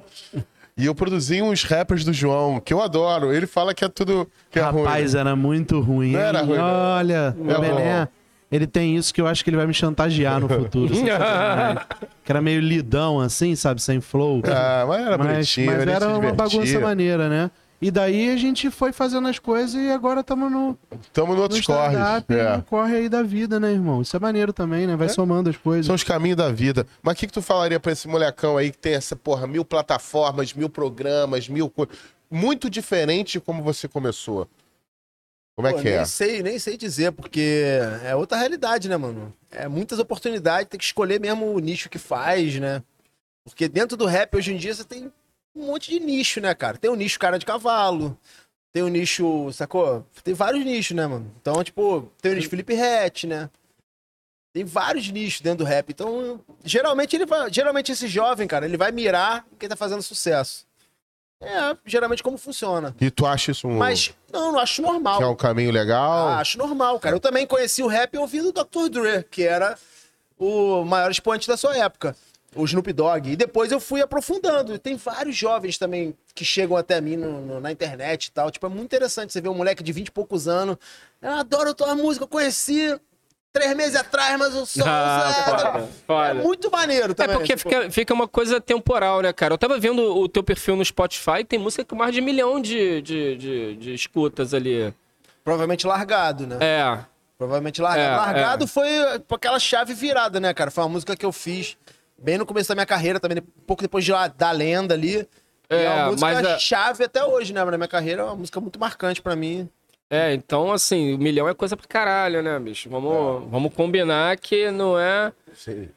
E eu produzi uns rappers do João, que eu adoro. Ele fala que é tudo que é ruim. Rapaz, era muito ruim. Não era ruim. Olha, Não. o Bené, ele tem isso que eu acho que ele vai me chantagear no futuro. que era meio lidão, assim, sabe? Sem flow. Ah, mas era mas bonitinho, mas era uma bagunça maneira, né? E daí a gente foi fazendo as coisas e agora estamos no, Tamo no outros corres. É. no corre aí da vida, né, irmão? Isso é maneiro também, né? Vai somando as coisas. São os caminhos da vida. Mas o que, que tu falaria pra esse molecão aí que tem essa, porra, mil plataformas, mil programas, mil coisas. Muito diferente de como você começou. Como é Pô, que é? Nem sei, nem sei dizer, porque é outra realidade, né, mano? É muitas oportunidades, tem que escolher mesmo o nicho que faz, né? Porque dentro do rap, hoje em dia, você tem um monte de nicho, né, cara? Tem o nicho cara de cavalo, tem o nicho, sacou? Tem vários nichos, né, mano? Então, tipo, tem o nicho Felipe Rett, né? Tem vários nichos dentro do rap. Então, geralmente ele vai. Geralmente esse jovem, cara, ele vai mirar em quem tá fazendo sucesso. É, geralmente como funciona. E tu acha isso um, Mas, não, não acho normal. que é um caminho legal? Ah, acho normal, cara. Eu também conheci o rap ouvindo o Dr. Dre, que era o maior expoente da sua época. O Snoop Dogg. E depois eu fui aprofundando. E tem vários jovens também que chegam até mim no- no- na internet e tal. Tipo, é muito interessante você ver um moleque de 20 e poucos anos. Eu adoro tua música, eu conheci três meses atrás, mas o som. Ah, é- foda, é muito maneiro É também. porque tipo, fica, fica uma coisa temporal, né, cara? Eu tava vendo o teu perfil no Spotify, tem música com mais de milhão de, de, de, de escutas ali. Provavelmente largado, né? É. Provavelmente largado. É, largado é. foi tipo, aquela chave virada, né, cara? Foi uma música que eu fiz bem no começo da minha carreira, também, um pouco depois de, da lenda ali. E É, é uma música mas a- chave até hoje, né? Na minha carreira, é uma música muito marcante pra mim. É, então, assim, o milhão é coisa pra caralho, né, bicho? Vamos, vamos combinar que não é. Sim.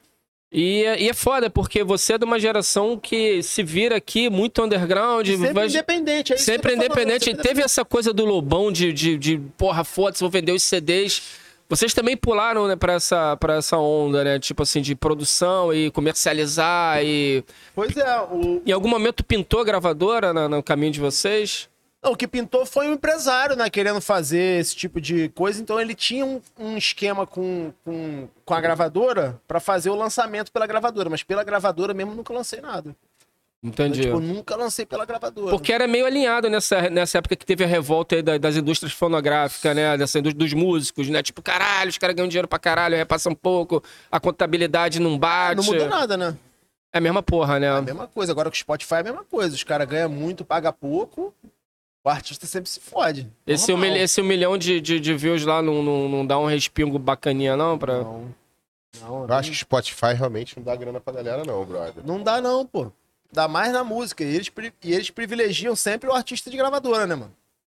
E, é- e é foda, porque você é de uma geração que se vira aqui muito underground. Sempre vai- independente, é isso Sempre tô falando, independente. sempre Teve essa coisa do Lobão de, de, de porra, foda-se, vou vender os CDs. Vocês também pularam, né, pra essa, pra essa onda, né? Tipo assim, de produção e comercializar e... Pois é, o, Em algum momento pintou a gravadora na- no caminho de vocês? Não, o que pintou foi um empresário, né? Querendo fazer esse tipo de coisa. Então ele tinha um, um esquema com, com, com a gravadora pra fazer o lançamento pela gravadora. Mas pela gravadora mesmo nunca lancei nada. Entendi. Tipo, eu nunca lancei pela gravadora. Porque era meio alinhado nessa, nessa época que teve a revolta aí da- das indústrias fonográficas, né? Dessa indústria dos músicos, né? Tipo, caralho, os caras ganham dinheiro pra caralho, repassa um pouco, a contabilidade não bate. Não mudou nada, né? É a mesma porra, né? É a mesma coisa. Agora com o Spotify é a mesma coisa. Os caras ganham muito, paga pouco. O artista sempre se fode. Esse, um, esse um milhão de, de, de views lá não, não, não dá um respingo bacaninha, não? Pra... Não. Não, Eu acho que Spotify realmente não dá grana pra galera, não, brother. não dá, não, pô. Dá mais na música. E eles, e eles privilegiam sempre o artista de gravadora, né, mano?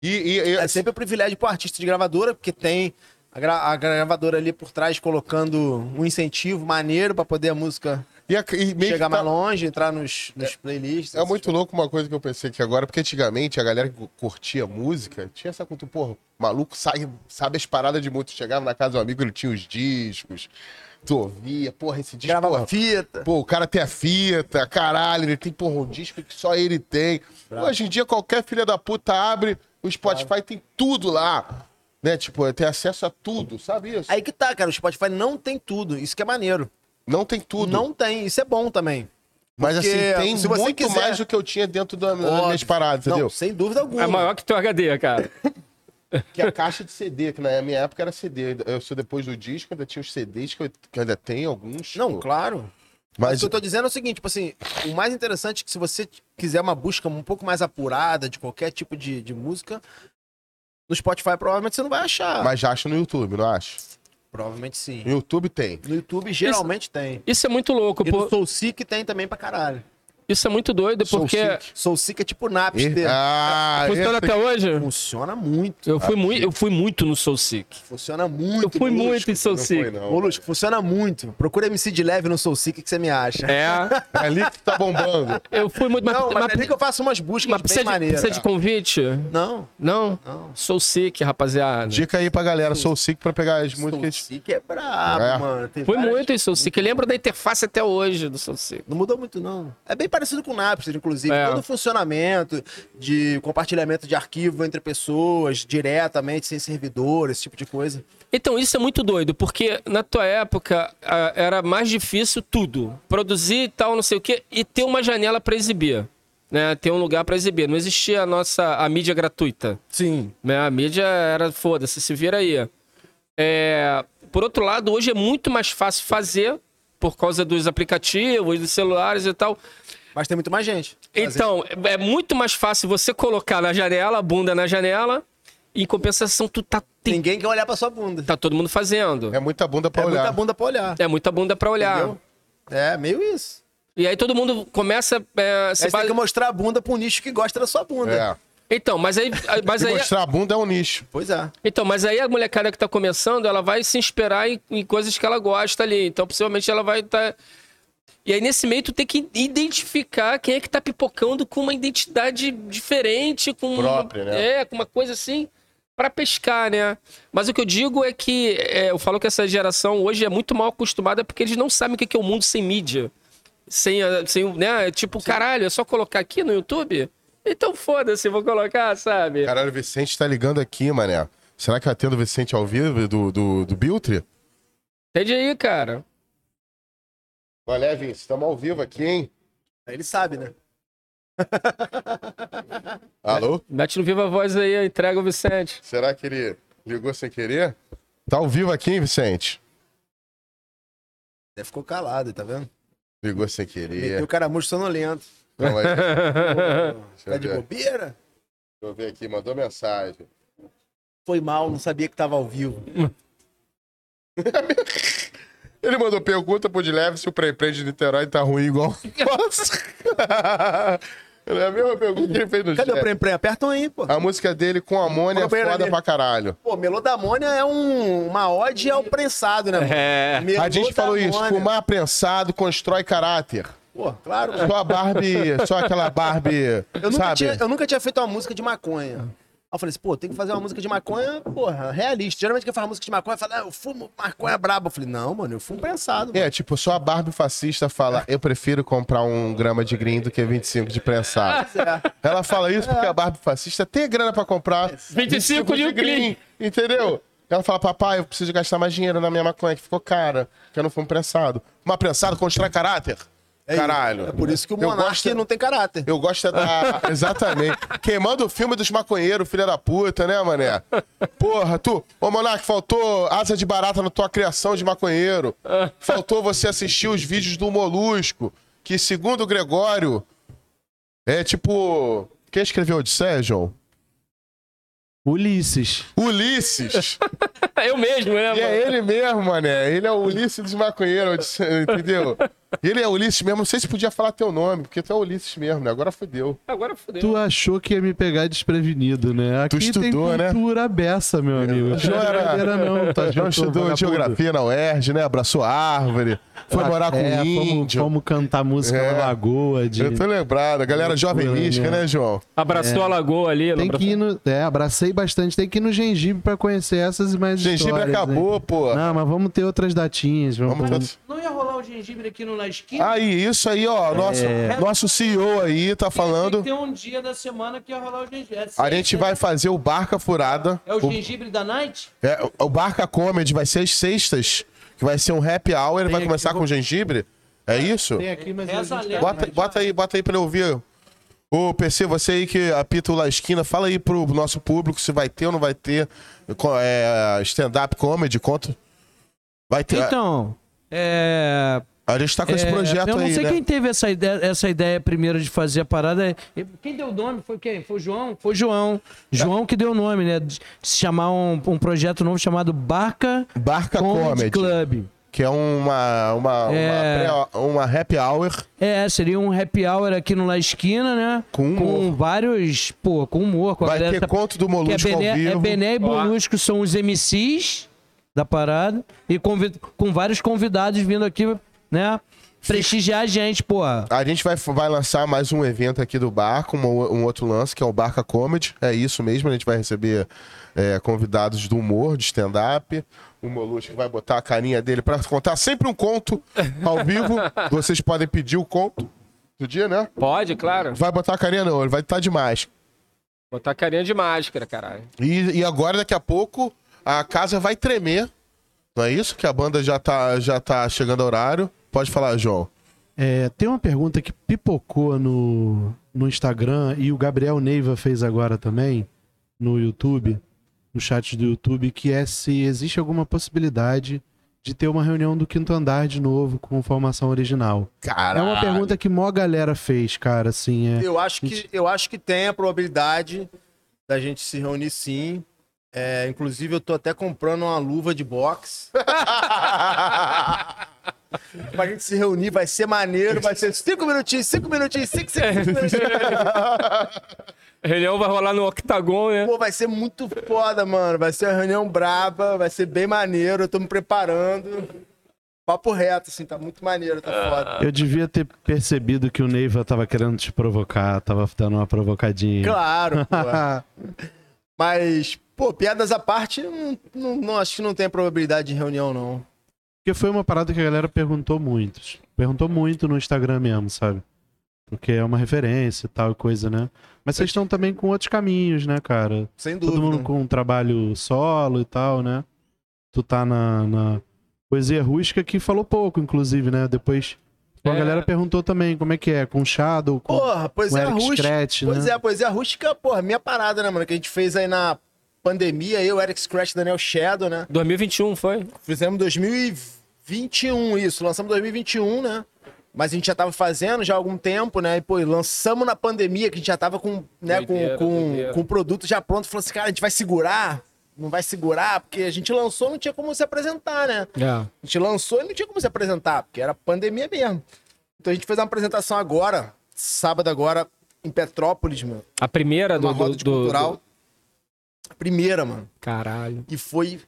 E, e- e- É sempre o privilégio pro artista de gravadora, porque tem a, gra- a gravadora ali por trás colocando um incentivo maneiro pra poder a música e a- e chegar tá- mais longe, entrar nos, nos playlists. É muito louco uma coisa que eu pensei aqui agora, porque antigamente a galera que curtia música tinha essa cultura, porra, maluco sabe, sabe as paradas de muito. Chegava na casa do amigo, ele tinha os discos, tu ouvia, porra, esse disco, Gravava porra, fita. Pô, o cara tem a fita, caralho, ele tem, porra, um disco que só ele tem. Hoje em dia, qualquer filha da puta abre, o Spotify tem tudo lá. Né? Tipo, tem acesso a tudo, sabe isso? Aí que tá, cara. O Spotify não tem tudo. Isso que é maneiro. Não tem tudo. Não tem. Isso é bom também. mas porque assim, tem se você muito quiser- mais do que eu tinha dentro da- das minhas paradas, entendeu? Não, sem dúvida alguma. É maior que teu HD, cara. Que é a caixa de CD, que na minha época era CD. Eu sou depois do disco, ainda tinha os CDs que eu que ainda tenho alguns. Não, pô. claro. Mas o que eu tô dizendo é o seguinte, tipo assim, o mais interessante é que se você quiser uma busca um pouco mais apurada de qualquer tipo de, de música, no Spotify provavelmente você não vai achar. Mas já acho no YouTube, não acho? Provavelmente sim. No YouTube tem. No YouTube geralmente tem. Isso é muito louco, E pô. no Soul Seek tem também pra caralho. Isso é muito doido, Soul porque Sick. Soul Sick é tipo Napster. Ah, funciona até hoje. Funciona muito. Eu fui, muito, eu fui muito no Soul Sick. Funciona muito. Eu fui Molusco. muito em Soul Não Sick. foi, não. Molusco, funciona muito. Procura MC de leve no Soul Sick que você me acha. É, É ali que tá bombando. eu fui muito. Não, mas, mas, é ali que eu faço umas buscas mas bem precisa, de, maneiras. precisa de convite? Não, Não? não. Soul Sick, rapaziada. Dica aí pra galera, Soul Sick pra pegar as Soul músicas. Sick é brabo, É. mano. Tem Fui muito em Soul Sick. Lembro da interface até hoje do Soul Sick. Não mudou muito, não. É bem parecido com o Napster, inclusive. É. Todo o funcionamento de compartilhamento de arquivo entre pessoas, diretamente, sem servidor, esse tipo de coisa. Então, isso é muito doido, porque na tua época era mais difícil tudo. Produzir e tal, não sei o quê, e ter uma janela pra exibir. Né? Ter um lugar pra exibir. Não existia a nossa a mídia gratuita. Sim. Né? A mídia era, foda-se, se vira aí. É, por outro lado, hoje é muito mais fácil fazer, por causa dos aplicativos, dos celulares e tal. Mas tem muito mais gente. Então, é é muito mais fácil você colocar na janela, a bunda na janela, e em compensação, tu tá, tem- Ninguém quer olhar pra sua bunda. tá todo mundo fazendo. É muita bunda pra É olhar. muita bunda pra olhar. É muita bunda pra olhar. Entendeu? É, meio isso. E aí todo mundo começa. É, Aí se você base- tem que mostrar a bunda pro nicho que gosta da sua bunda. É. Então, mas aí. Mas aí mostrar a bunda é um nicho. Pois é. então, mas aí a molecada que tá começando, ela vai se inspirar em, em coisas que ela gosta ali. Então, possivelmente ela vai estar. E aí, nesse meio, tu tem que identificar quem é que tá pipocando com uma identidade diferente, com. Própria, uma, né? É, com uma coisa assim. Pra pescar, né? Mas o que eu digo é que é, eu falo que essa geração hoje é muito mal acostumada porque eles não sabem o que é o mundo sem mídia. Sem, a- sem o- né? Tipo, caralho, é só colocar aqui no YouTube? Então foda-se, vou colocar, sabe? Caralho, o Vicente tá ligando aqui, mané. Será que atendo o Vicente ao vivo do, do, do Biltre? Entende aí, cara. Olha, Vince, estamos ao vivo aqui, hein? Aí ele sabe, né? Alô? Mete no Viva Voz aí, entrega o Vicente. Será que ele ligou sem querer? Tá ao vivo aqui, hein, Vicente? Ele ficou calado, tá vendo? Ligou sem querer. o caramujo sonolento. Não, mas... Tá de ver. bobeira? Deixa eu ver aqui, mandou mensagem. Foi mal, não sabia que tava ao vivo. Ele mandou pergunta pro de leve se o pré-pré de Niterói tá ruim igual. Nossa! É a mesma pergunta que ele fez no Cadê o chat. Prem Prem? Aperta um aí, pô. A música dele com amônia é o foda ali. pra caralho. Pô, melodamônia é um, uma ode ao prensado, né? mano? É. A gente falou isso, Melodamônia. fumar prensado constrói caráter. Pô, claro. Só a Barbie, só aquela Barbie, Eu nunca, sabe? tinha, eu nunca tinha feito uma música de maconha. Aí eu falei assim, pô, tem que fazer uma música de maconha, porra, realista. Geralmente quem faz música de maconha fala, ah, eu fumo maconha braba. Eu falei, não, mano, eu fumo prensado. Mano. É, tipo, só a Barbie fascista fala, eu prefiro comprar um grama de green do que 25 de prensado. É. Ela fala isso porque a Barbie fascista tem grana pra comprar 25 de green. entendeu? Ela fala, papai, eu preciso gastar mais dinheiro na minha maconha, que ficou cara, que eu não fumo prensado. Mas prensado constrói caráter. É Caralho. É por isso que o Monark gosto- não tem caráter. Eu gosto é da. Exatamente. Queimando o filme dos maconheiros, filha da puta, né, mané? Porra, tu. Ô, Monark, faltou asa de barata na tua criação de maconheiro. Faltou você assistir os vídeos do Molusco, que, segundo o Gregório, é tipo. Quem escreveu Odisseia, João? Ulisses. Ulisses. Eu mesmo, né, E é mano? ele mesmo, mané. Ele é o Ulisses dos maconheiros, entendeu? Ele é Ulisses mesmo. Não sei se podia falar teu nome, porque tu é Ulisses mesmo, né? Agora fodeu. Agora fodeu. Tu achou que ia me pegar desprevenido, né? Aqui estudou, tem né? cultura beça, meu amigo. Não João é era- brincadeira não, tá? João estudou geografia na UERJ, né? Abraçou árvore, foi morar com é, índio. fomos cantar música É. na lagoa. De... Eu tô lembrado, a galera jovem mística, né? né, João? Abraçou a lagoa ali. Tem que ir no. É, abracei bastante. Tem que ir no gengibre pra conhecer essas e mais Gengibre histórias, acabou, hein? pô. Não, mas vamos ter outras datinhas. Vamos, Vamos vamos- ter- Não ia rolar o gengibre aqui no Na Esquina? Aí, isso aí, ó. Nosso, nosso CEO aí tá falando. Tem um dia da semana que ia rolar o gengibre. É A gente né? vai fazer o Barca Furada. É o O, gengibre da Night? é, o Barca Comedy vai ser às sextas, que vai ser um happy hour. Ele vai aqui, começar vou- com gengibre. É isso? Tem aqui, mas Reza a a gente- lenda. Bota, bota aí, bota aí pra eu ouvir. Ô, PC, você aí que apita o La Esquina, fala aí pro nosso público se vai ter ou não vai ter é, stand-up comedy, conta. Vai ter. Então, é... a gente tá com esse é, projeto eu não aí, sei né? quem teve essa ideia, essa ideia primeiro de fazer a parada. Quem deu o nome foi quem? Foi o João? Foi o João. João que deu o nome, né? De se chamar um, um projeto novo chamado Barca Barca Comedy, Comedy. Club. que é uma, uma, É. uma, pré- uma happy hour É, seria um happy hour aqui no La Esquina, né? Com humor. vários, pô, com humor. Com a Vai ter tá- conto do é Molusco ao Bené, é vivo. Bené e Molusco são os MCs da parada. E convi- com vários convidados vindo aqui, né? Prestigiar a gente, pô. A gente vai, vai lançar mais um evento aqui do Barca, um, um outro lance, que é o Barca Comedy. É isso mesmo, a gente vai receber é, convidados do humor, de stand-up. O Molusco vai botar a carinha dele pra contar sempre um conto ao vivo. Vocês podem pedir o conto do dia, né? Pode, claro. Vai botar a carinha não, ele vai estar demais. Botar carinha de máscara, caralho. E, e agora, daqui a pouco, a casa vai tremer. Não é isso? Que a banda já tá, já tá chegando ao horário. Pode falar, João. É, tem uma pergunta que pipocou no, no Instagram e o Gabriel Neiva fez agora também no YouTube, no chat do YouTube, que é se existe alguma possibilidade de ter uma reunião do quinto andar de novo com formação original. Cara, É uma pergunta que mó galera fez, cara, assim, é. Eu acho que, eu acho que tem a probabilidade da gente se reunir sim. É, inclusive, eu tô até comprando uma luva de boxe. pra gente se reunir, vai ser maneiro, vai ser cinco minutinhos, cinco minutinhos, cinco, cinco, cinco minutinhos. A reunião vai rolar no octagon, né? Pô, vai ser muito foda, mano. Vai ser uma reunião braba, vai ser bem maneiro. Eu tô me preparando. Papo reto, assim, tá muito maneiro, tá foda. Eu devia ter percebido que o Neiva tava querendo te provocar, tava dando uma provocadinha. Claro, pô. Mas, pô, piadas à parte, não, não- não- acho que não tem probabilidade de reunião, não. Porque foi uma parada que a galera perguntou muito. Perguntou muito no Instagram mesmo, sabe? Porque é uma referência e tal coisa, né? Mas vocês estão também com outros caminhos, né, cara? Sem dúvida. Todo mundo com um trabalho solo e tal, né? Tu tá na, na poesia rústica que falou pouco, inclusive, né? Depois a É. galera perguntou também como é que é, com Shadow, com, Porra, com poesia Eric rústica. Scratch, Pois né? é, poesia rústica, porra, minha parada, né, mano? Que a gente fez aí na pandemia, eu, Eric Scratch, Daniel Shadow, né? 2021 foi? Fizemos 2021 isso, lançamos 2021, né? Mas a gente já tava fazendo já há algum tempo, né? E, pô, e lançamos na pandemia, que a gente já tava com, né, Doideira, com, com, doideira. com o produto já pronto. Falou assim, cara, a gente vai segurar? Não vai segurar? Porque a gente lançou, não tinha como se apresentar, né? É. A gente lançou e não tinha como se apresentar, porque era pandemia mesmo. Então a gente fez uma apresentação agora, sábado agora, em Petrópolis, mano. A primeira do. Roda do, de do- cultural. do- Primeira, mano. Caralho. E foi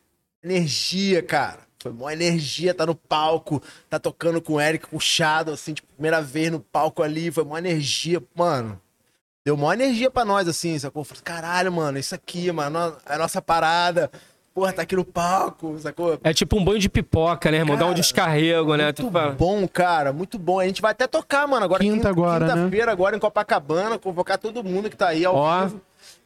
energia, cara. Foi mó energia, tá no palco, tá tocando com o Eric, com o Shadow, assim, tipo, primeira vez no palco ali, foi mó energia, mano. Deu mó energia pra nós, assim, sacou? Falei, caralho, mano, isso aqui, mano, é a nossa parada. Porra, tá aqui no palco, sacou? É tipo um banho de pipoca, né, irmão? Dá um Cara, descarrego, né? Muito fala- bom, cara, muito bom. A gente vai até tocar, mano, agora Quinta agora, né? Quinta-feira agora em Copacabana, convocar todo mundo que tá aí ao Ó. vivo.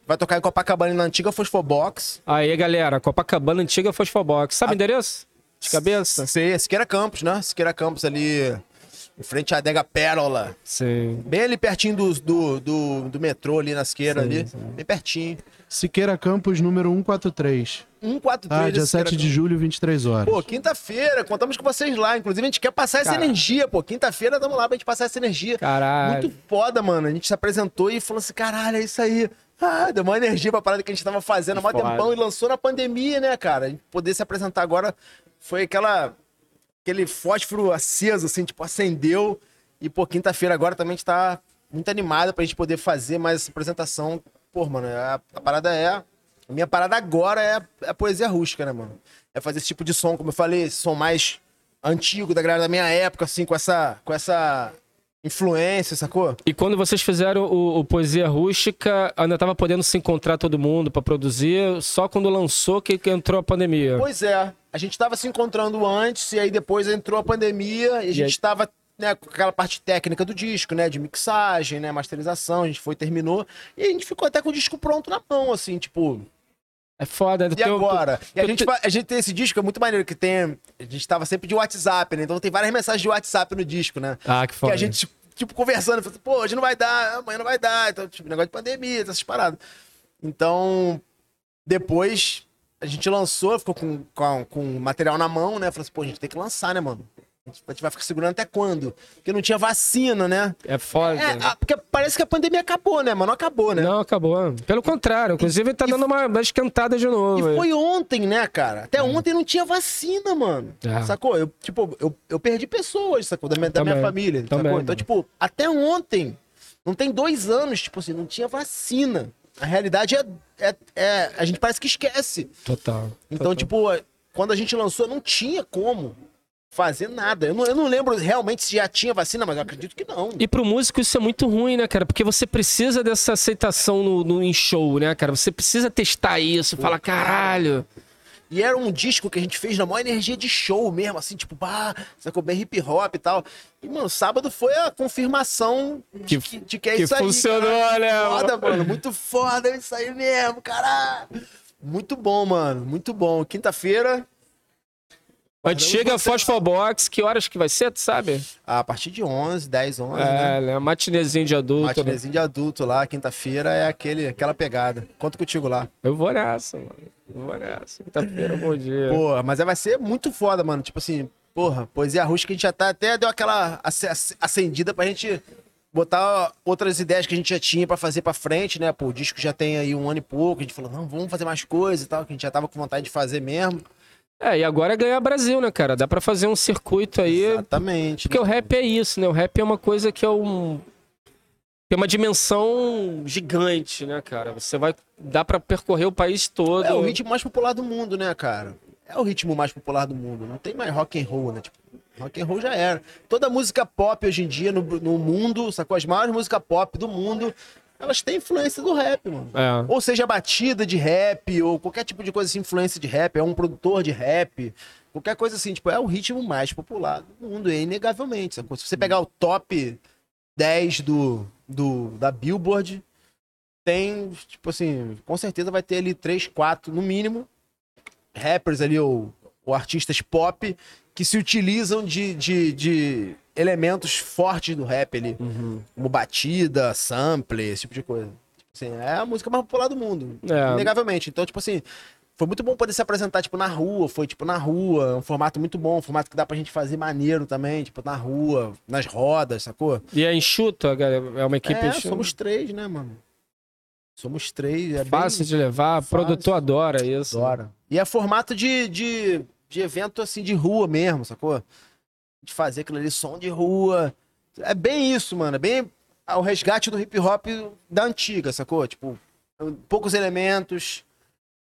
Vai tocar em Copacabana na antiga Fosfobox. Aí, galera, Copacabana Antiga Fosfobox. Sabe o endereço? De cabeça? Sei, Siqueira Campos, né? Siqueira Campos ali, em frente à Adega Pérola. Sim. Bem ali pertinho do, do, do, do metrô, ali na Siqueira, ali. Bem pertinho. Siqueira Campos, número 143. 143 Tá, de dia Siqueira 7 de julho, 23 horas. Pô, quinta-feira, contamos com vocês lá. Inclusive, a gente quer passar essa Cara. energia, pô. Quinta-feira, tamo lá pra gente passar essa energia. Caralho. Muito foda, mano. A gente se apresentou e falou assim: caralho, é isso aí. Ah, deu uma energia pra parada que a gente tava fazendo há mó tempão e lançou na pandemia, né, cara? A gente poder se apresentar agora foi aquela. Aquele fósforo aceso, assim, tipo, acendeu. E, pô, quinta-feira agora também a gente tá muito animado pra gente poder fazer mais essa apresentação. Pô, mano, a, a parada é. A minha parada agora é, é a poesia rústica, né, mano? É fazer esse tipo de som, como eu falei, esse som mais antigo da galera da minha época, assim, com essa, com essa influência, sacou? E quando vocês fizeram o, o Poesia Rústica, ainda tava podendo se encontrar todo mundo pra produzir, só quando lançou que, que entrou a pandemia. Pois é, a gente tava se encontrando antes, e aí depois entrou a pandemia, e a gente aí? tava né, com aquela parte técnica do disco, né? De mixagem, né? Masterização, a gente foi, terminou, e a gente ficou até com o disco pronto na mão, assim, tipo, É foda. E Teu- agora? E a tu- gente, fa- a gente tem esse disco, é muito maneiro, que tem. A gente tava sempre de WhatsApp, né? Então tem várias mensagens de WhatsApp no disco, né? Ah, que Que foda. a gente, tipo, conversando, falando, pô, hoje não vai dar, amanhã não vai dar. Então, tipo, negócio de pandemia, essas paradas. Então, depois a gente lançou, ficou com, com, com material na mão, né? Falou assim, pô, a gente tem que lançar, né, mano? A gente vai ficar segurando até quando? Porque não tinha vacina, né? É foda. É, a- porque parece que a pandemia acabou, né? Mas não acabou, né? Não, acabou. Pelo contrário, inclusive tá dando uma, uma esquentada de novo. E aí. foi ontem, né, cara? Até ontem não tinha vacina, mano. É. Sacou? Eu, tipo, eu, eu perdi pessoas, sacou? Da minha, da minha família. Também, sacou? Então, tipo, até ontem, não tem dois anos, tipo assim, não tinha vacina. A realidade é. é, é- a gente parece que esquece. Total. Então, total. tipo, quando a gente lançou, não tinha como fazer nada. Eu não, eu não lembro realmente se já tinha vacina, mas eu acredito que não. E pro músico isso é muito ruim, né, cara? Porque você precisa dessa aceitação no, no em show, né, cara? Você precisa testar isso, falar, caralho. E era um disco que a gente fez na maior energia de show mesmo, assim, tipo, bah, sacou bem hip hop e tal. E, mano, sábado foi a confirmação de Que- que, de que é que isso aí. funcionou, né, Foda, mano? mano, muito foda isso aí mesmo, caralho. Muito bom, mano, muito bom. Quinta-feira, Mas chega a Phosphobox, que horas que vai ser, tu sabe? a partir de 11, 10, 11, né? É, né? Matinezinho de adulto. né? Matinezinho de adulto lá, quinta-feira é aquele, aquela pegada. Conto contigo lá. Eu vou nessa, mano. Eu vou nessa. Quinta-feira, bom dia. Porra, mas aí vai ser muito foda, mano. Tipo assim, porra, poesia rústica a gente já tá até deu aquela ace- ace- acendida pra gente botar outras ideias que a gente já tinha pra fazer pra frente, né? Pô, o disco já tem aí um ano e pouco. A gente falou, não, vamos fazer mais coisa e tal, que a gente já tava com vontade de fazer mesmo. É, e agora é ganhar Brasil, né, cara? Dá pra fazer um circuito aí. Exatamente. Porque o rap é isso, né? O rap é uma coisa que é um. Tem uma dimensão gigante, né, cara? Você vai. Dá pra percorrer o país todo. É o ritmo mais popular do mundo, né, cara? É o ritmo mais popular do mundo. Não tem mais rock and roll, né? Tipo, rock and roll já era. Toda música pop hoje em dia no, no mundo, sacou? As maiores músicas pop do mundo, elas têm influência do rap, mano. É. Ou seja, batida de rap, ou qualquer tipo de coisa assim, influência de rap, é um produtor de rap, qualquer coisa assim, tipo, é o ritmo mais popular do mundo, é inegavelmente. sacou? Se você pegar o top 10 do, do, da Billboard, tem, tipo assim, com certeza vai ter ali 3, 4, no mínimo, rappers ali, ou, ou artistas pop, que se utilizam de, de, de elementos fortes do rap ali. Como batida, sample, esse tipo de coisa. Tipo assim, é a música mais popular do mundo. É. Inegavelmente. Então, tipo assim, foi muito bom poder se apresentar, tipo, na rua. Foi, tipo, na rua. Um formato muito bom. Um formato que dá pra gente fazer maneiro também. Tipo, na rua, nas rodas, sacou? E é enxuto, a galera- é uma equipe é, enxuta. somos três, né, mano? Somos três. É Fácil bem... de levar, Fácil. produtor adora isso. Adora. E é formato de, de, de evento, assim, de rua mesmo, sacou? De fazer aquilo ali, som de rua. É bem isso, mano. É bem o resgate do hip hop da antiga, sacou? Tipo, poucos elementos,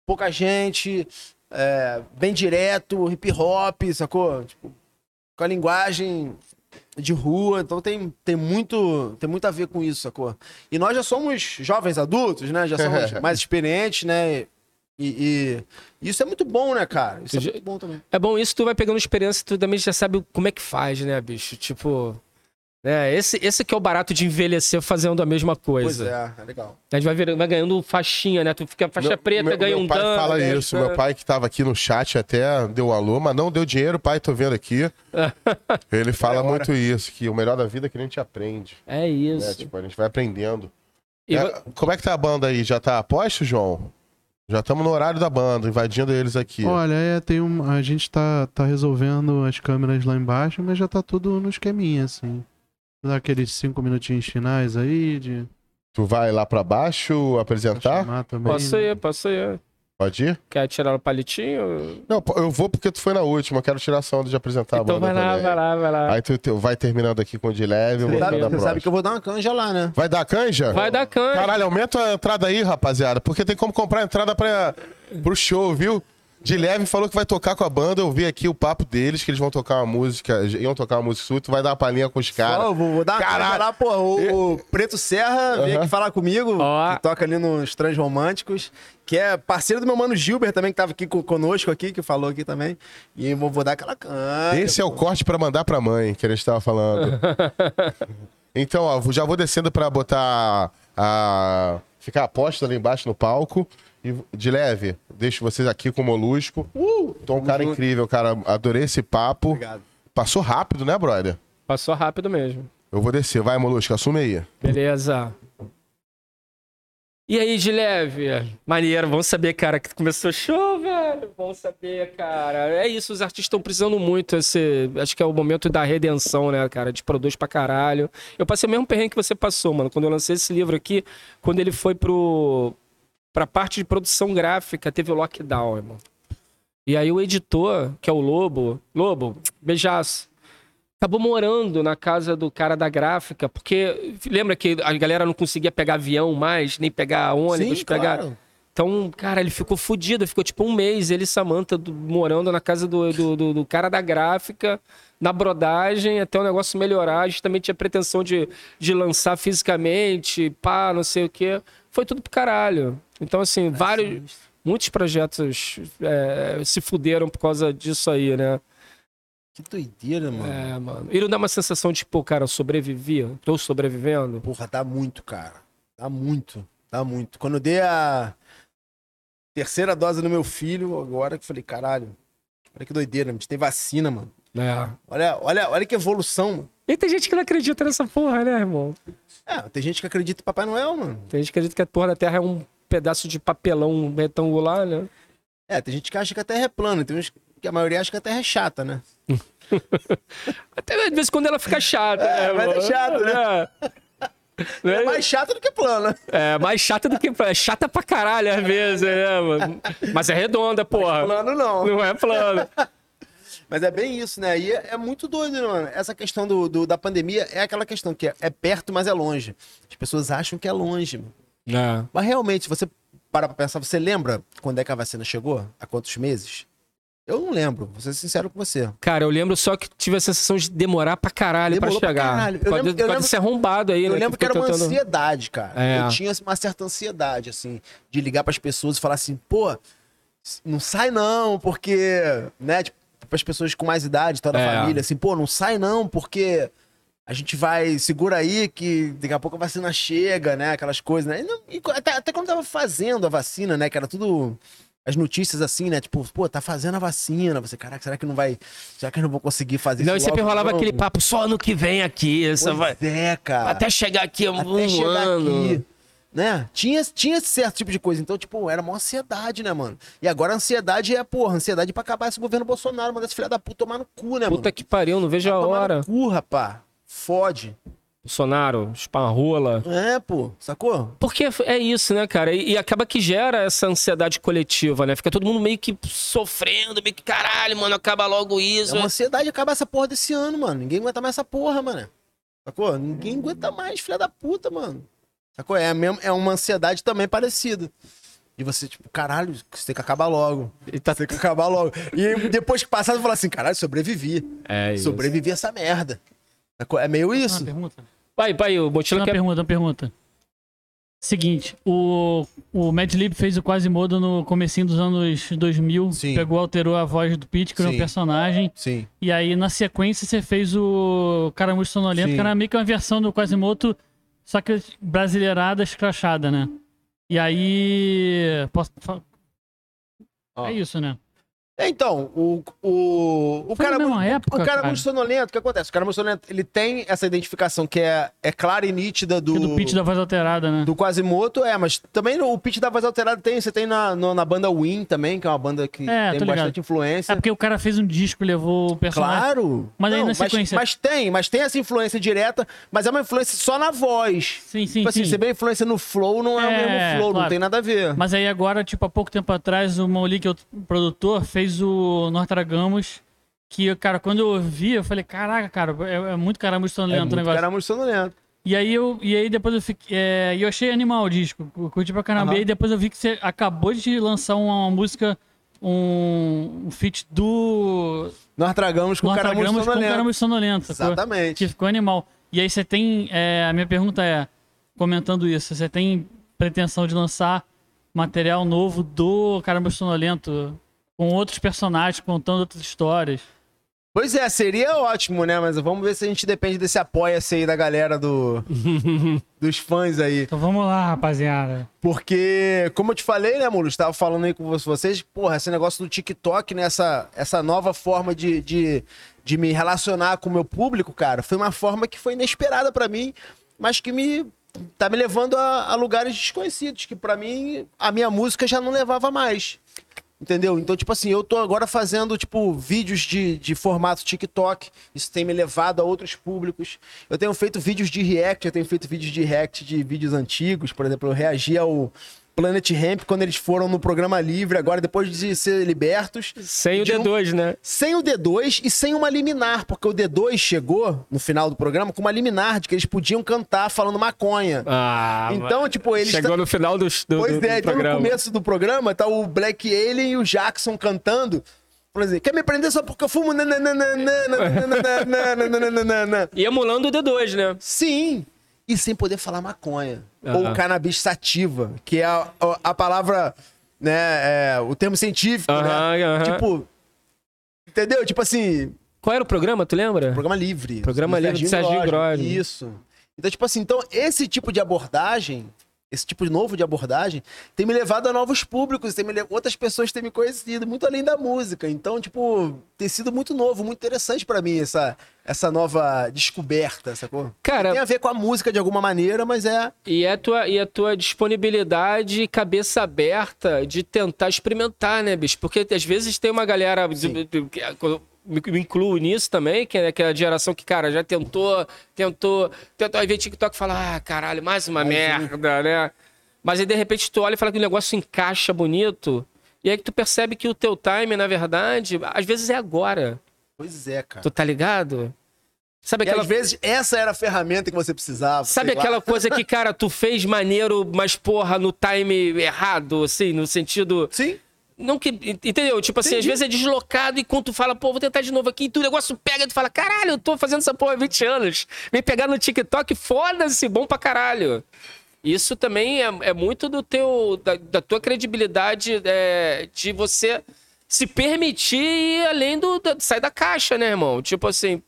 pouca gente, é, bem direto, hip hop, sacou? Tipo, com a linguagem de rua, então tem, tem, muito, tem muito a ver com isso, sacou? E nós já somos jovens adultos, né? Já somos mais experientes, né? E, e isso é muito bom, né, cara? Isso é muito bom também. É bom isso, tu vai pegando experiência, tu também já sabe como é que faz, né, bicho? Tipo. É, esse, esse que é o barato de envelhecer fazendo a mesma Pois coisa. é, é legal. A gente vai, virando, vai ganhando faixinha, né? Tu fica faixa Meu- preta, meu, ganha meu um pai dan. fala né? isso. Meu pai que tava aqui no chat até deu um alô, mas não deu dinheiro, pai, tô vendo aqui. Ele fala muito isso, que o melhor da vida é que a gente aprende. É Né? isso. Tipo, a gente vai aprendendo. E É, como é que tá a banda aí? Já tá a posto, João? Já estamos no horário da banda, invadindo eles aqui. Olha, é, tem um, a gente tá, tá resolvendo as câmeras lá embaixo, mas já tá tudo no esqueminha, assim. Dá aqueles cinco minutinhos finais aí de Tu vai lá pra baixo apresentar? também. Posso né? ir. Pode ir? Quer tirar o palitinho? Não, eu vou porque tu foi na última, quero tirar essa onda de apresentar então a banda vai lá, também. vai lá, vai lá. Aí tu, tu vai terminando aqui com o de leve, Você sabe, você sabe que eu vou dar uma canja lá, né? Vai dar canja? Vai dar canja. Caralho, aumenta a entrada aí, rapaziada, porque tem como comprar a entrada pra, pro show, viu? De leve falou que vai tocar com a banda, eu vi aqui o papo deles, que eles vão tocar uma música, iam tocar uma música sua, tu vai dar uma palhinha com os caras. eu vou, vou dar uma Caralho. lá, pô. O, o Preto Serra veio aqui falar comigo, Ó. que toca ali nos Transromânticos, que é parceiro do meu mano Gilbert também, que tava aqui co- conosco aqui, que falou aqui também. E eu vou, vou dar aquela canja. Esse é o corte pra mandar pra mãe, que a gente tava falando. então, ó, já vou descendo pra botar a. ficar a posta ali embaixo no palco. E de leve, deixo vocês aqui com o Molusco. Uh, tô um cara incrível, cara. Adorei esse papo. Obrigado. Passou rápido, né, brother? Passou rápido mesmo. Eu vou descer. Vai, Molusco, assume aí. Beleza. E aí, de leve? Maneiro, vamos saber, cara, que começou show, velho. Vamos saber, cara. É isso, os artistas estão precisando muito. Esse, acho que é o momento da redenção, né, cara? De produz pra caralho. Eu passei o mesmo perrengue que você passou, mano. Quando eu lancei esse livro aqui, quando ele foi pro. Pra parte de produção gráfica, teve o lockdown, irmão. E aí o editor, que é o Lobo, Lobo, beijaço. Acabou morando na casa do cara da gráfica, porque lembra que a galera não conseguia pegar avião mais, nem pegar ônibus, Sim, pegar. claro. Então, cara, ele ficou fudido, ficou tipo um mês, ele e Samantha do- morando na casa do, do, do- do cara da gráfica, na brodagem, até o negócio melhorar. A gente também tinha pretensão de, de lançar fisicamente, pá, não sei o quê. Foi tudo pro caralho. Então, assim, vários, muitos projetos é, se fuderam por causa disso aí, né? Que doideira, mano. É, mano. E não dá uma sensação de, pô, cara, eu sobrevivi, tô sobrevivendo. Porra, dá muito, cara. Dá muito. Dá muito. Quando eu dei a terceira dose no meu filho, agora que eu falei, caralho, olha que doideira, a gente tem vacina, mano. É. Olha, olha, olha que evolução, mano. E tem gente que não acredita nessa porra, né, irmão? É, tem gente que acredita em Papai Noel, mano. Tem gente que acredita que a porra da Terra é um pedaço de papelão retangular, né? É, tem gente que acha que a Terra é plana, tem uns que a maioria acha que a Terra é chata, né? Até de vez em quando ela fica chata. É, né, mas é chato, né? É. É mais chata do que plana. É, mais chata do que. É chata pra caralho às vezes, né, mano? Mas é redonda, porra. Plano não. Não é plano. Mas é bem isso, né? E é, é muito doido, né, mano? Essa questão do, do- da pandemia é aquela questão que é, é perto, mas é longe. As pessoas acham que é longe, mano. É. Mas realmente, você parar pra pensar, você lembra quando é que a vacina chegou? Há quantos meses? Eu não lembro, vou ser sincero com você. Cara, eu lembro só que tive a sensação de demorar pra caralho Demorou pra pra chegar. caralho. Eu Pode, lembro- eu pode lembro- ser arrombado aí, Eu né? lembro que era ficou uma tentando- ansiedade, cara. É. Eu tinha uma certa ansiedade, assim, de ligar pras pessoas e falar assim, pô, não sai não, porque, né, tipo, pras pessoas com mais idade, toda a É. família, assim, pô, não sai não, porque a gente vai, segura aí que daqui a pouco a vacina chega, né, aquelas coisas, né. E não- e até, até quando tava fazendo a vacina, né, que era tudo... As notícias assim, né? Tipo, pô, tá fazendo a vacina. Você, caraca, será que não vai. Será que eu não vou conseguir fazer Não, e isso? sempre logo? rolava Não. aquele papo só ano que vem aqui. Essa vai... Pois é, cara Até chegar aqui um até chegar ano. aqui. Né? Tinha, tinha esse certo tipo de coisa. Então, tipo, era uma ansiedade, né, mano? E agora a ansiedade é, porra, ansiedade pra acabar esse governo Bolsonaro, mandar esse filho da puta tomar no cu, né, Puta mano? que pariu, não vejo a Tomar hora. no cu, rapá. Fode. Bolsonaro, esparrola. É, pô, sacou? Porque é isso, né, cara? E, e acaba que gera essa ansiedade coletiva, né? Fica todo mundo meio que sofrendo, meio que caralho, mano, acaba logo isso. É uma ansiedade acabar essa porra desse ano, mano. Ninguém aguenta mais essa porra, mano. Sacou? Ninguém aguenta mais, filha da puta, mano. Sacou? É, mesmo, é uma ansiedade também parecida. E você, tipo, caralho, isso tem que acabar logo. E tá... Tem que acabar logo. E depois que passar, você fala assim, caralho, sobrevivi. É isso. Sobrevivi essa merda. Sacou? É meio isso. pergunta. Vai, vai, o Mochila Uma quer... pergunta, uma pergunta. Seguinte, o, o Mad Lib fez o Quasimodo no comecinho dos anos 2000. Sim. Pegou, alterou a voz do Pete, criou um Sim. personagem. Sim. E aí, na sequência, você fez o Caramujo Sonolento, Sim. que era meio que uma versão do Quasimodo, só que brasileirada, escrachada, né? E aí... Posso... É isso, né? É, Então, o, o, o Foi cara, muito- época, o cara cara. muito sonolento, o que acontece? O cara muito sonolento, ele tem essa identificação que é, é clara e nítida do, Do, do Pete da voz alterada, né? do Quasimoto, é, mas também no- o pitch da voz alterada tem, você tem na, no- na banda Win também, que é uma banda que É, tem tô ligado. bastante influência. É porque o cara fez um disco e levou o personagem. Claro. Mas aí Não, na sequência- Mas, tem, mas tem essa influência direta, mas é uma influência só na voz. Sim, sim, tipo assim, sim. você vê a influência no flow, não é, o É, mesmo flow, não claro. tem nada a ver. Mas aí agora, tipo, há pouco tempo atrás, o Mauli, que é o produtor, fez o Nortragamos, que, cara, quando eu ouvi, eu falei, caraca, cara, é, é muito caramba É sonolento o muito negócio. cara muito sonolento. E aí eu, e aí depois eu fiquei, é, e eu achei animal o disco, eu curti pra caramba. Aham. E aí depois eu vi que você acabou de lançar uma, música, um, um feat do Nós tragamos com o cara com o sonolento. Sonolento? Exatamente. que ficou animal. E aí você tem. é, a minha pergunta é, comentando isso, você tem pretensão de lançar material novo do Caramba Sonolento com outros personagens, contando outras histórias? Pois é, seria ótimo, né? Mas vamos ver se a gente depende desse apoia-se aí da galera do, dos fãs aí. Então vamos lá, rapaziada. Porque, como eu te falei, né, Muro? Estava falando aí com vocês, porra, esse negócio do TikTok, né? Essa, essa nova forma de, de, de me relacionar com o meu público, cara, foi uma forma que foi inesperada pra mim, mas que me tá me levando a, a lugares desconhecidos, que pra mim a minha música já não levava mais. Entendeu? Então, tipo assim, eu tô agora fazendo, tipo, vídeos de, de formato TikTok. Isso tem me levado a outros públicos. Eu tenho feito vídeos de react, eu tenho feito vídeos de react de vídeos antigos. Por exemplo, eu reagi ao Planet Ramp quando eles foram no programa livre, agora depois de ser libertos. Sem o De um- D2, né? Sem o D2 e sem uma liminar, porque o D2 chegou no final do programa com uma liminar de que eles podiam cantar falando maconha. Ah, então, tipo, eles. Chegou no final do, do, Pois do- é, do então no programa. começo do programa tá o Black Alien e o Jackson cantando. Por exemplo, quer me prender só porque eu fumo? E emulando o D2, né? Sim. E sem poder falar maconha. Aham. Ou cannabis sativa, que é a, a- a palavra, né, é, o termo científico, Aham, né? aham. Tipo, entendeu? Tipo assim, Qual era o programa, tu lembra? programa livre. Programa livre do Serginho Grosman. Isso. Então, tipo assim, então esse tipo de abordagem, esse tipo novo de abordagem, tem me levado a novos públicos, tem me le- outras pessoas têm me conhecido, muito além da música. Então, tipo, tem sido muito novo, muito interessante pra mim essa, essa nova descoberta, sacou? Cara- tem a ver com a música de alguma maneira, mas é E a tua, e a tua disponibilidade e cabeça aberta de tentar experimentar, né, bicho? Porque às vezes tem uma galera. de- de- eu Me me incluo nisso também, que é aquela geração que, cara, já tentou, tentou, tentou. Aí vem TikTok e fala, ah, caralho, mais uma merda, né? Mas aí de repente tu olha e fala que o negócio encaixa bonito. E aí que tu percebe que o teu time, na verdade, às vezes é agora. Pois é, cara. Tu tá ligado? Sabe E aquela às vezes essa era a ferramenta que você precisava. Sabe sei lá. aquela coisa que, cara, tu fez maneiro, mas porra, no time errado, assim, no sentido. Sim. Não que. Entendeu? Tipo assim, às vezes é deslocado e quando tu fala, pô, vou tentar de novo aqui, e tu, o negócio pega tu fala, caralho, eu tô fazendo essa porra há 20 anos. Vem pegar no TikTok, foda-se, bom pra caralho. Isso também é, é muito do teu, da, da tua credibilidade é, de você se permitir ir além do. Da, sair da caixa, né, irmão? Tipo assim,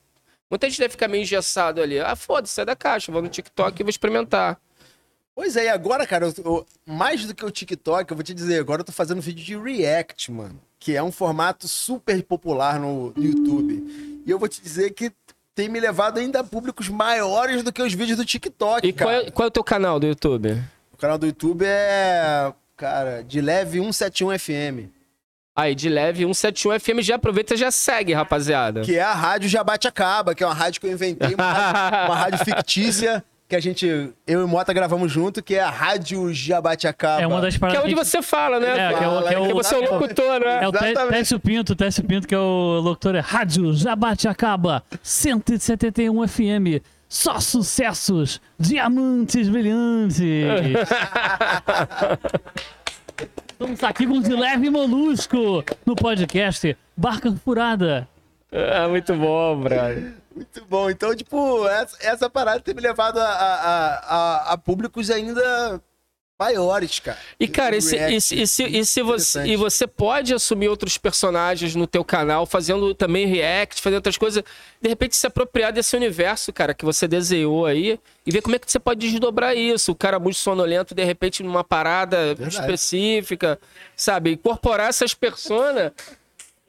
muita gente deve ficar meio engessado ali. Ah, foda-se, sai da caixa, vou no TikTok e vou experimentar. Pois é, e agora, cara, eu- eu- mais do que o TikTok, eu vou te dizer, agora eu tô fazendo vídeo de React, mano. Que é um formato super popular no, no YouTube. E eu vou te dizer que tem me levado ainda a públicos maiores do que os vídeos do TikTok, E qual cara. é, qual é o teu canal do YouTube? O canal do YouTube é, cara, de leve 171 FM. Aí, de leve, 171 FM, já aproveita e já segue, rapaziada. Que é a rádio Jabate Acaba, que é uma rádio que eu inventei, uma rádio, uma rádio fictícia, que a gente, eu e Mota gravamos junto, que é a Rádio Jabate Acaba. É uma das Que é paradas. onde você fala, né? É, que é o- que é o- Porque você é o locutor, né? É o. Técio Pinto, Técio Pinto, que é o locutor, é Rádio Jabate Acaba, 171 FM, só sucessos, diamantes brilhantes. Estamos aqui com o leve molusco no podcast Barca Furada. É muito bom, brother. Muito bom. Então, tipo, essa, essa parada tem me levado a, a, a, a públicos ainda maiores, cara. E, cara, e se, React. e se- e se- e se você, e você pode assumir outros personagens no teu canal, fazendo também react, fazendo outras coisas, de repente se apropriar desse universo, cara, que você desenhou aí, e ver como é que você pode desdobrar isso. O cara muito sonolento, de repente, numa parada específica, sabe? Incorporar essas personas.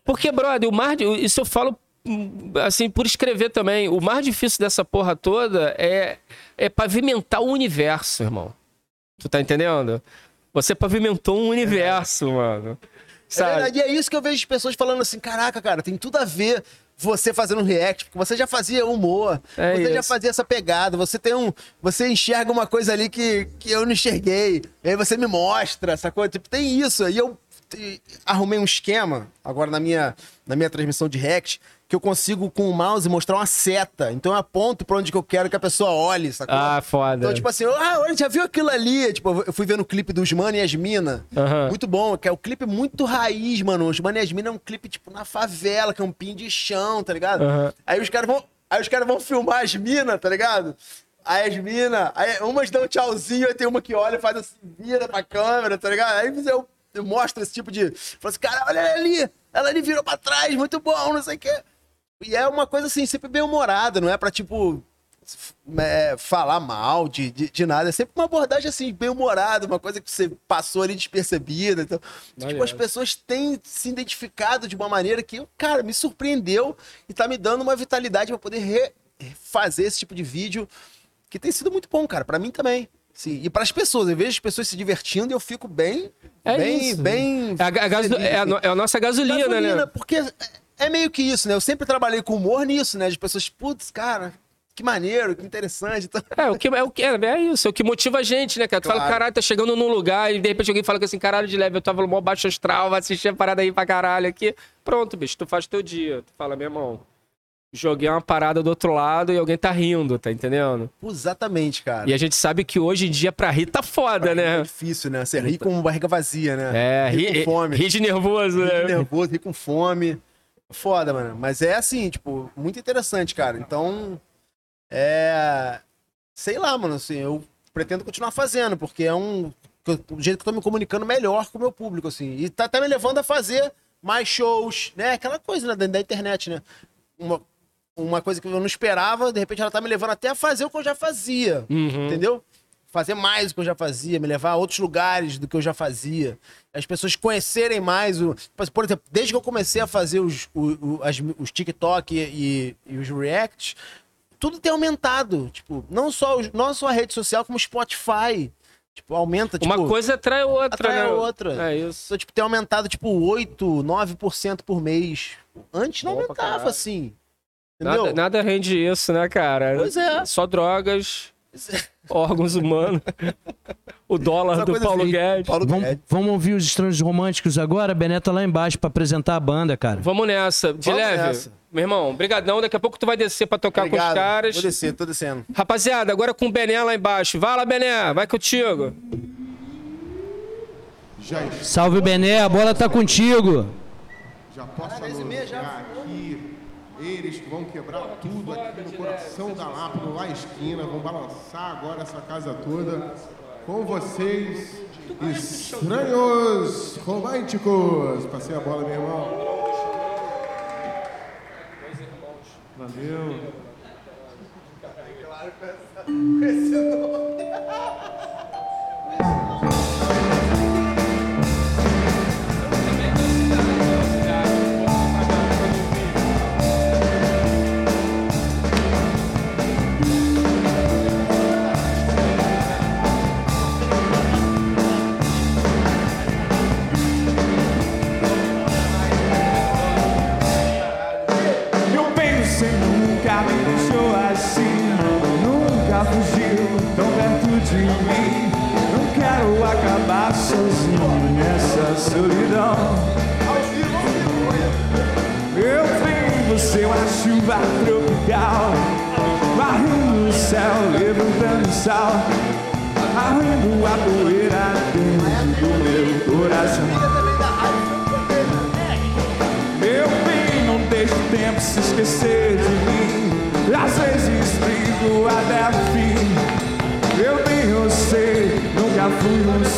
Porque, brother, o mais. Isso eu falo assim, por escrever também. O mais difícil dessa porra toda é, é pavimentar o universo, irmão. Tu tá entendendo? Você pavimentou um universo, mano. É Sabe? verdade, e é isso que eu vejo as pessoas falando assim: caraca, cara, tem tudo a ver você fazendo um react, porque você já fazia humor, É você já isso. fazia essa pegada, você tem um. Você enxerga uma coisa ali que, que eu não enxerguei. E aí você me mostra, essa coisa. Tipo, tem isso. E eu arrumei um esquema agora na minha, na minha transmissão de react. Que eu consigo com o mouse mostrar uma seta. Então eu aponto pra onde que eu quero que a pessoa olhe, sacou? Ah, foda. Então, tipo assim, ah, olha, já viu aquilo ali? Tipo, eu fui vendo o clipe dos Mano e as Mina. Aham. Muito bom, que é um clipe muito raiz, mano. Os Mano e as Mina é um clipe, tipo, na favela, campinho de chão, tá ligado? Aham. Aí os caras vão. Aí os caras vão filmar as minas, tá ligado? Aí as minas, aí umas dão tchauzinho, aí tem uma que olha, faz assim, vira pra câmera, tá ligado? Aí eu, eu mostro esse tipo de. Falo assim, cara, olha ela ali, ela ali virou pra trás, muito bom, não sei o quê. E é uma coisa assim, sempre bem humorada, não é pra tipo. é, falar mal de, de, de nada. É sempre uma abordagem assim, bem humorada, uma coisa que você passou ali despercebida. Então, tipo, as pessoas têm se identificado de uma maneira que, cara, me surpreendeu e tá me dando uma vitalidade pra poder re- fazer esse tipo de vídeo que tem sido muito bom, cara, pra mim também. Sim, e pras pessoas, eu vejo as pessoas se divertindo e eu fico bem, É bem, isso. bem... É a, ga- gaso- feliz, é a assim. é a nossa gasolina, Gasolina, né? Porque é- é meio que isso, né? Eu sempre trabalhei com humor nisso, né? As pessoas, putz, cara, que maneiro, que interessante. Então, É, o que, é, o que, é isso, é o que motiva a gente, né, cara? Tu fala, Claro. caralho, tá chegando num lugar e de repente alguém fala que assim, caralho, de leve, eu tava no mó baixo astral, vai assistir a parada aí pra caralho aqui. Pronto, bicho, tu faz teu dia. Tu fala, meu irmão, joguei uma parada do outro lado e alguém tá rindo, tá entendendo? exatamente, cara. E a gente sabe que hoje em dia pra rir tá foda, É né? difícil, né? Você ri com barriga vazia, né? É, ri ri, com fome. ri de nervoso, Ri né? nervoso, ri com fome. Foda, mano. Mas é assim, tipo, muito interessante, cara. Então, é. Sei lá, mano, assim, eu pretendo continuar fazendo, porque é um. O jeito que eu tô me comunicando melhor com o meu público, assim. E tá até me levando a fazer mais shows, né? Aquela coisa, né, da, internet, né? Uma, uma coisa que eu não esperava, de repente ela tá me levando até a fazer o que eu já fazia. Uhum. Entendeu? Fazer mais do que eu já fazia, me levar a outros lugares do que eu já fazia. As pessoas conhecerem mais o. Por exemplo, desde que eu comecei a fazer os, o- o- as- os TikTok e, e os Reacts, tudo tem aumentado. Tipo, não só, os- não só a rede social, como o Spotify. Tipo, aumenta, tipo. Uma coisa atrai outra, atrai né? a outra. É isso. Então, tipo, tem aumentado, tipo, 8, 9% por mês. Antes não Bom pra aumentava, caralho. assim. Entendeu? Nada, nada rende isso, né, cara? Pois é. Só drogas, órgãos humanos, o dólar Essa do Paulo assim, Guedes. Paulo Vamos, Guedes. vamos ouvir os Estranhos Românticos agora? Beneto lá embaixo pra apresentar a banda, cara. Vamos nessa, de Vamos leve. nessa. Meu irmão, brigadão. Daqui a pouco tu vai descer pra tocar com os Obrigado. caras. Vou descer, tô descendo. Rapaziada, agora com o Bené lá embaixo. Vai lá, Bené, vai contigo. Já, Salve, Bené, a bola tá contigo. já posso anunciar aqui eles que vão quebrar tudo aqui no coração da Lapa, no lá esquina, vão balançar agora essa casa toda. Com vocês, estranhos românticos. Passei a bola, meu irmão. Valeu. Eu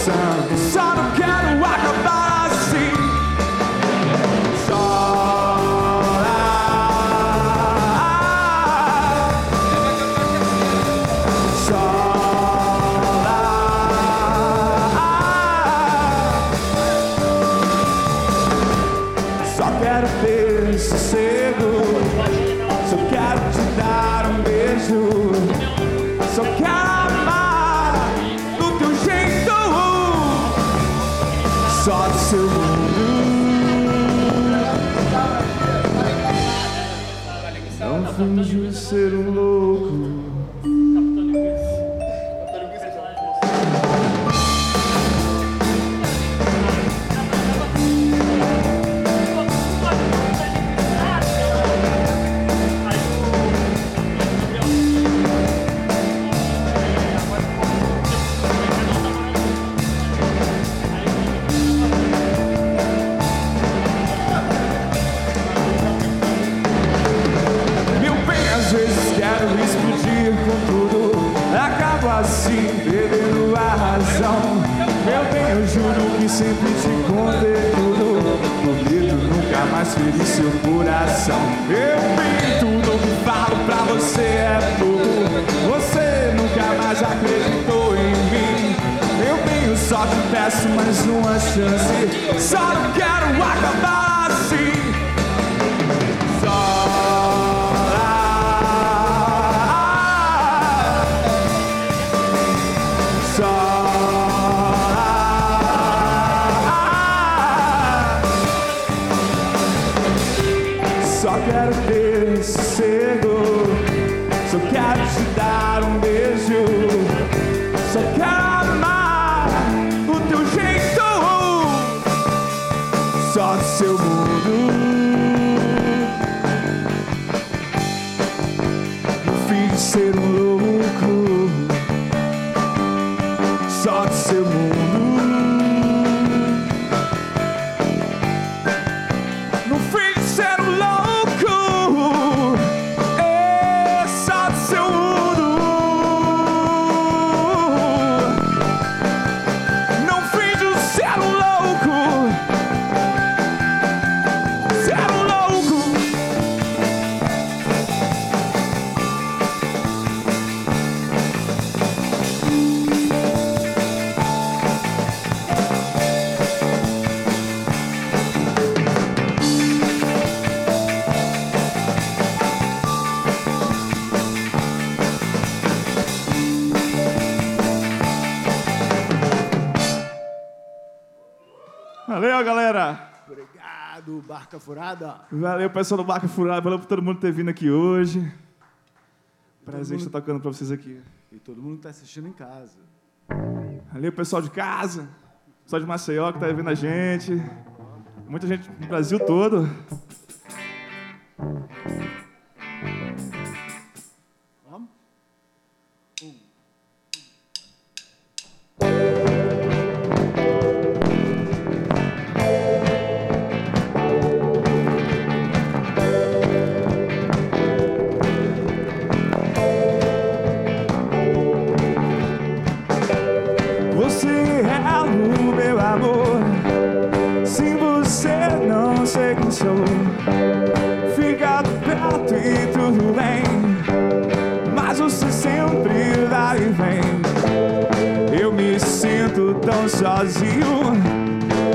fui ferir seu coração. Meu bem, tudo que falo pra você é pouco. Você nunca mais acreditou em mim. Eu só te peço mais uma chance. Só não quero acabar Valeu, pessoal do Barca Furada. Valeu por todo mundo ter vindo aqui hoje. Prazer estar tocando pra vocês aqui. E todo mundo que tá assistindo em casa. Valeu, pessoal de casa. Pessoal de Maceió que tá vendo a gente. Muita gente no Brasil todo. Sou. Fica perto e tudo bem. Mas você sempre vai e vem. Eu me sinto tão sozinho.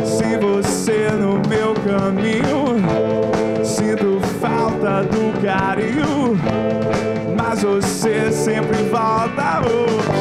Sem você no meu caminho. Sinto falta do carinho. Mas você sempre volta. Oh.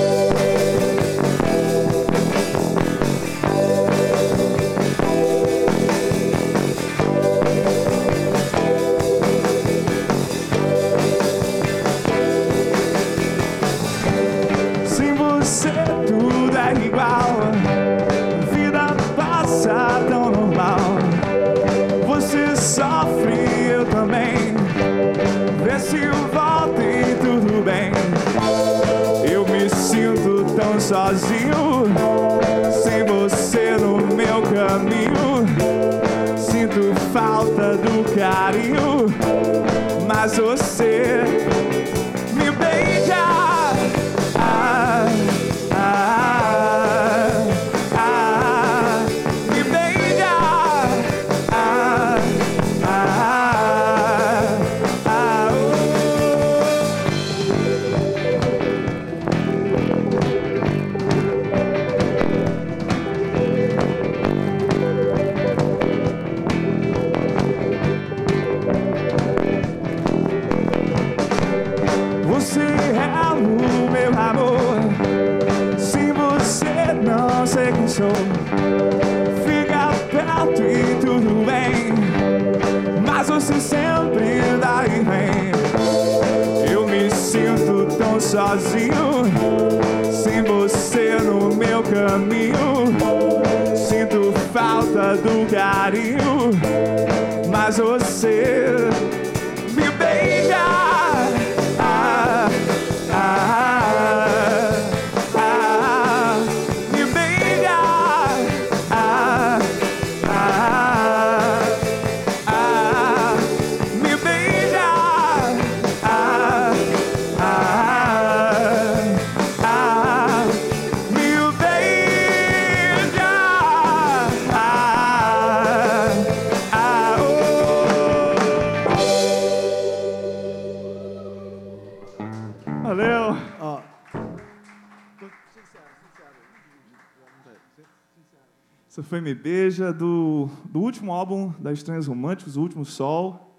Foi Me Beija, do, do último álbum das Estranhas Românticos, O Último Sol.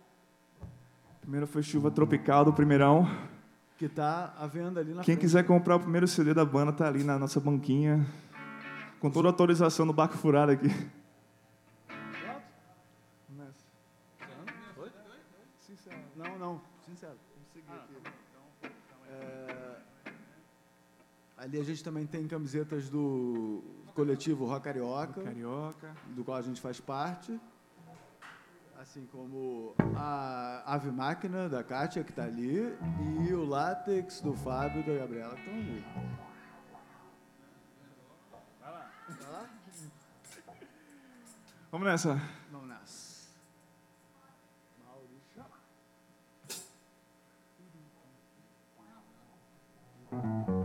Primeiro foi Chuva Tropical, do primeirão. que tá à venda ali na Quem frente. quiser comprar o primeiro CD da banda, tá ali na nossa banquinha. Com toda a atualização do Barco Furado aqui. Não, não, sincero. Vamos seguir aqui. É, Ali a gente também tem camisetas do coletivo Rock Carioca, Carioca. do qual a gente faz parte. Assim como a Ave Máquina da Kátia, que está ali, e o Látex do Fábio e da Gabriela, que estão ali. Vamos nessa. Vamos nessa. Às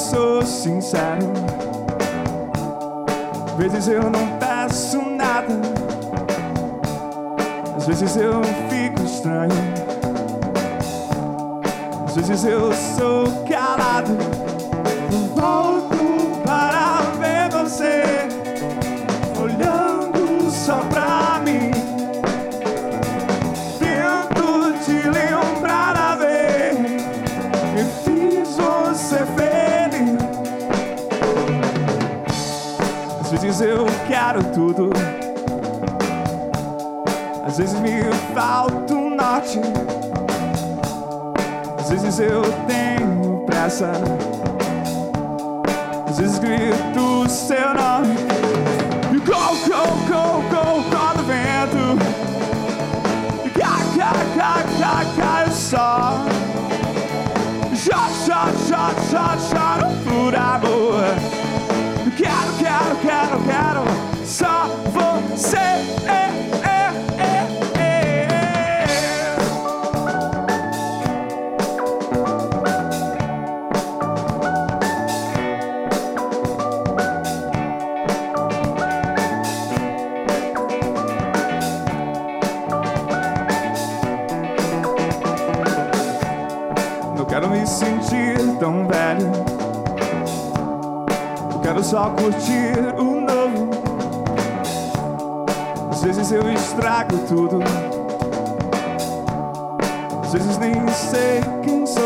sou sincero, às vezes eu não peço nada, às vezes eu fico estranho, às vezes eu sou calado. Eu quero tudo, às vezes me falta um norte, às vezes eu tenho pressa, às vezes grito seu nome. E go, go, go, go, go no vento. E cá, cá, cá, cá, cá, eu só. Chora, chora, chora, chora, chora por amor. Quero, quero, só você. Só curtir o novo. Às vezes eu estrago tudo. Às vezes nem sei quem sou.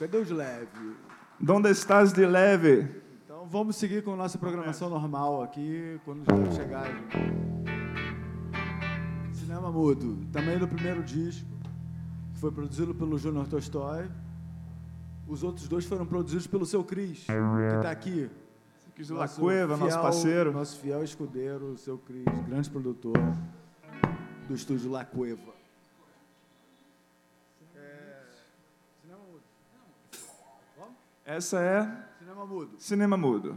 Cadê o de leve? Donde estás de leve? Então vamos seguir com a nossa programação normal aqui, quando já chegar. Cinema Mudo, também do primeiro disco, que foi produzido pelo Júnior Tolstói. Os outros dois foram produzidos pelo seu Cris, que está aqui. Cris La Cueva, nosso parceiro. Nosso fiel escudeiro, o seu Cris, grande produtor do estúdio La Cueva. Essa é Cinema Mudo. Cinema Mudo.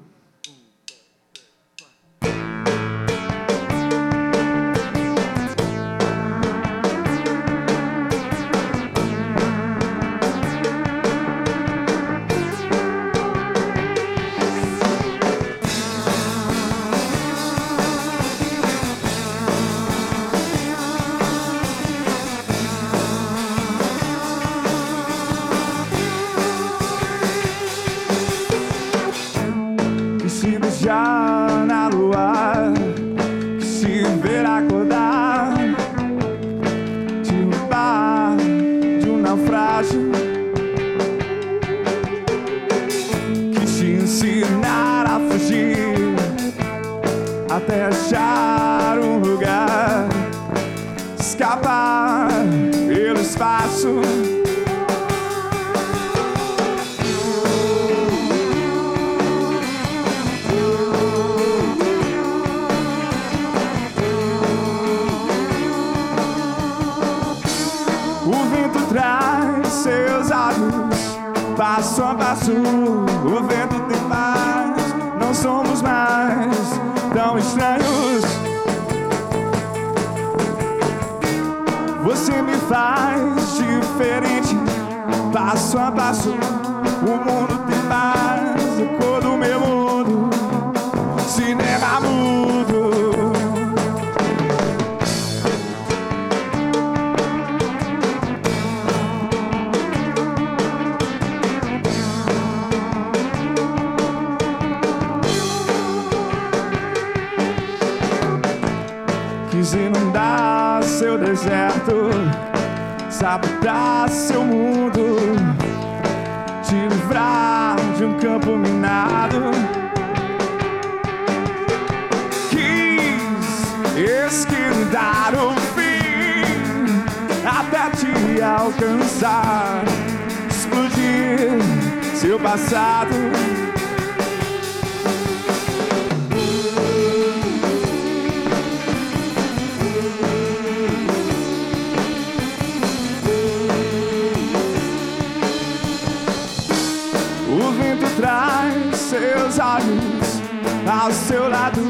Te alcançar, explodir seu passado. O vento traz seus olhos ao seu lado.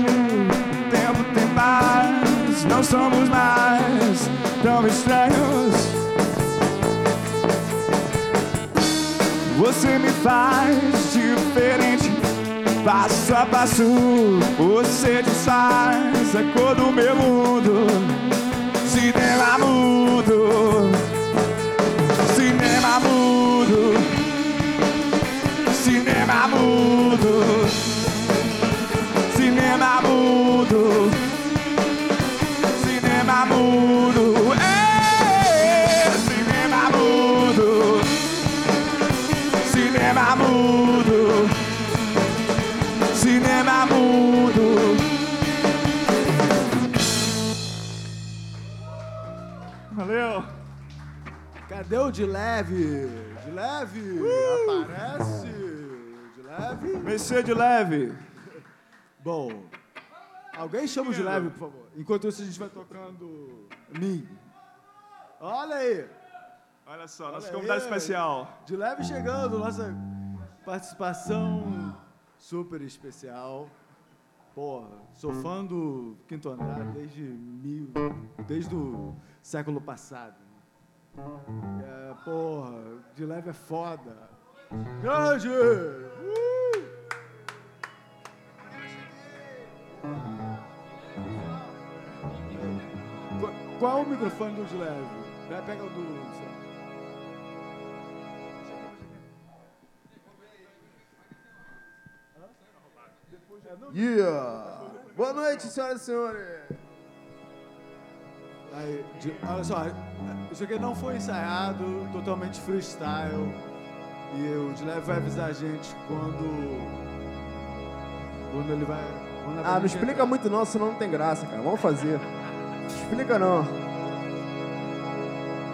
Tempo tem paz, não somos mais tão estranhos. Você me faz diferente, passo a passo. Você desfaz a cor do meu mundo. Cinema mudo, O de leve? De leve! Aparece! De leve? Mexer de leve! Bom, alguém chama o de leve, por favor. Enquanto isso, a gente vai tocando Ming. Olha aí! Olha só, nosso convidado especial. De leve chegando, nossa participação super especial. Porra, sou fã do Quinto Andar desde mil, desde o século passado. É, porra, de leve é foda. Grande! Uh! Qu- Qual é o microfone do de leve? Pega o do. Yeah! Boa noite, senhoras e senhores! Aí, de- olha só, isso aqui não foi ensaiado, totalmente freestyle. E o Dileve vai avisar a gente quando. Quando ele vai. quando Ah, não explica entrar. muito não, senão não tem graça, cara. Vamos fazer. Explica não.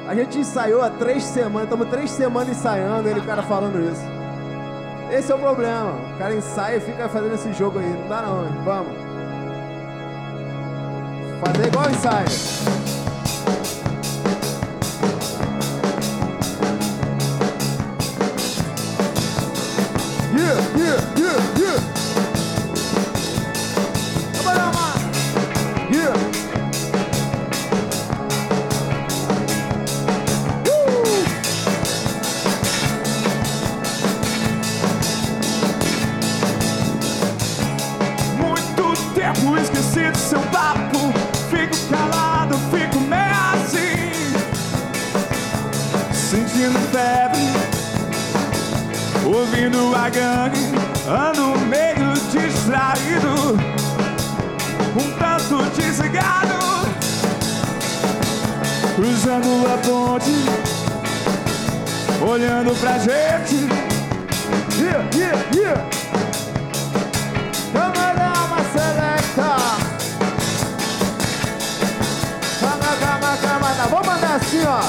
A gente ensaiou há três semanas, estamos três semanas ensaiando, ele o cara falando isso. Esse é o problema. O cara ensaia e fica fazendo esse jogo aí. Não dá não, hein? Vamos. Fazer igual ensaio. a ponte, olhando pra gente. Yeah, yeah, yeah. Câmara uma selecta. Calma, calma, calma. Vou mandar assim, ó.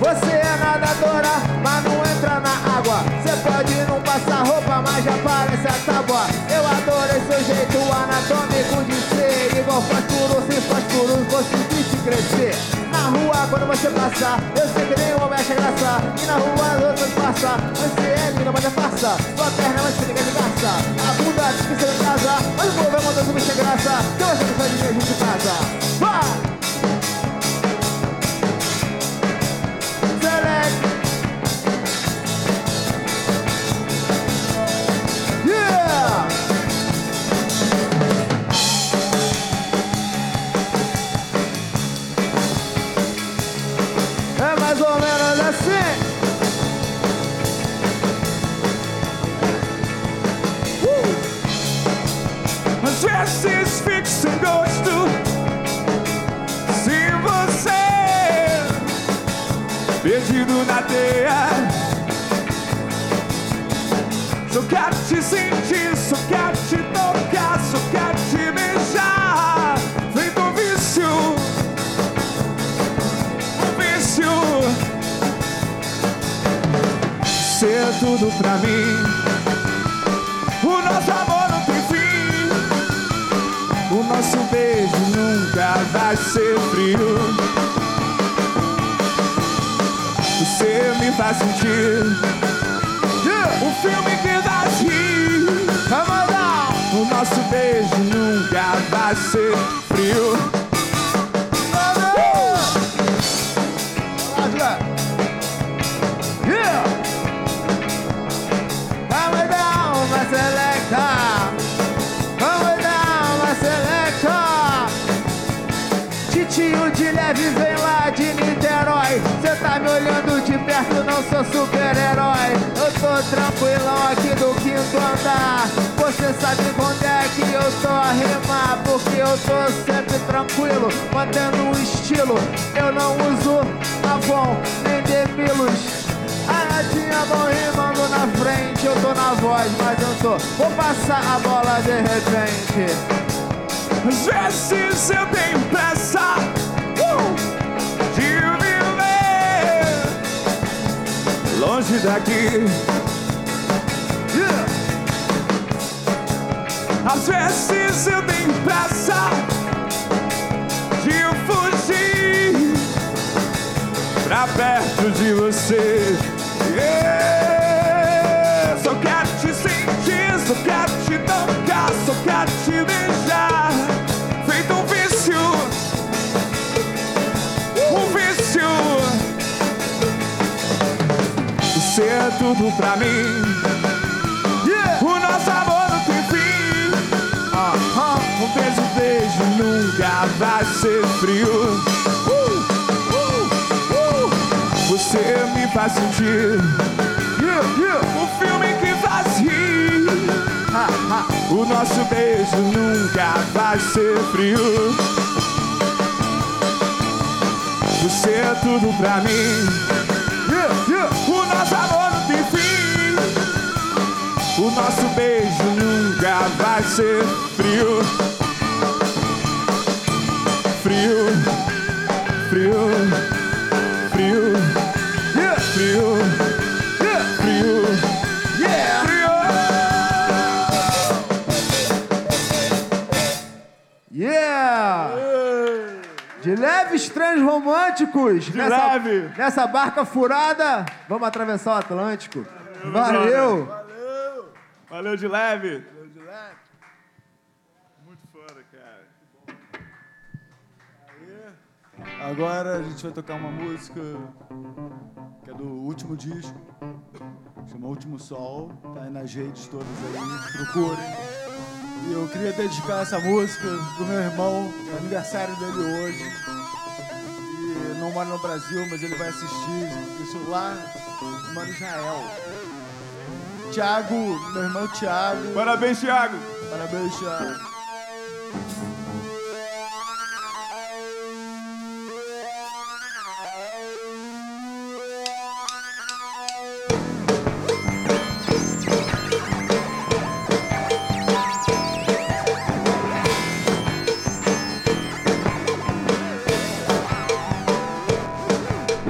Você é nadadora, mas não entra na água. Você pode não passar roupa, mas já parece a tábua. Eu adoro seu jeito anatômico de ser. Igual faz tudo, se faz tudo, você crescer. Na rua, quando você passar, eu sei que nenhum homem acha graça. E na rua, as outras passar, você é linda, mas é farsa. Sua perna é mais fina que a de garça. A bunda diz que você não casa, mas o povo é mandando bicha graça. Que você não faz de mim, a gente casa. Perdido na teia Só quero te sentir Só quero te tocar Só quero te beijar Feito um vício Um vício Ser tudo pra mim o nosso amor não tem fim. O nosso beijo nunca vai ser frio. Faz sentir um filme que dá rir. O nosso beijo nunca vai ser frio. Sou super-herói. Eu tô tranquilão aqui do quinto andar. Você sabe quando é que eu tô a remar? Porque eu tô sempre tranquilo, mantendo o estilo. Eu não uso Avon nem Demilos. A netinha vão rimando na frente, eu tô na voz, mas eu tô. Vou passar a bola de repente. Às vezes eu tenho pressa longe daqui. Às vezes eu tenho pressa de fugir pra perto de você. Yeah. Só quero te sentir, só quero te tocar, só quero te beijar. Tudo pra mim. O nosso amor não tem fim. Aham. Um beijo, beijo nunca vai ser frio. Uh, uh, uh. Você me faz sentir um filme que faz rir. O nosso beijo nunca vai ser frio. Você é tudo pra mim. O nosso beijo nunca vai ser frio. Frio, frio, frio, frio, frio, frio. Yeah! De leves trens românticos. De nessa, leve. Nessa barca furada, vamos atravessar o Atlântico. Valeu! Valeu! Valeu de leve! Valeu de leve! Muito foda, cara. Agora a gente vai tocar uma música que é do último disco, chama Último Sol, tá aí nas redes todas aí, procurem. E eu queria dedicar essa música pro meu irmão, é aniversário dele hoje. E não mora no Brasil, mas ele vai assistir isso lá, mora em Israel. Tiago, meu irmão Tiago. Parabéns, Thiago! Parabéns, Thiago.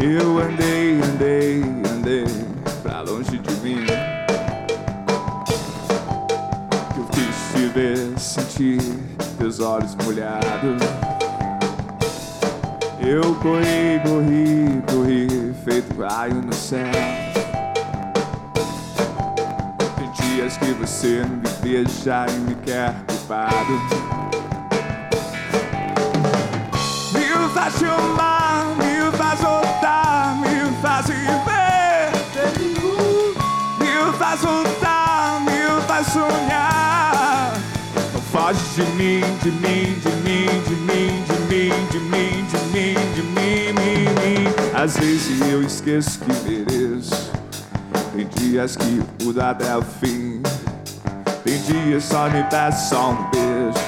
Eu andei, andei, sentir teus olhos molhados. Eu corri, corri, corri, feito raio no céu. Tem dias que você me deixa e me quer culpado. Me faz chamar, de mim, de mim, de mim, de mim, de mim, de mim, de mim, de mim, mim, mim. Às vezes eu esqueço que mereço. Tem dias que muda até o fim. Tem dias só me peço só um beijo.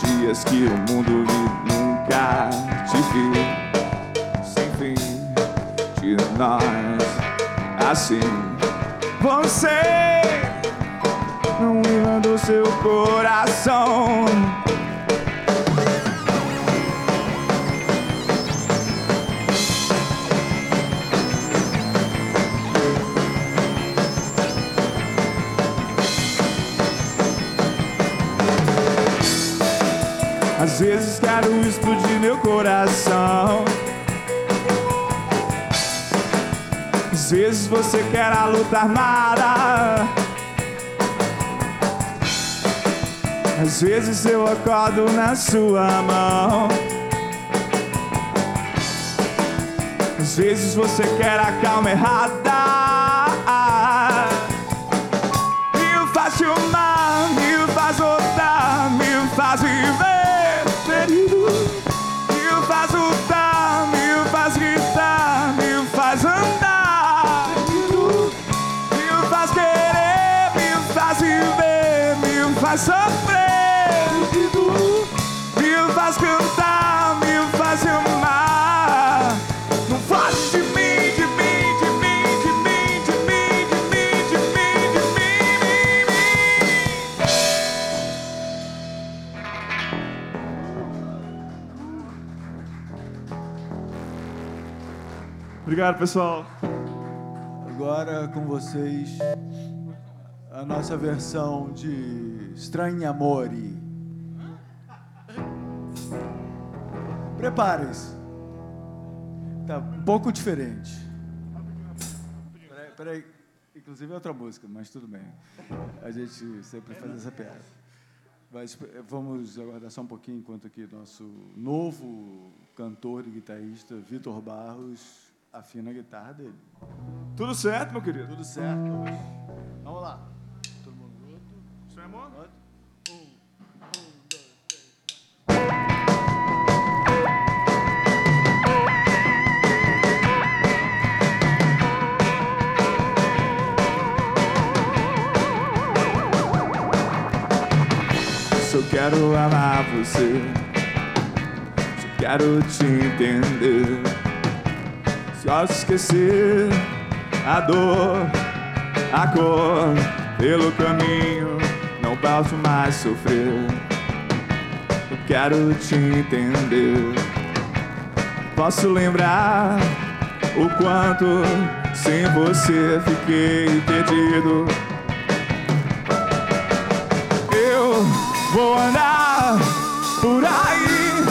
Tem dias que o mundo me nunca te vi. Sem fim, de nós, assim. Você não me mandou seu coração. Às vezes quero explodir meu coração. Às vezes você quer a luta armada. Às vezes eu acordo na sua mão. Às vezes você quer a calma errada. Obrigado, pessoal. Agora com vocês a nossa versão de Estranho Amore. Preparem-se. Tá um pouco diferente. Peraí, peraí. Inclusive é outra música, mas tudo bem. A gente sempre faz essa piada. Mas eh, vamos aguardar só um pouquinho enquanto aqui nosso novo cantor e guitarrista, Vitor Barros, afina a guitarra dele. Tudo certo, meu querido? Tudo certo. Vamos lá. Todo mundo junto. Isso é dois, três. Só quero amar você. Só quero te entender. Só esquecer a dor, a cor pelo caminho. Não posso mais sofrer. Eu quero te entender. Posso lembrar o quanto sem você fiquei perdido. Eu vou andar por aí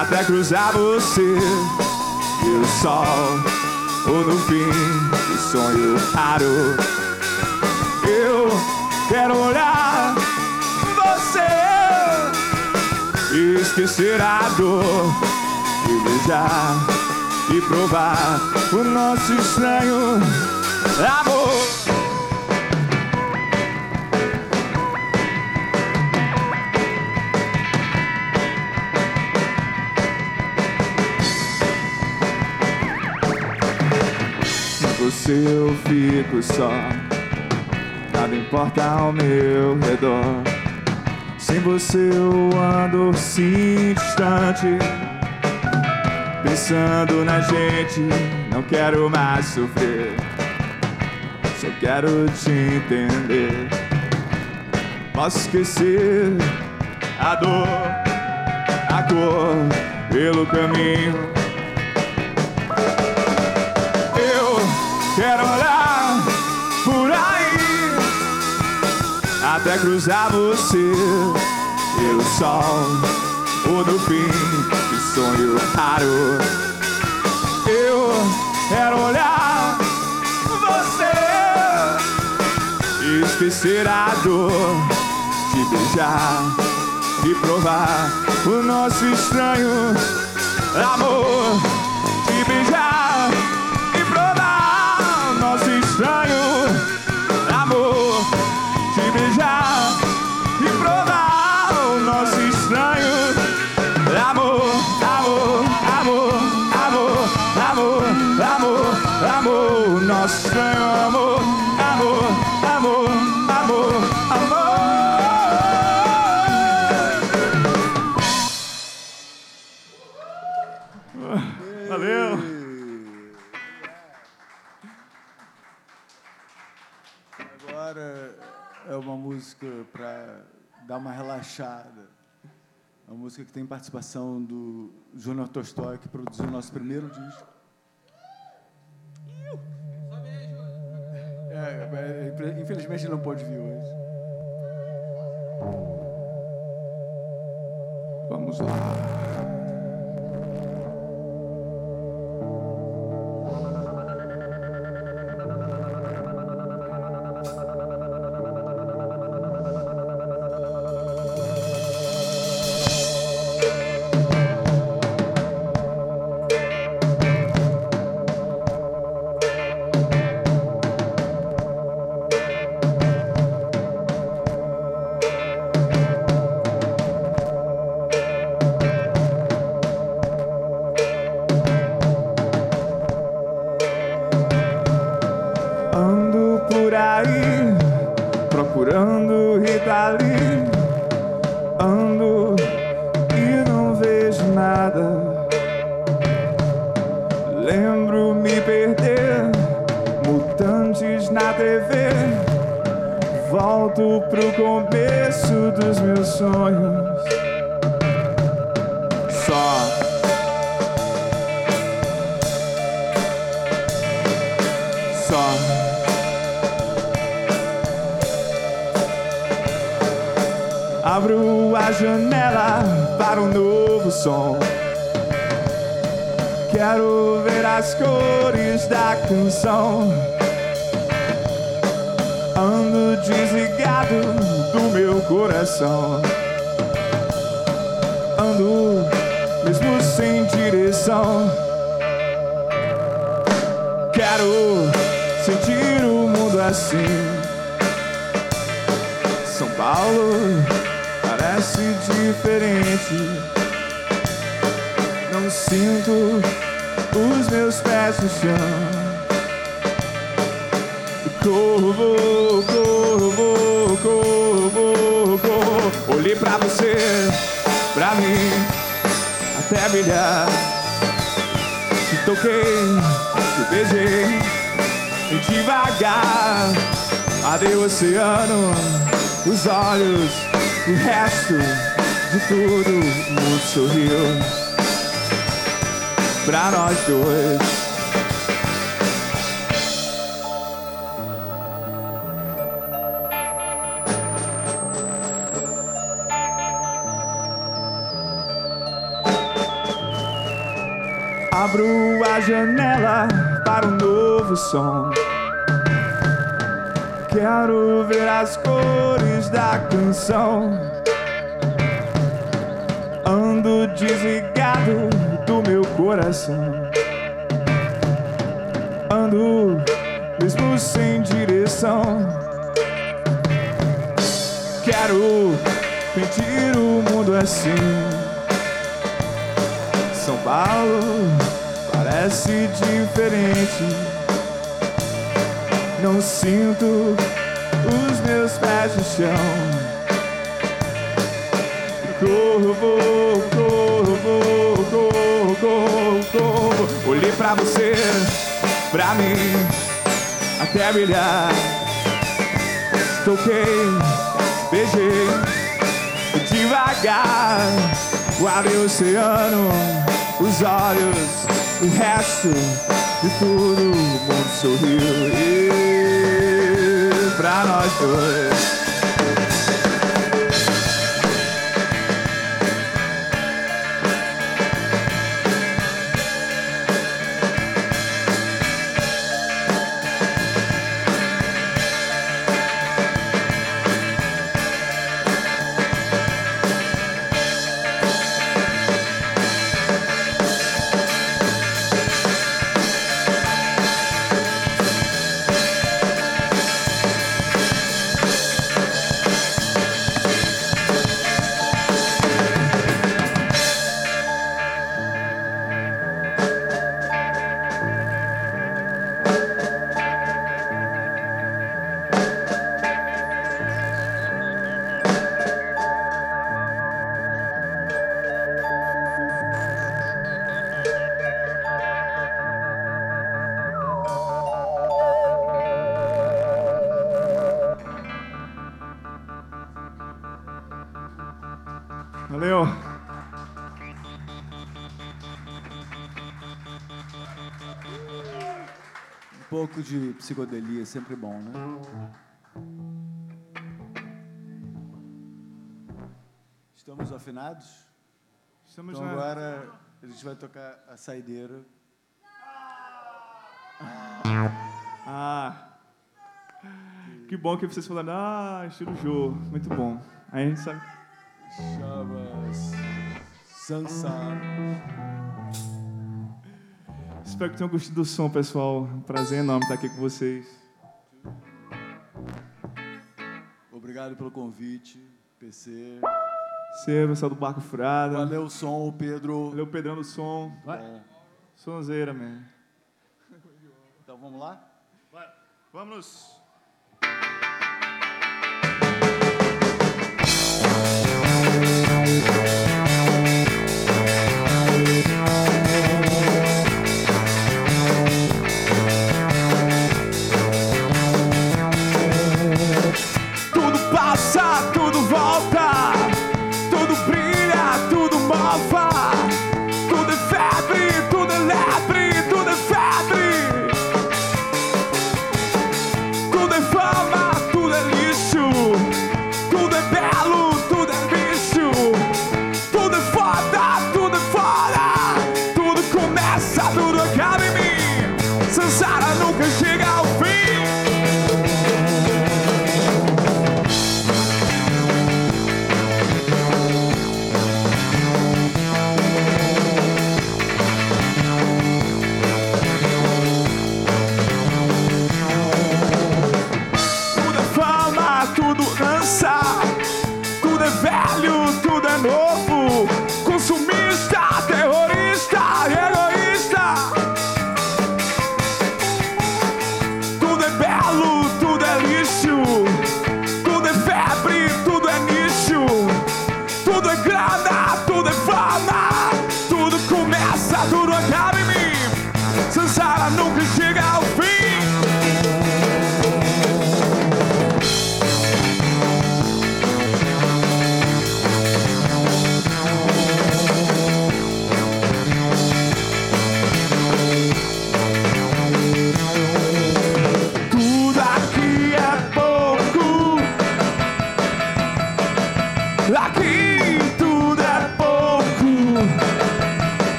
até cruzar você e o sol ou no fim de sonho raro. Eu quero olhar você e esquecer a dor e beijar e provar o nosso estranho amor. Você eu fico só. Nada importa ao meu redor. Sem você eu ando sim distante. Pensando na gente, não quero mais sofrer. Só quero te entender. Posso esquecer a dor, a cor pelo caminho. Quero olhar por aí até cruzar você e o sol. O do fim de sonho raro. Eu quero olhar você e esquecer a dor de beijar e provar o nosso estranho amor de beijar. dar uma relaxada. É uma música que tem participação do Júnior Tolstói, que produziu o nosso primeiro disco. É, é, é, infelizmente ele não pode vir hoje. Vamos lá. Pouco de psicodelia é sempre bom, né? Estamos afinados? Estamos Então na... agora a gente vai tocar a saideira. Ah. Que bom que vocês falaram, ah, estilo Jô. Muito bom. Aí a gente sabe. Chama-se Sansar. Espero que tenham gostado do som, pessoal. Um prazer enorme estar aqui com vocês. Obrigado pelo convite, PC. Você, pessoal do Barco Furada. Valeu o som, Pedro. Valeu, Pedrão do som. Bom. Sonzeira, man. Então vamos lá? Vamos.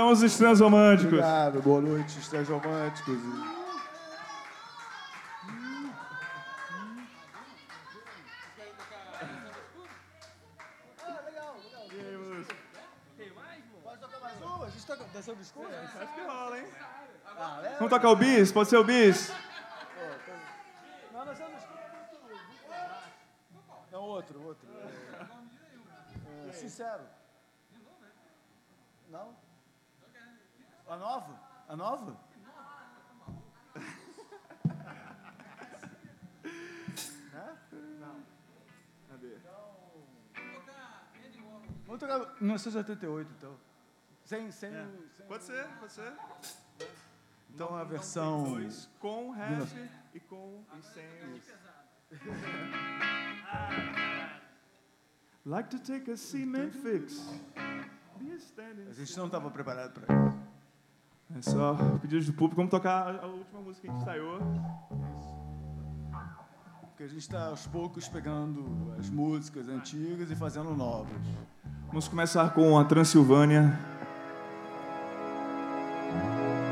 Somos os Transromânticos. Obrigado, boa noite, estranhos românticos. Pode tocar mais uma? A gente toca dançando do escuro? Acho que rola, hein? Ah, leva. Vamos tocar o bis? Pode ser o bis? A nova? Não. Cadê? Vamos tocar 1988, então. Sem, sem, é. sem Pode ser, pode ser. Então a versão. Então, dois, com hash e com e sem. Like to take a cement fix. A gente não estava preparado para isso. É só pedido do público. Vamos tocar a a última música que a gente ensaiou. Porque a gente está aos poucos pegando as músicas antigas e fazendo novas. Vamos começar com a Transilvânia.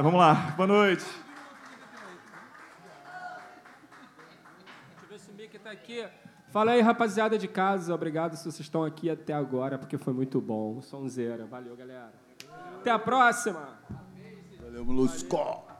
Vamos lá. Boa noite. Deixa eu ver se o Mickey tá aqui. Fala aí, rapaziada de casa. Obrigado se vocês estão aqui até agora, porque foi muito bom. Sonzeira. Valeu, galera. Até a próxima. Valeu, Molusco.